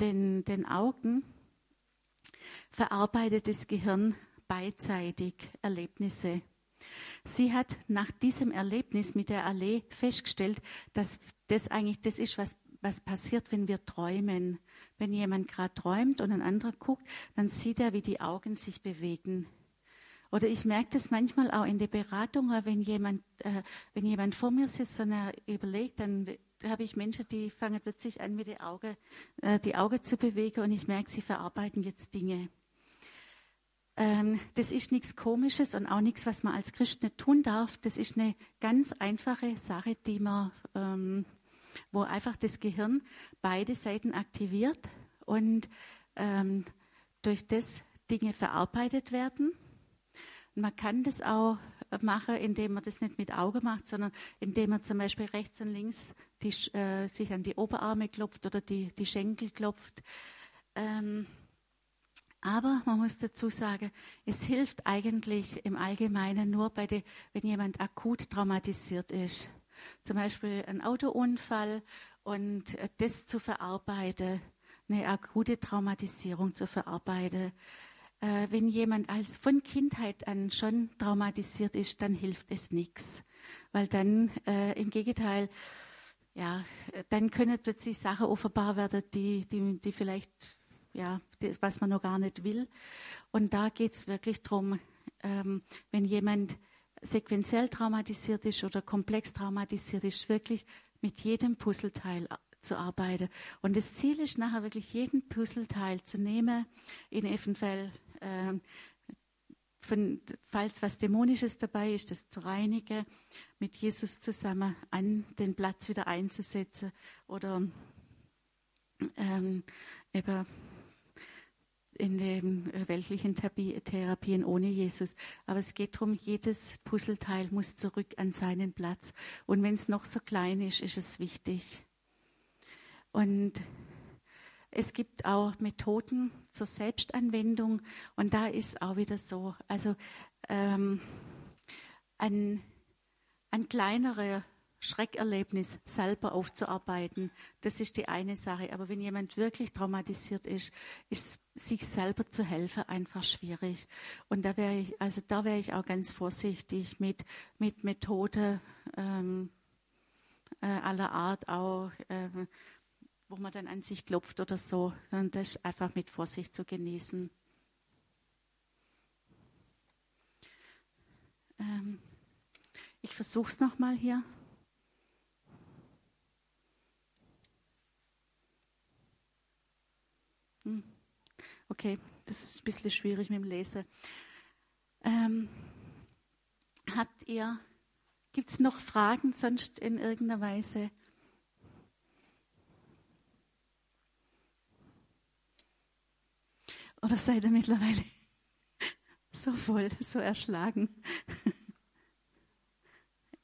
den, den Augen verarbeitet das Gehirn beidseitig Erlebnisse. Sie hat nach diesem Erlebnis mit der Allee festgestellt, dass das eigentlich das ist, was, was passiert, wenn wir träumen. Wenn jemand gerade träumt und ein anderer guckt, dann sieht er, wie die Augen sich bewegen. Oder ich merke das manchmal auch in der Beratung, wenn jemand, äh, wenn jemand vor mir sitzt und er überlegt, dann habe ich Menschen, die fangen plötzlich an, mit den Augen, äh, die Augen zu bewegen und ich merke, sie verarbeiten jetzt Dinge. Ähm, das ist nichts Komisches und auch nichts, was man als Christ nicht tun darf. Das ist eine ganz einfache Sache, die man, ähm, wo einfach das Gehirn beide Seiten aktiviert und ähm, durch das Dinge verarbeitet werden. Man kann das auch machen, indem man das nicht mit Augen macht, sondern indem man zum Beispiel rechts und links die, äh, sich an die Oberarme klopft oder die, die Schenkel klopft. Ähm, aber man muss dazu sagen, es hilft eigentlich im Allgemeinen nur, de, wenn jemand akut traumatisiert ist. Zum Beispiel ein Autounfall und das zu verarbeiten, eine akute Traumatisierung zu verarbeiten. Äh, wenn jemand als von Kindheit an schon traumatisiert ist, dann hilft es nichts. Weil dann äh, im Gegenteil, ja, dann können plötzlich Sachen offenbar werden, die, die, die vielleicht ja, das, was man noch gar nicht will. Und da geht es wirklich darum, ähm, wenn jemand sequenziell traumatisiert ist oder komplex traumatisiert ist, wirklich mit jedem Puzzleteil zu arbeiten. Und das Ziel ist nachher wirklich jeden Puzzleteil zu nehmen, ihn eventuell, äh, von, falls was Dämonisches dabei ist, das zu reinigen, mit Jesus zusammen an den Platz wieder einzusetzen oder ähm, eben in den äh, weltlichen Therapien ohne Jesus. Aber es geht darum, jedes Puzzleteil muss zurück an seinen Platz. Und wenn es noch so klein ist, ist es wichtig. Und es gibt auch Methoden zur Selbstanwendung. Und da ist auch wieder so, also ähm, ein, ein kleinerer Schreckerlebnis selber aufzuarbeiten, das ist die eine Sache. Aber wenn jemand wirklich traumatisiert ist, ist sich selber zu helfen einfach schwierig. Und da wäre ich, also da wäre ich auch ganz vorsichtig mit, mit Methode ähm, äh, aller Art auch, äh, wo man dann an sich klopft oder so. Und das einfach mit Vorsicht zu genießen. Ähm, ich versuche es nochmal hier. Okay, das ist ein bisschen schwierig mit dem Lesen. Ähm, habt ihr, gibt es noch Fragen sonst in irgendeiner Weise? Oder seid ihr mittlerweile [laughs] so voll, so erschlagen? [laughs]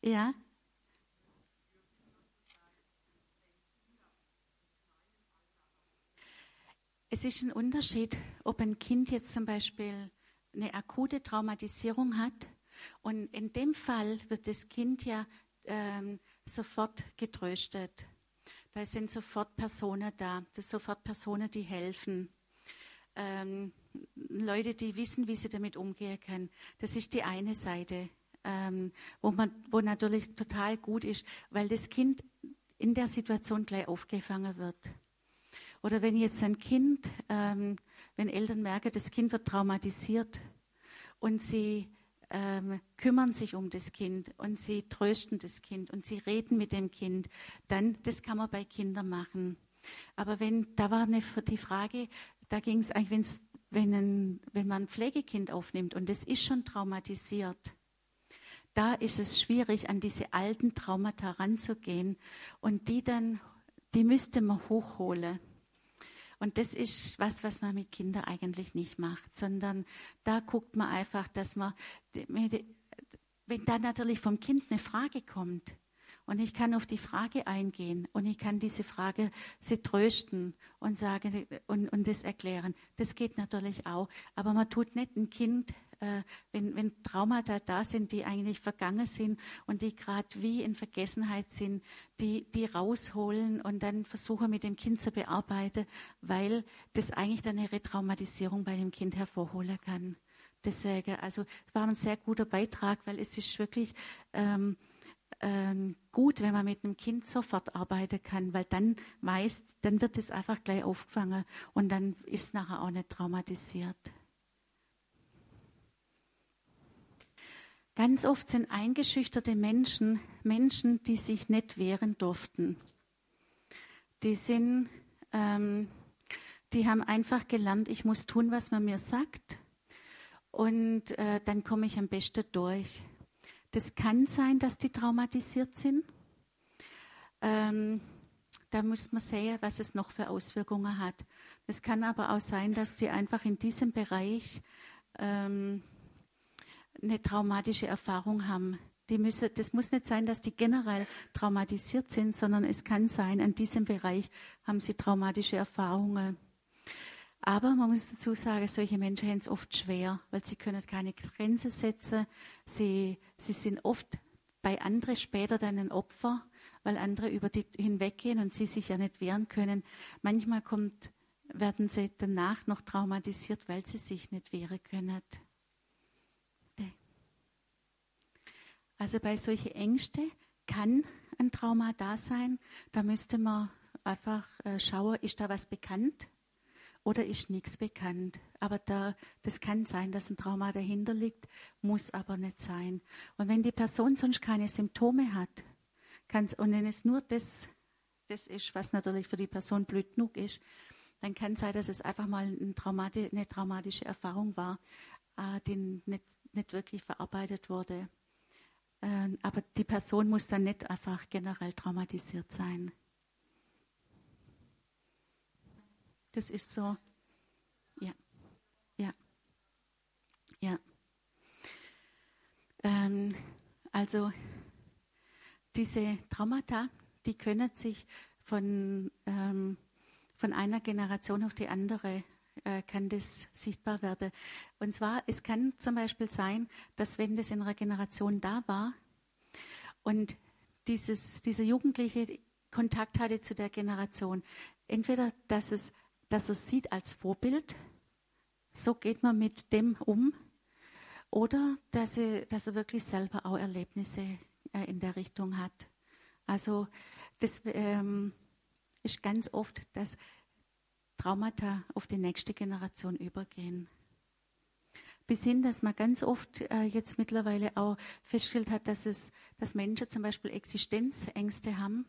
ja? Es ist ein Unterschied, ob ein Kind jetzt zum Beispiel eine akute Traumatisierung hat und in dem Fall wird das Kind ja ähm, sofort getröstet. Da sind sofort Personen da, das sind sofort Personen, die helfen ähm, Leute, die wissen, wie sie damit umgehen können. Das ist die eine Seite, ähm, wo, man, wo natürlich total gut ist, weil das Kind in der Situation gleich aufgefangen wird. Oder wenn jetzt ein Kind, ähm, wenn Eltern merken, das Kind wird traumatisiert und sie ähm, kümmern sich um das Kind und sie trösten das Kind und sie reden mit dem Kind, dann, das kann man bei Kindern machen. Aber wenn, da war eine, die Frage, da ging es eigentlich, wenn, ein, wenn man ein Pflegekind aufnimmt und es ist schon traumatisiert, da ist es schwierig, an diese alten Traumata ranzugehen und die dann, die müsste man hochholen. Und das ist was, was man mit Kindern eigentlich nicht macht, sondern da guckt man einfach, dass man, wenn da natürlich vom Kind eine Frage kommt, und ich kann auf die Frage eingehen und ich kann diese Frage sie trösten und sagen und, und das erklären. Das geht natürlich auch. Aber man tut nicht ein Kind, äh, wenn, wenn Traumata da sind, die eigentlich vergangen sind und die gerade wie in Vergessenheit sind, die, die rausholen und dann versuchen mit dem Kind zu bearbeiten, weil das eigentlich dann eine Retraumatisierung bei dem Kind hervorholen kann. Deswegen, also es war ein sehr guter Beitrag, weil es ist wirklich ähm, ähm, gut, wenn man mit einem Kind sofort arbeiten kann, weil dann weiß, dann wird es einfach gleich aufgefangen und dann ist nachher auch nicht traumatisiert. Ganz oft sind eingeschüchterte Menschen Menschen, die sich nicht wehren durften. Die sind, ähm, die haben einfach gelernt, ich muss tun, was man mir sagt, und äh, dann komme ich am besten durch. Das kann sein, dass die traumatisiert sind. Ähm, da muss man sehen, was es noch für Auswirkungen hat. Es kann aber auch sein, dass die einfach in diesem Bereich ähm, eine traumatische Erfahrung haben. Müssen, das muss nicht sein, dass die generell traumatisiert sind, sondern es kann sein, in diesem Bereich haben sie traumatische Erfahrungen. Aber man muss dazu sagen, solche Menschen haben es oft schwer, weil sie können keine Grenze setzen. Sie, sie sind oft bei anderen später dann ein Opfer, weil andere über die hinweggehen und sie sich ja nicht wehren können. Manchmal kommt, werden sie danach noch traumatisiert, weil sie sich nicht wehren können. Also bei solchen Ängsten kann ein Trauma da sein. Da müsste man einfach äh, schauen, ist da was bekannt? oder ist nichts bekannt. Aber da, das kann sein, dass ein Trauma dahinter liegt, muss aber nicht sein. Und wenn die Person sonst keine Symptome hat, kann's, und wenn es nur das, das ist, was natürlich für die Person blöd genug ist, dann kann es sein, dass es einfach mal ein Traumati eine traumatische Erfahrung war, äh, die nicht, nicht wirklich verarbeitet wurde. Äh, aber die Person muss dann nicht einfach generell traumatisiert sein. Das ist so. Ja. Ja. Ja. Ähm, also diese Traumata, die können sich von, ähm, von einer Generation auf die andere äh, kann das sichtbar werden. Und zwar, es kann zum Beispiel sein, dass wenn das in einer Generation da war und dieses, dieser Jugendliche Kontakt hatte zu der Generation, entweder, dass es dass er sieht als Vorbild, so geht man mit dem um, oder dass er, dass er wirklich selber auch Erlebnisse äh, in der Richtung hat. Also das ähm, ist ganz oft, dass Traumata auf die nächste Generation übergehen. Bis hin, dass man ganz oft äh, jetzt mittlerweile auch festgestellt hat, dass, es, dass Menschen zum Beispiel Existenzängste haben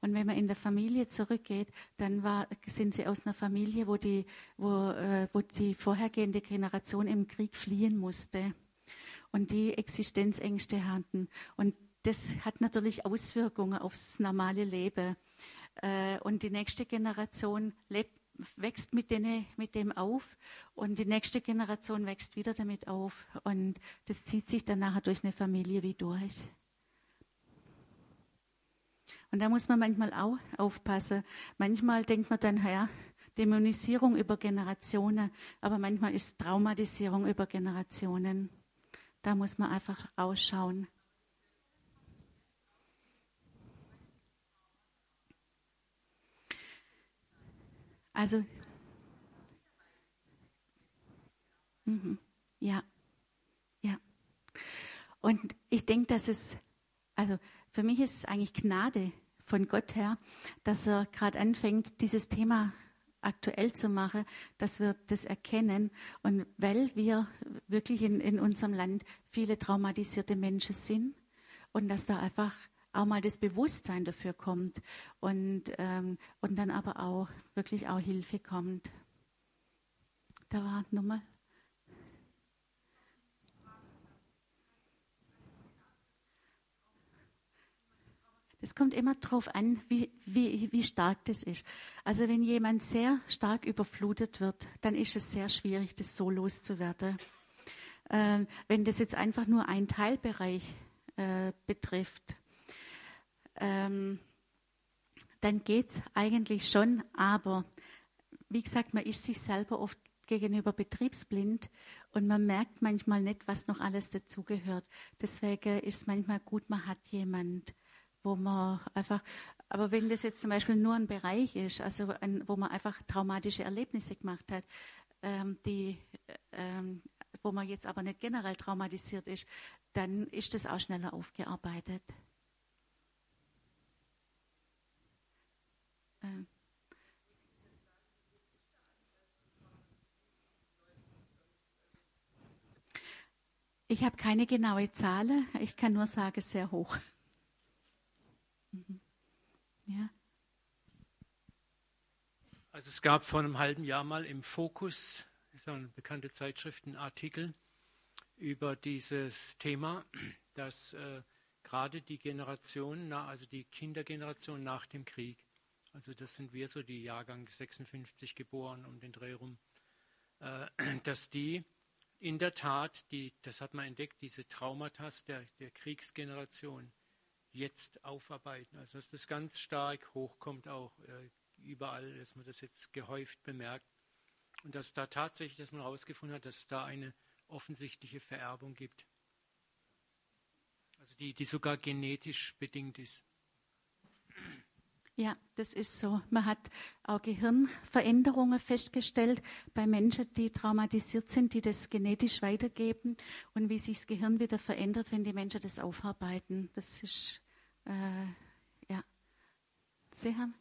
und wenn man in der Familie zurückgeht, dann war, sind sie aus einer Familie, wo die, wo, äh, wo die vorhergehende Generation im Krieg fliehen musste. und die Existenzängste hatten. Und das hat natürlich Auswirkungen aufs normale Leben. Äh, und die nächste Generation lebt, wächst mit, denen, mit dem auf und die nächste Generation wächst wieder damit auf. Und das zieht sich dann nachher durch eine Familie wie durch. Und da muss man manchmal auch aufpassen. Manchmal denkt man dann, ja, Dämonisierung über Generationen, aber manchmal ist Traumatisierung über Generationen. Da muss man einfach ausschauen. Also, mhm, ja, ja. Und ich denke, dass es, also für mich ist es eigentlich Gnade von Gott her, dass er gerade anfängt, dieses Thema aktuell zu machen, dass wir das erkennen. Und weil wir wirklich in, in unserem Land viele traumatisierte Menschen sind und dass da einfach auch mal das Bewusstsein dafür kommt und, ähm, und dann aber auch wirklich auch Hilfe kommt. Da war nochmal. Es kommt immer darauf an, wie, wie, wie stark das ist. Also wenn jemand sehr stark überflutet wird, dann ist es sehr schwierig, das so loszuwerden. Äh, wenn das jetzt einfach nur ein Teilbereich äh, betrifft, ähm, dann geht es eigentlich schon, aber wie gesagt, man ist sich selber oft gegenüber betriebsblind und man merkt manchmal nicht, was noch alles dazugehört. Deswegen ist manchmal gut, man hat jemand, wo man einfach, aber wenn das jetzt zum Beispiel nur ein Bereich ist, also ein, wo man einfach traumatische Erlebnisse gemacht hat, ähm, die, ähm, wo man jetzt aber nicht generell traumatisiert ist, dann ist das auch schneller aufgearbeitet. Ähm. Ich habe keine genaue Zahl, ich kann nur sagen, sehr hoch. Mhm. Ja. Also es gab vor einem halben Jahr mal im Fokus, ist eine bekannte Zeitschrift, einen Artikel über dieses Thema, dass äh, gerade die Generation, also die Kindergeneration nach dem Krieg, also das sind wir so, die Jahrgang 56 geboren um den Dreh rum, äh, [clears throat] dass die in der Tat, die, das hat man entdeckt, diese Traumata der, der Kriegsgeneration, jetzt aufarbeiten. Also dass das ganz stark hochkommt auch äh, überall, dass man das jetzt gehäuft bemerkt. Und dass da tatsächlich, dass man herausgefunden hat, dass es da eine offensichtliche Vererbung gibt. Also die, die sogar genetisch bedingt ist. Ja, das ist so. Man hat auch Gehirnveränderungen festgestellt bei Menschen, die traumatisiert sind, die das genetisch weitergeben und wie sich das Gehirn wieder verändert, wenn die Menschen das aufarbeiten. Das ist, äh, ja. Sie haben.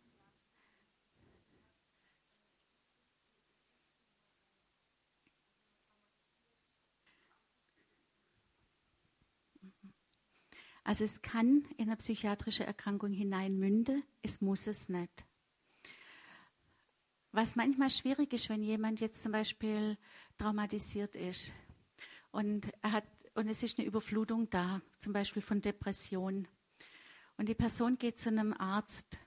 Also es kann in eine psychiatrische Erkrankung hineinmünden, es muss es nicht. Was manchmal schwierig ist, wenn jemand jetzt zum Beispiel traumatisiert ist und, er hat, und es ist eine Überflutung da, zum Beispiel von Depression, und die Person geht zu einem Arzt,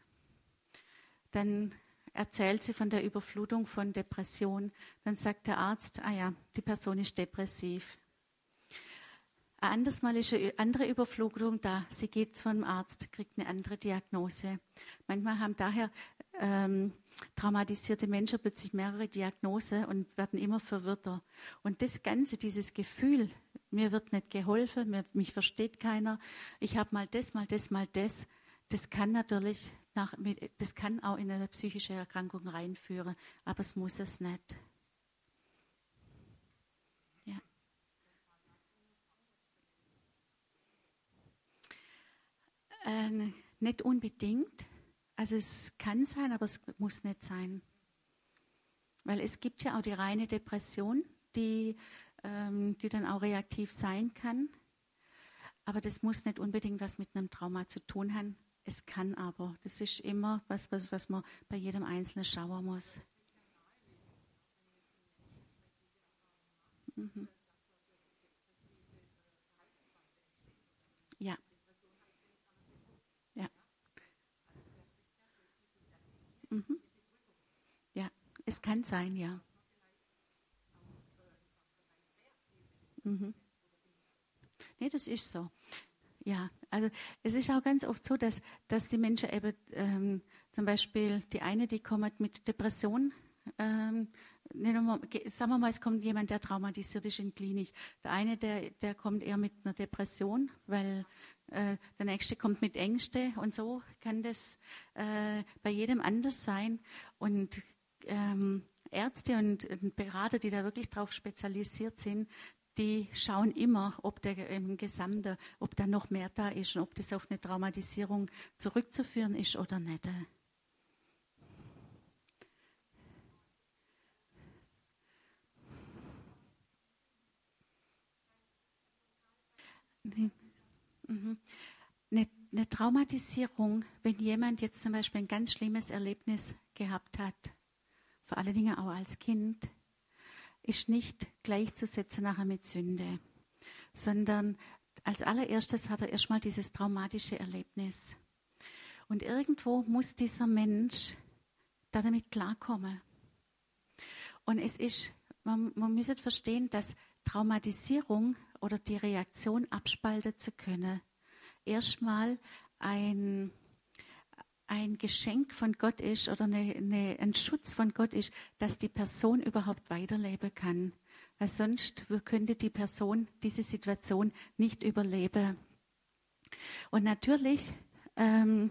dann erzählt sie von der Überflutung von Depression, dann sagt der Arzt, ah ja, die Person ist depressiv. Ein anderes Mal ist eine andere Überflutung da. Sie geht zu einem Arzt, kriegt eine andere Diagnose. Manchmal haben daher ähm, traumatisierte Menschen plötzlich mehrere Diagnosen und werden immer verwirrter. Und das Ganze, dieses Gefühl, mir wird nicht geholfen, mir, mich versteht keiner, ich habe mal das, mal das, mal das, das kann natürlich, nach, das kann auch in eine psychische Erkrankung reinführen, aber es muss es nicht. Äh, nicht unbedingt. Also es kann sein, aber es muss nicht sein. Weil es gibt ja auch die reine Depression, die, ähm, die dann auch reaktiv sein kann. Aber das muss nicht unbedingt was mit einem Trauma zu tun haben. Es kann aber. Das ist immer was, was, was man bei jedem Einzelnen schauen muss. Mhm. Das kann sein, ja. Mhm. Nee, das ist so. Ja, also es ist auch ganz oft so, dass, dass die Menschen eben ähm, zum Beispiel die eine, die kommt mit Depression, ähm, sagen wir mal, es kommt jemand, der traumatisiert ist in Klinik. Der eine, der, der kommt eher mit einer Depression, weil äh, der nächste kommt mit Ängste und so kann das äh, bei jedem anders sein. Und ähm, Ärzte und, und Berater, die da wirklich drauf spezialisiert sind, die schauen immer, ob der im Gesamte, ob da noch mehr da ist und ob das auf eine Traumatisierung zurückzuführen ist oder nicht. Mhm. Eine, eine Traumatisierung, wenn jemand jetzt zum Beispiel ein ganz schlimmes Erlebnis gehabt hat, vor allen Dingen auch als Kind, ist nicht gleichzusetzen nachher mit Sünde, sondern als allererstes hat er erstmal dieses traumatische Erlebnis. Und irgendwo muss dieser Mensch damit klarkommen. Und es ist, man, man müsste verstehen, dass Traumatisierung oder die Reaktion abspalten zu können, erstmal ein, ein Geschenk von Gott ist oder eine, eine, ein Schutz von Gott ist, dass die Person überhaupt weiterleben kann. Weil sonst könnte die Person diese Situation nicht überleben. Und natürlich ähm,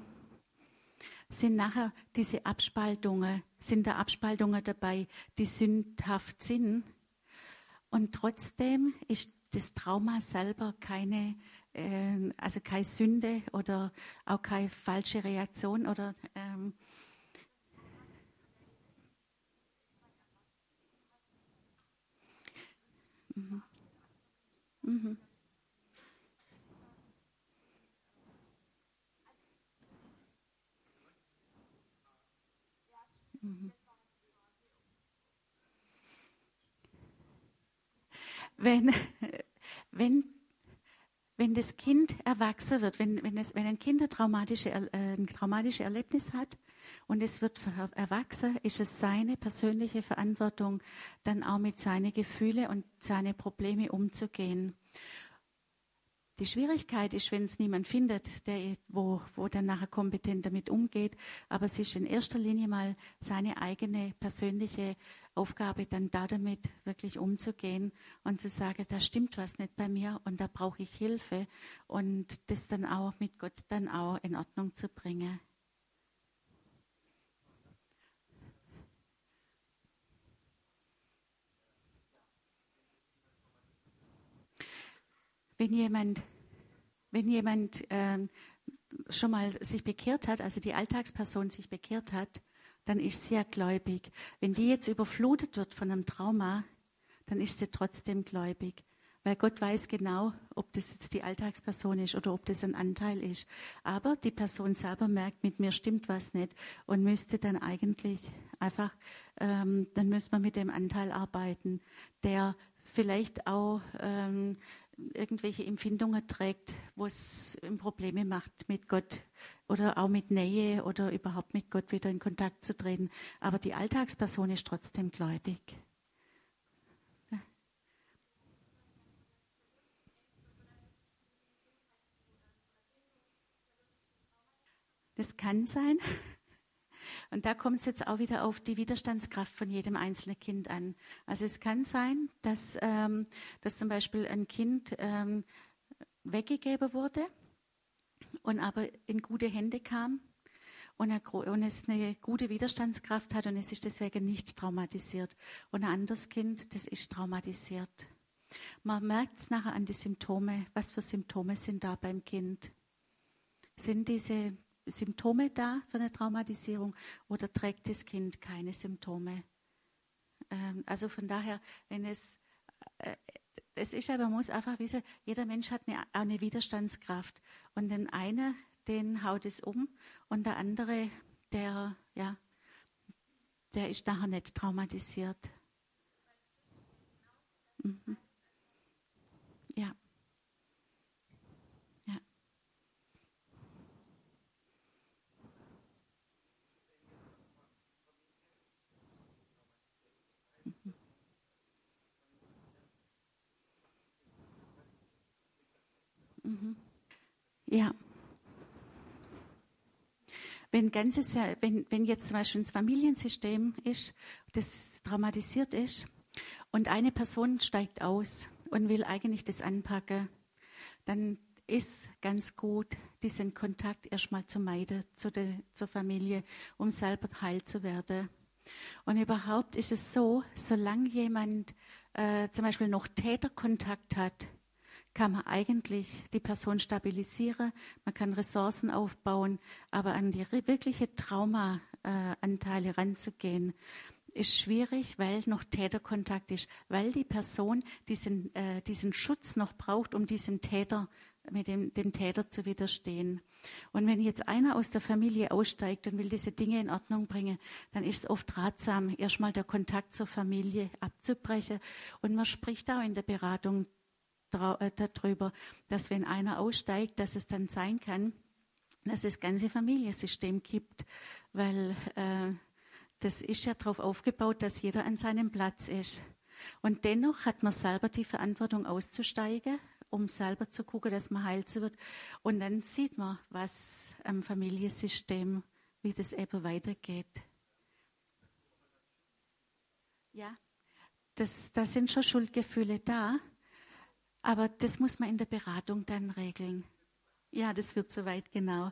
sind nachher diese Abspaltungen, sind da Abspaltungen dabei, die sündhaft sind. Und trotzdem ist das Trauma selber keine, äh, also keine Sünde oder auch keine falsche Reaktion oder ähm, mhm. Mhm. Mhm. wenn, wenn, wenn das Kind erwachsen wird, wenn, wenn, es, wenn ein Kind traumatische, äh, ein traumatisches Erlebnis hat und es wird erwachsen, ist es seine persönliche Verantwortung, dann auch mit seinen Gefühlen und seinen Problemen umzugehen. Die Schwierigkeit ist, wenn es niemand findet, der, wo, wo dann nachher kompetent damit umgeht. Aber es ist in erster Linie mal seine eigene persönliche Aufgabe, dann da damit wirklich umzugehen und zu sagen, da stimmt was nicht bei mir und da brauche ich Hilfe und das dann auch mit Gott dann auch in Ordnung zu bringen. Wenn jemand, wenn jemand äh, schon mal sich bekehrt hat, also die Alltagsperson sich bekehrt hat, dann ist sie ja gläubig. Wenn die jetzt überflutet wird von einem Trauma, dann ist sie trotzdem gläubig. Weil Gott weiß genau, ob das jetzt die Alltagsperson ist oder ob das ein Anteil ist. Aber die Person selber merkt, mit mir stimmt was nicht und müsste dann eigentlich einfach, ähm, dann müsste man mit dem Anteil arbeiten, der vielleicht auch ähm, irgendwelche Empfindungen trägt, wo es Probleme macht mit Gott oder auch mit Nähe oder überhaupt mit Gott wieder in Kontakt zu treten. Aber die Alltagsperson ist trotzdem gläubig. Das kann sein. Und da kommt es jetzt auch wieder auf die Widerstandskraft von jedem einzelnen Kind an. Also es kann sein, dass, ähm, dass zum Beispiel ein Kind ähm, weggegeben wurde und aber in gute Hände kam und, er, und, es eine gute Widerstandskraft hat und es ist deswegen nicht traumatisiert. Und ein anderes Kind, das ist traumatisiert. Man merkt es nachher an die Symptome. Was für Symptome sind da beim Kind? Sind diese Symptome da für eine Traumatisierung oder trägt das Kind keine Symptome? Ähm, also von daher, wenn es, äh, es ist aber, man muss einfach wissen, jeder Mensch hat eine, eine Widerstandskraft. Und den einen, den haut es um und der andere, der, ja, der ist nachher nicht traumatisiert. Mhm. Ja. Mhm. Ja. Wenn, ganzes, wenn, wenn jetzt zum Beispiel ein Familiensystem ist, das traumatisiert ist, und eine Person steigt aus und will eigentlich das anpacken, dann ist ganz gut, diesen Kontakt erstmal zu meiden zu der, zur Familie, um selber heil zu werden. Und überhaupt ist es so, solange jemand äh, zum Beispiel noch Täterkontakt hat, kann man eigentlich die Person stabilisieren, man kann Ressourcen aufbauen, aber an die wirkliche Traumaanteile äh, ranzugehen, ist schwierig, weil noch Täterkontakt ist, weil die Person diesen, äh, diesen Schutz noch braucht, um diesem Täter mit dem, dem Täter zu widerstehen. Und wenn jetzt einer aus der Familie aussteigt und will diese Dinge in Ordnung bringen, dann ist es oft ratsam, erstmal der Kontakt zur Familie abzubrechen. Und man spricht auch in der Beratung darüber, dass wenn einer aussteigt, dass es dann sein kann, dass das ganze Familiensystem kippt, weil äh, das ist ja darauf aufgebaut, dass jeder an seinem Platz ist. Und dennoch hat man selber die Verantwortung auszusteigen um selber zu gucken, dass man heilt wird. Und dann sieht man, was am Familiensystem, wie das eben weitergeht. Ja, das, da sind schon Schuldgefühle da, aber das muss man in der Beratung dann regeln. Ja, das wird zu weit, genau.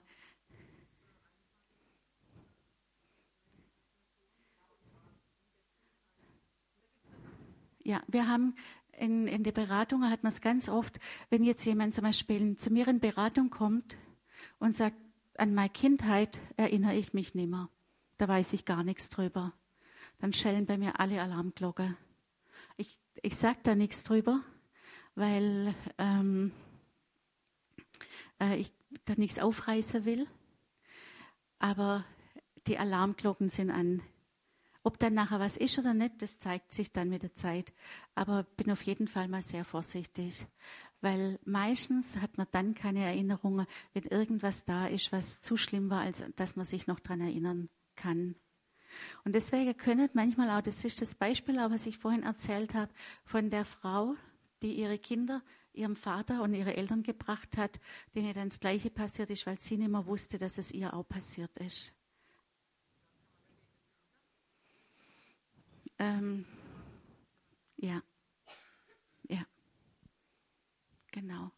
Ja, wir haben in, in der Beratung hat man es ganz oft, wenn jetzt jemand zum Beispiel zu mir in Beratung kommt und sagt, an meine Kindheit erinnere ich mich nicht mehr. Da weiß ich gar nichts drüber. Dann schellen bei mir alle Alarmglocken. Ich, ich sage da nichts drüber, weil ähm, äh, ich da nichts aufreißen will. Aber die Alarmglocken sind an. Ob dann nachher was ist oder nicht, das zeigt sich dann mit der Zeit. Aber bin auf jeden Fall mal sehr vorsichtig, weil meistens hat man dann keine Erinnerungen, wenn irgendwas da ist, was zu schlimm war, als dass man sich noch daran erinnern kann. Und deswegen können manchmal auch, das ist das Beispiel, auch, was ich vorhin erzählt habe, von der Frau, die ihre Kinder ihrem Vater und ihre Eltern gebracht hat, denen dann das Gleiche passiert ist, weil sie nicht mehr wusste, dass es ihr auch passiert ist. Ähm, ja, ja, genau.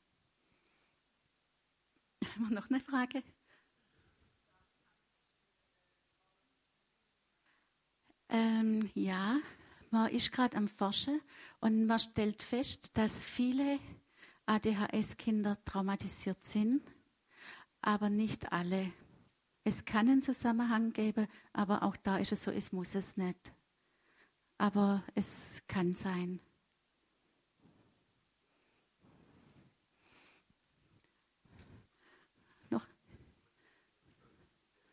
Haben wir noch eine Frage? Ähm, ja, man ist gerade am Forschen und man stellt fest, dass viele ADHS-Kinder traumatisiert sind, aber nicht alle. Es kann einen Zusammenhang geben, aber auch da ist es so, es muss es nicht aber es kann sein.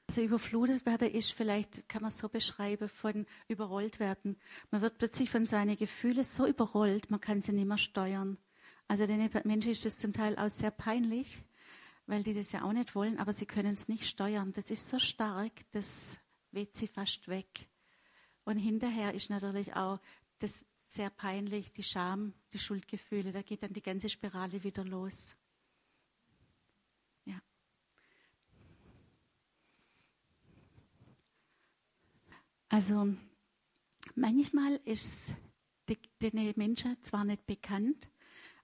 Also überflutet werden ist vielleicht, kann man so beschreiben, von überrollt werden. Man wird plötzlich von seinen Gefühlen so überrollt, man kann sie nicht mehr steuern. Also den Menschen ist das zum Teil auch sehr peinlich, weil die das ja auch nicht wollen, aber sie können es nicht steuern. Das ist so stark, das weht sie fast weg. Und hinterher ist natürlich auch das sehr peinlich, die Scham, die Schuldgefühle. Da geht dann die ganze Spirale wieder los. Also manchmal ist den Menschen zwar nicht bekannt,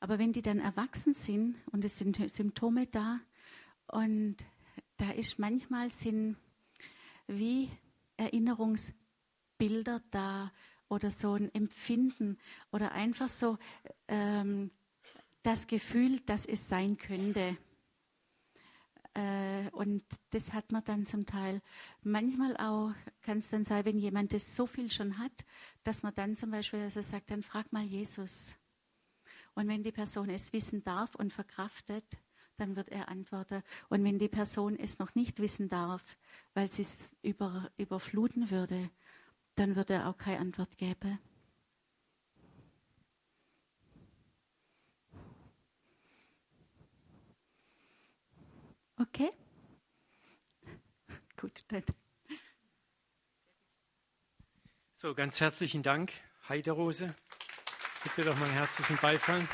aber wenn die dann erwachsen sind und es sind Symptome da und da ist manchmal sind wie Erinnerungs Bilder da oder so ein Empfinden oder einfach so ähm, das Gefühl, dass es sein könnte. Äh, und das hat man dann zum Teil. Manchmal auch kann es dann sein, wenn jemand das so viel schon hat, dass man dann zum Beispiel also sagt, dann frag mal Jesus. Und wenn die Person es wissen darf und verkraftet, dann wird er antworten. Und wenn die Person es noch nicht wissen darf, weil sie es über, überfluten würde, dann wird er auch keine Antwort geben. Okay? [laughs] Gut, dann. So, ganz herzlichen Dank, Heiderose. Bitte doch mal einen herzlichen Beifall.